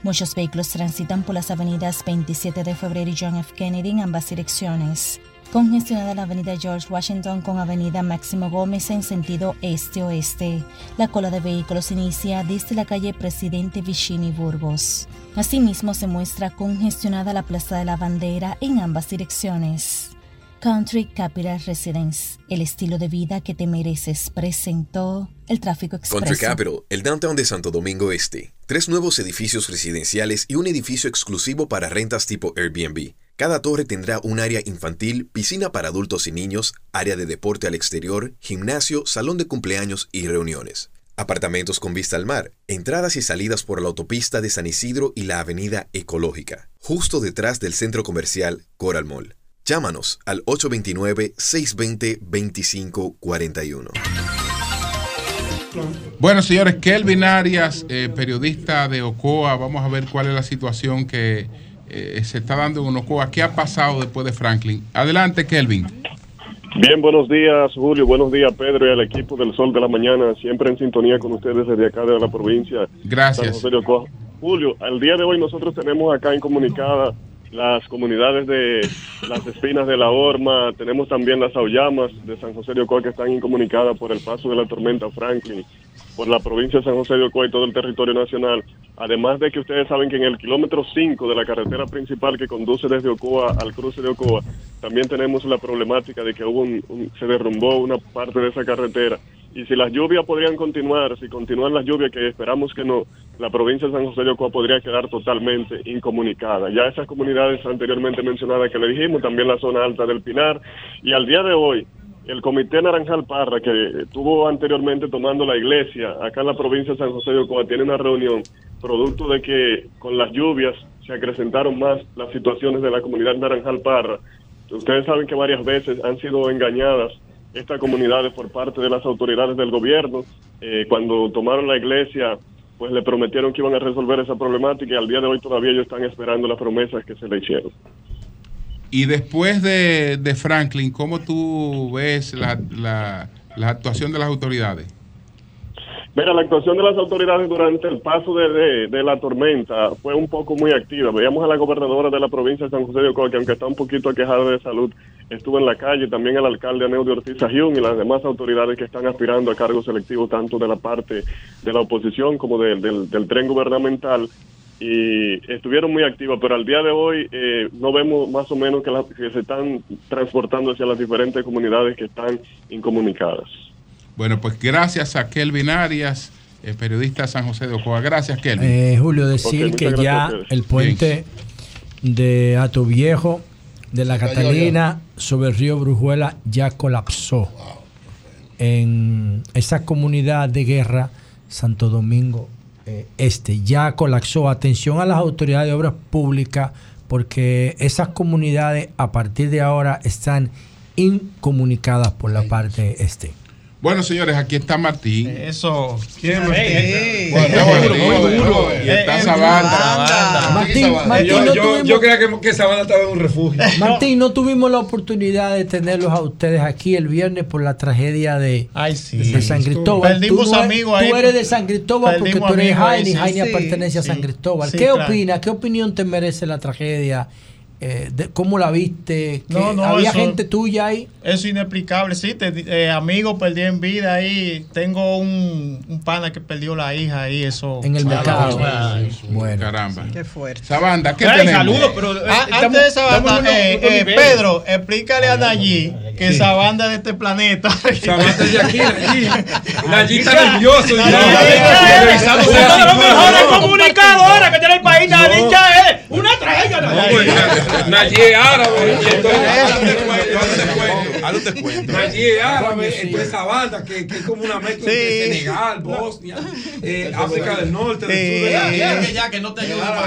Muchos vehículos transitan por las avenidas 27 de febrero y John F. Kennedy en ambas direcciones. Congestionada la avenida George Washington con avenida Máximo Gómez en sentido este-oeste. La cola de vehículos inicia desde la calle Presidente Vicini Burgos. Asimismo se muestra congestionada la Plaza de la Bandera en ambas direcciones. Country Capital Residence, el estilo de vida que te mereces, presentó el tráfico expreso. Country Capital, el downtown de Santo Domingo Este. Tres nuevos edificios residenciales y un edificio exclusivo para rentas tipo Airbnb. Cada torre tendrá un área infantil, piscina para adultos y niños, área de deporte al exterior, gimnasio, salón de cumpleaños y reuniones. Apartamentos con vista al mar, entradas y salidas por la autopista de San Isidro y la avenida Ecológica, justo detrás del centro comercial Coral Mall. Llámanos al 829-620-2541. Bueno, señores, Kelvin Arias, eh, periodista de Ocoa, vamos a ver cuál es la situación que eh, se está dando en Ocoa. ¿Qué ha pasado después de Franklin? Adelante, Kelvin. Bien, buenos días, Julio. Buenos días, Pedro, y al equipo del Sol de la Mañana. Siempre en sintonía con ustedes desde acá de la provincia. Gracias. San José de Ocoa. Julio, al día de hoy nosotros tenemos acá incomunicada las comunidades de las Espinas de la Horma, tenemos también las Aullamas de San José de Ocoa que están incomunicadas por el paso de la tormenta Franklin, por la provincia de San José de Ocoa y todo el territorio nacional. Además de que ustedes saben que en el kilómetro 5 de la carretera principal que conduce desde Ocoa al cruce de Ocoa, también tenemos la problemática de que hubo un- se derrumbó una parte de esa carretera. Y si las lluvias podrían continuar, si continúan las lluvias, que esperamos que no, la provincia de San José de Ocoa podría quedar totalmente incomunicada. Ya esas comunidades anteriormente mencionadas que le dijimos, también la zona alta del Pinar, y al día de hoy, el Comité Naranjal Parra, que estuvo anteriormente tomando la iglesia acá en la provincia de San José de Ocoa, tiene una reunión producto de que con las lluvias se acrecentaron más las situaciones de la comunidad Naranjal Parra. Ustedes saben que varias veces han sido engañadas estas comunidades por parte de las autoridades del gobierno. Eh, cuando tomaron la iglesia, pues le prometieron que iban a resolver esa problemática y al día de hoy todavía ellos están esperando las promesas que se le hicieron. Y después de, de Franklin, ¿cómo tú ves la, la- la actuación de las autoridades? Mira, la actuación de las autoridades durante el paso de, de- la tormenta fue un poco muy activa. Veíamos a la gobernadora de la provincia de San José de Ocoa, que aunque está un poquito aquejada de salud, estuvo en la calle, también el alcalde Aneudio Ortiz Ajiún y las demás autoridades que están aspirando a cargos selectivos, tanto de la parte de la oposición como del- del tren gubernamental. Y estuvieron muy activas, pero al día de hoy eh, no vemos más o menos que, la- que se están transportando hacia las diferentes comunidades que están incomunicadas. Bueno, pues gracias a Kelvin Arias, eh, periodista San José de Ocoa. Gracias, Kelvin. Eh, Julio, decir que ya el puente de Ato Viejo de la Catalina sobre el río Brujuela ya colapsó. En esa comunidad de guerra, Santo Domingo eh, Este, ya colapsó. Atención a las autoridades de obras públicas, porque esas comunidades a partir de ahora están incomunicadas por la parte este. Bueno, señores, aquí está Martín. Eso. ¿Quién está? está Muy duro, duro, muy duro. Eh, Y está eh, Sabanda. Sabanda. Martín, Martín, yo, no yo- tuvimos- yo creía que, que Sabana estaba en un refugio. Martín, no tuvimos la oportunidad de tenerlos a ustedes aquí el viernes por la tragedia de, de San Cristóbal. Perdimos tú, amigos ahí. tú eres de San Cristóbal porque tú eres Jaime y sí. Jaime Sí, pertenece a San sí. Cristóbal. Sí, ¿Qué claro. opinas? ¿Qué opinión te merece la tragedia? Eh, de- ¿Cómo la viste? ¿Qué- No, no, ¿Había eso- gente tuya ahí? Eso es inexplicable, sí. te- eh, amigos perdí en vida ahí. Tengo un, un pana que perdió la hija ahí, eso. En el mercado. Bueno. Caramba. Qué fuerte. Sabanda, ¿qué tenemos? saludos, pero eh, Ah, antes de esa estamos banda, en eh, otro eh, nivel. Pedro, explícale a Nayí que esa banda es de este planeta. Esa banda es de aquí, Nayí. Nayí está nervioso. Uno de los mejores comunicadores que tiene el país, Nayí ya es una tragedia. Es árabe. entonces- Hazlo te cuento. Nayí es árabe. Entonces esa banda que, que es como una mezcla de Senegal, Bosnia, eh, África del Norte, del sur de Ya, ya, que no te ayuda.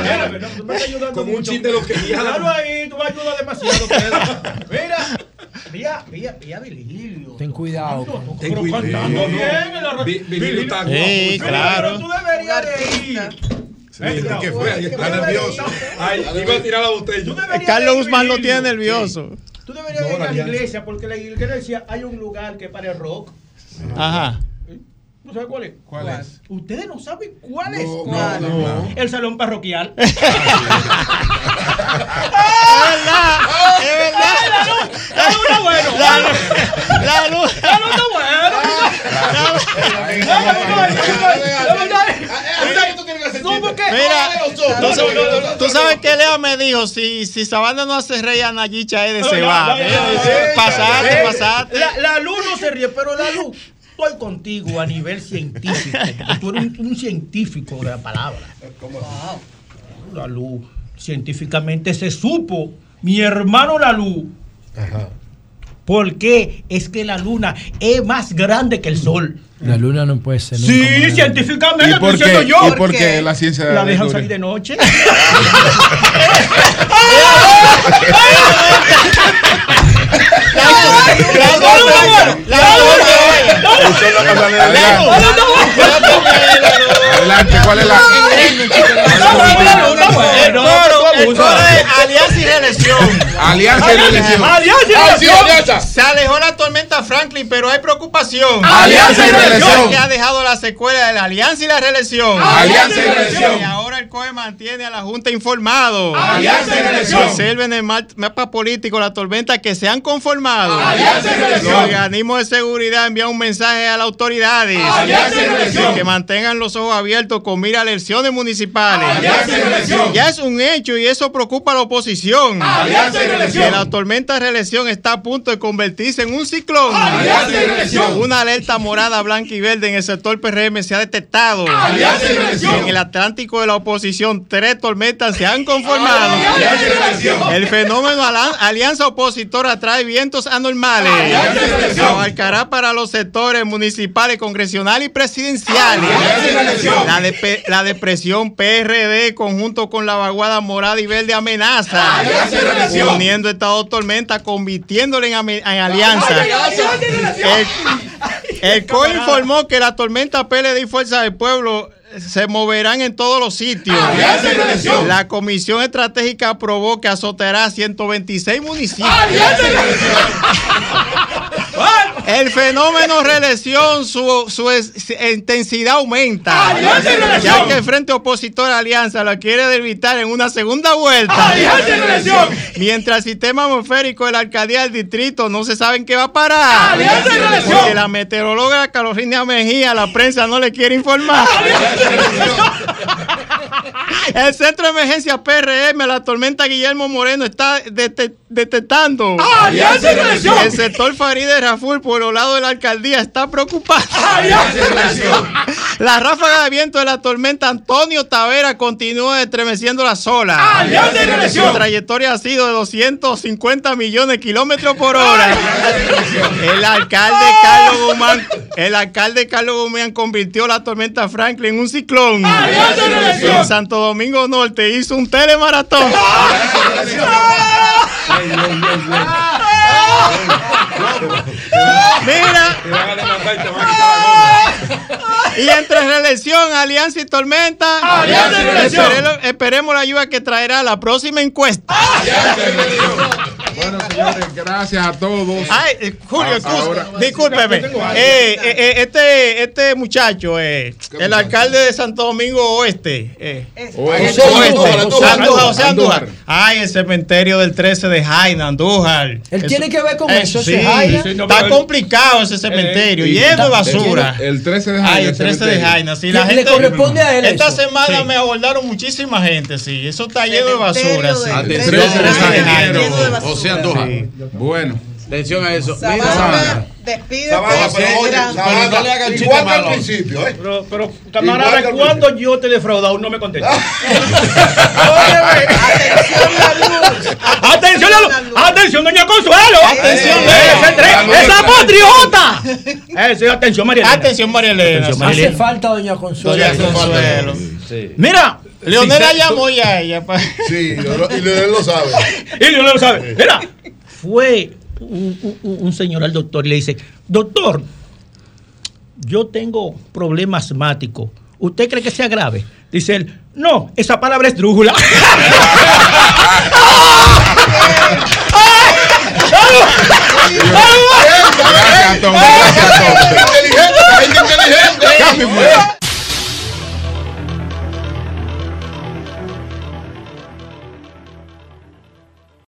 Como un chiste los que Claro ahí, tú demasiado. Mira, vía, vía, vía Virgilio. Ten cuidado. Ten Pero cuidado. Virgilio está Pero. Tú deberías de ir. ¿Qué fue? Está nervioso. Ay, iba a tirar la botella. Carlos Guzmán lo tiene nervioso. Tú deberías No, ir la a la iglesia porque la iglesia hay un lugar que para el rock. Ajá. ¿No sabe cuál es? ¿Cuál es? Ustedes no saben cuál es. No, ¿Cuál? no, no. El salón parroquial. Es verdad. La luz, la luz está bueno. La luz- la luz. La luz está bueno. Mira, tú, sabes- tú sabes que Lea me dijo, si, si Sabana no hace rey a Nayicha Ede se va. Pasate, Eh, pasate. La, la luz no se ríe, pero la luz. Estoy contigo a nivel científico. Tú eres un, un científico de la palabra. La luz. Científicamente se supo. Mi hermano la luz. ¿Por qué? Es que la luna es más grande que el sol. La luna no puede ser. Sí, científicamente ¿Y estoy por diciendo yo. ¿Y por qué la ciencia de La la dejan salir de noche. el coro es Alianza y Reelección. Alianza y reelección. Alianza y. Alianza. Se alejó la tormenta Franklin, pero hay preocupación. Alianza y reelección. Que ha dejado la secuela de la Alianza y la Reelección. Alianza y reelección. El COE mantiene a la Junta informado. Alianza reelección. Observen en el ma- mapa político la tormenta que se han conformado. Alianza reelección. Los organismos de seguridad envían un mensaje a las autoridades. Alianza. Que mantengan los ojos abiertos con mira a elecciones municipales. Alianza. Ya es un hecho y eso preocupa a la oposición. Alianza. Que la tormenta de reelección está a punto de convertirse en un ciclón. Alianza. Una alerta morada, blanca y verde en el sector PRM se ha detectado. Alianza. En el Atlántico de la oposición, tres tormentas se han conformado. El fenómeno alianza opositora trae vientos anormales. Abarcará para los sectores municipales, congresionales y presidenciales. La, de- la depresión PRD, conjunto con la vaguada morada y verde amenaza. Uniendo estas dos tormentas, convirtiéndole en, alianza. El, el COE informó que la tormenta PLD y Fuerza del Pueblo se moverán en todos los sitios. Reelección. La Comisión Estratégica aprobó que azotará 126 municipios. El fenómeno reelección, su, su es- intensidad aumenta. Alianza y reelección. Ya que el Frente Opositor Alianza lo quiere debilitar en una segunda vuelta. Alianza y reelección. Mientras el sistema atmosférico de la alcaldía del distrito no se sabe en qué va a parar. Alianza y reelección. Porque la meteoróloga Carolina Mejía, la prensa no le quiere informar. El centro de emergencia PRM, la tormenta Guillermo Moreno, está dete- detectando. Alianza y. El sector Farideh Raful, por los lados de la alcaldía, está preocupado. Reelección. La ráfaga de viento de la tormenta Antonio Tavera continúa estremeciendo las olas. Alianza y. Su trayectoria ha sido de 250 millones de kilómetros por hora. El alcalde Carlos Guzmán, el alcalde Carlos Guzmán convirtió la tormenta Franklin en un ciclón. En Santo Domingo Norte hizo un telemaratón. Mira. Y entre reelección, alianza y tormenta, Alianza y esperemos, esperemos la ayuda que traerá la próxima encuesta. Bueno, señores, gracias a todos. Ay, eh, Julio, A- excusa, ahora- discúlpeme. Eh, eh, este, este muchacho, eh, el alcalde de Santo Domingo Oeste. eh, Oeste. Oeste, Andújar, Andújar, Andújar, José Andújar. Andújar. Ay, el cementerio del 13 de Jaina, Andújar. ¿Él tiene que ver con eso, Sí, está complicado ese cementerio, y lleno de basura. El 13 de Ay, Jaina. el 13 de Jaina, sí. ¿Le- La le gente, corresponde a él Esta semana me abordaron muchísima gente, sí. Eso está lleno de basura, sí. Atención, El 13 de Jaina. José Andújar. Bueno. Atención a eso. Sabana, despídete. Sabana, pero oye, gran- Sabana, pero no le hagan chiste Igual que al malo. principio, ¿eh? Pero, pero camarada, ¿cuándo yo te he defraudado? No me contestas. ¡Atención, la luz! ¡Atención, doña Consuelo! Atención, ¡Ese tren- la luz. ¡Esa patriota! Sí, atención, María Elena. Atención, María Elena. Atención, Hace falta doña Consuelo. Doña Consuelo. Mira. Leonela llamó ya a ella. Sí, y Leonel lo sabe. y Leonel lo sabe. Mira, fue un, señor al doctor y le dice, doctor, yo tengo problema asmático. ¿Usted cree que sea grave? Dice él, no, esa palabra es drújula.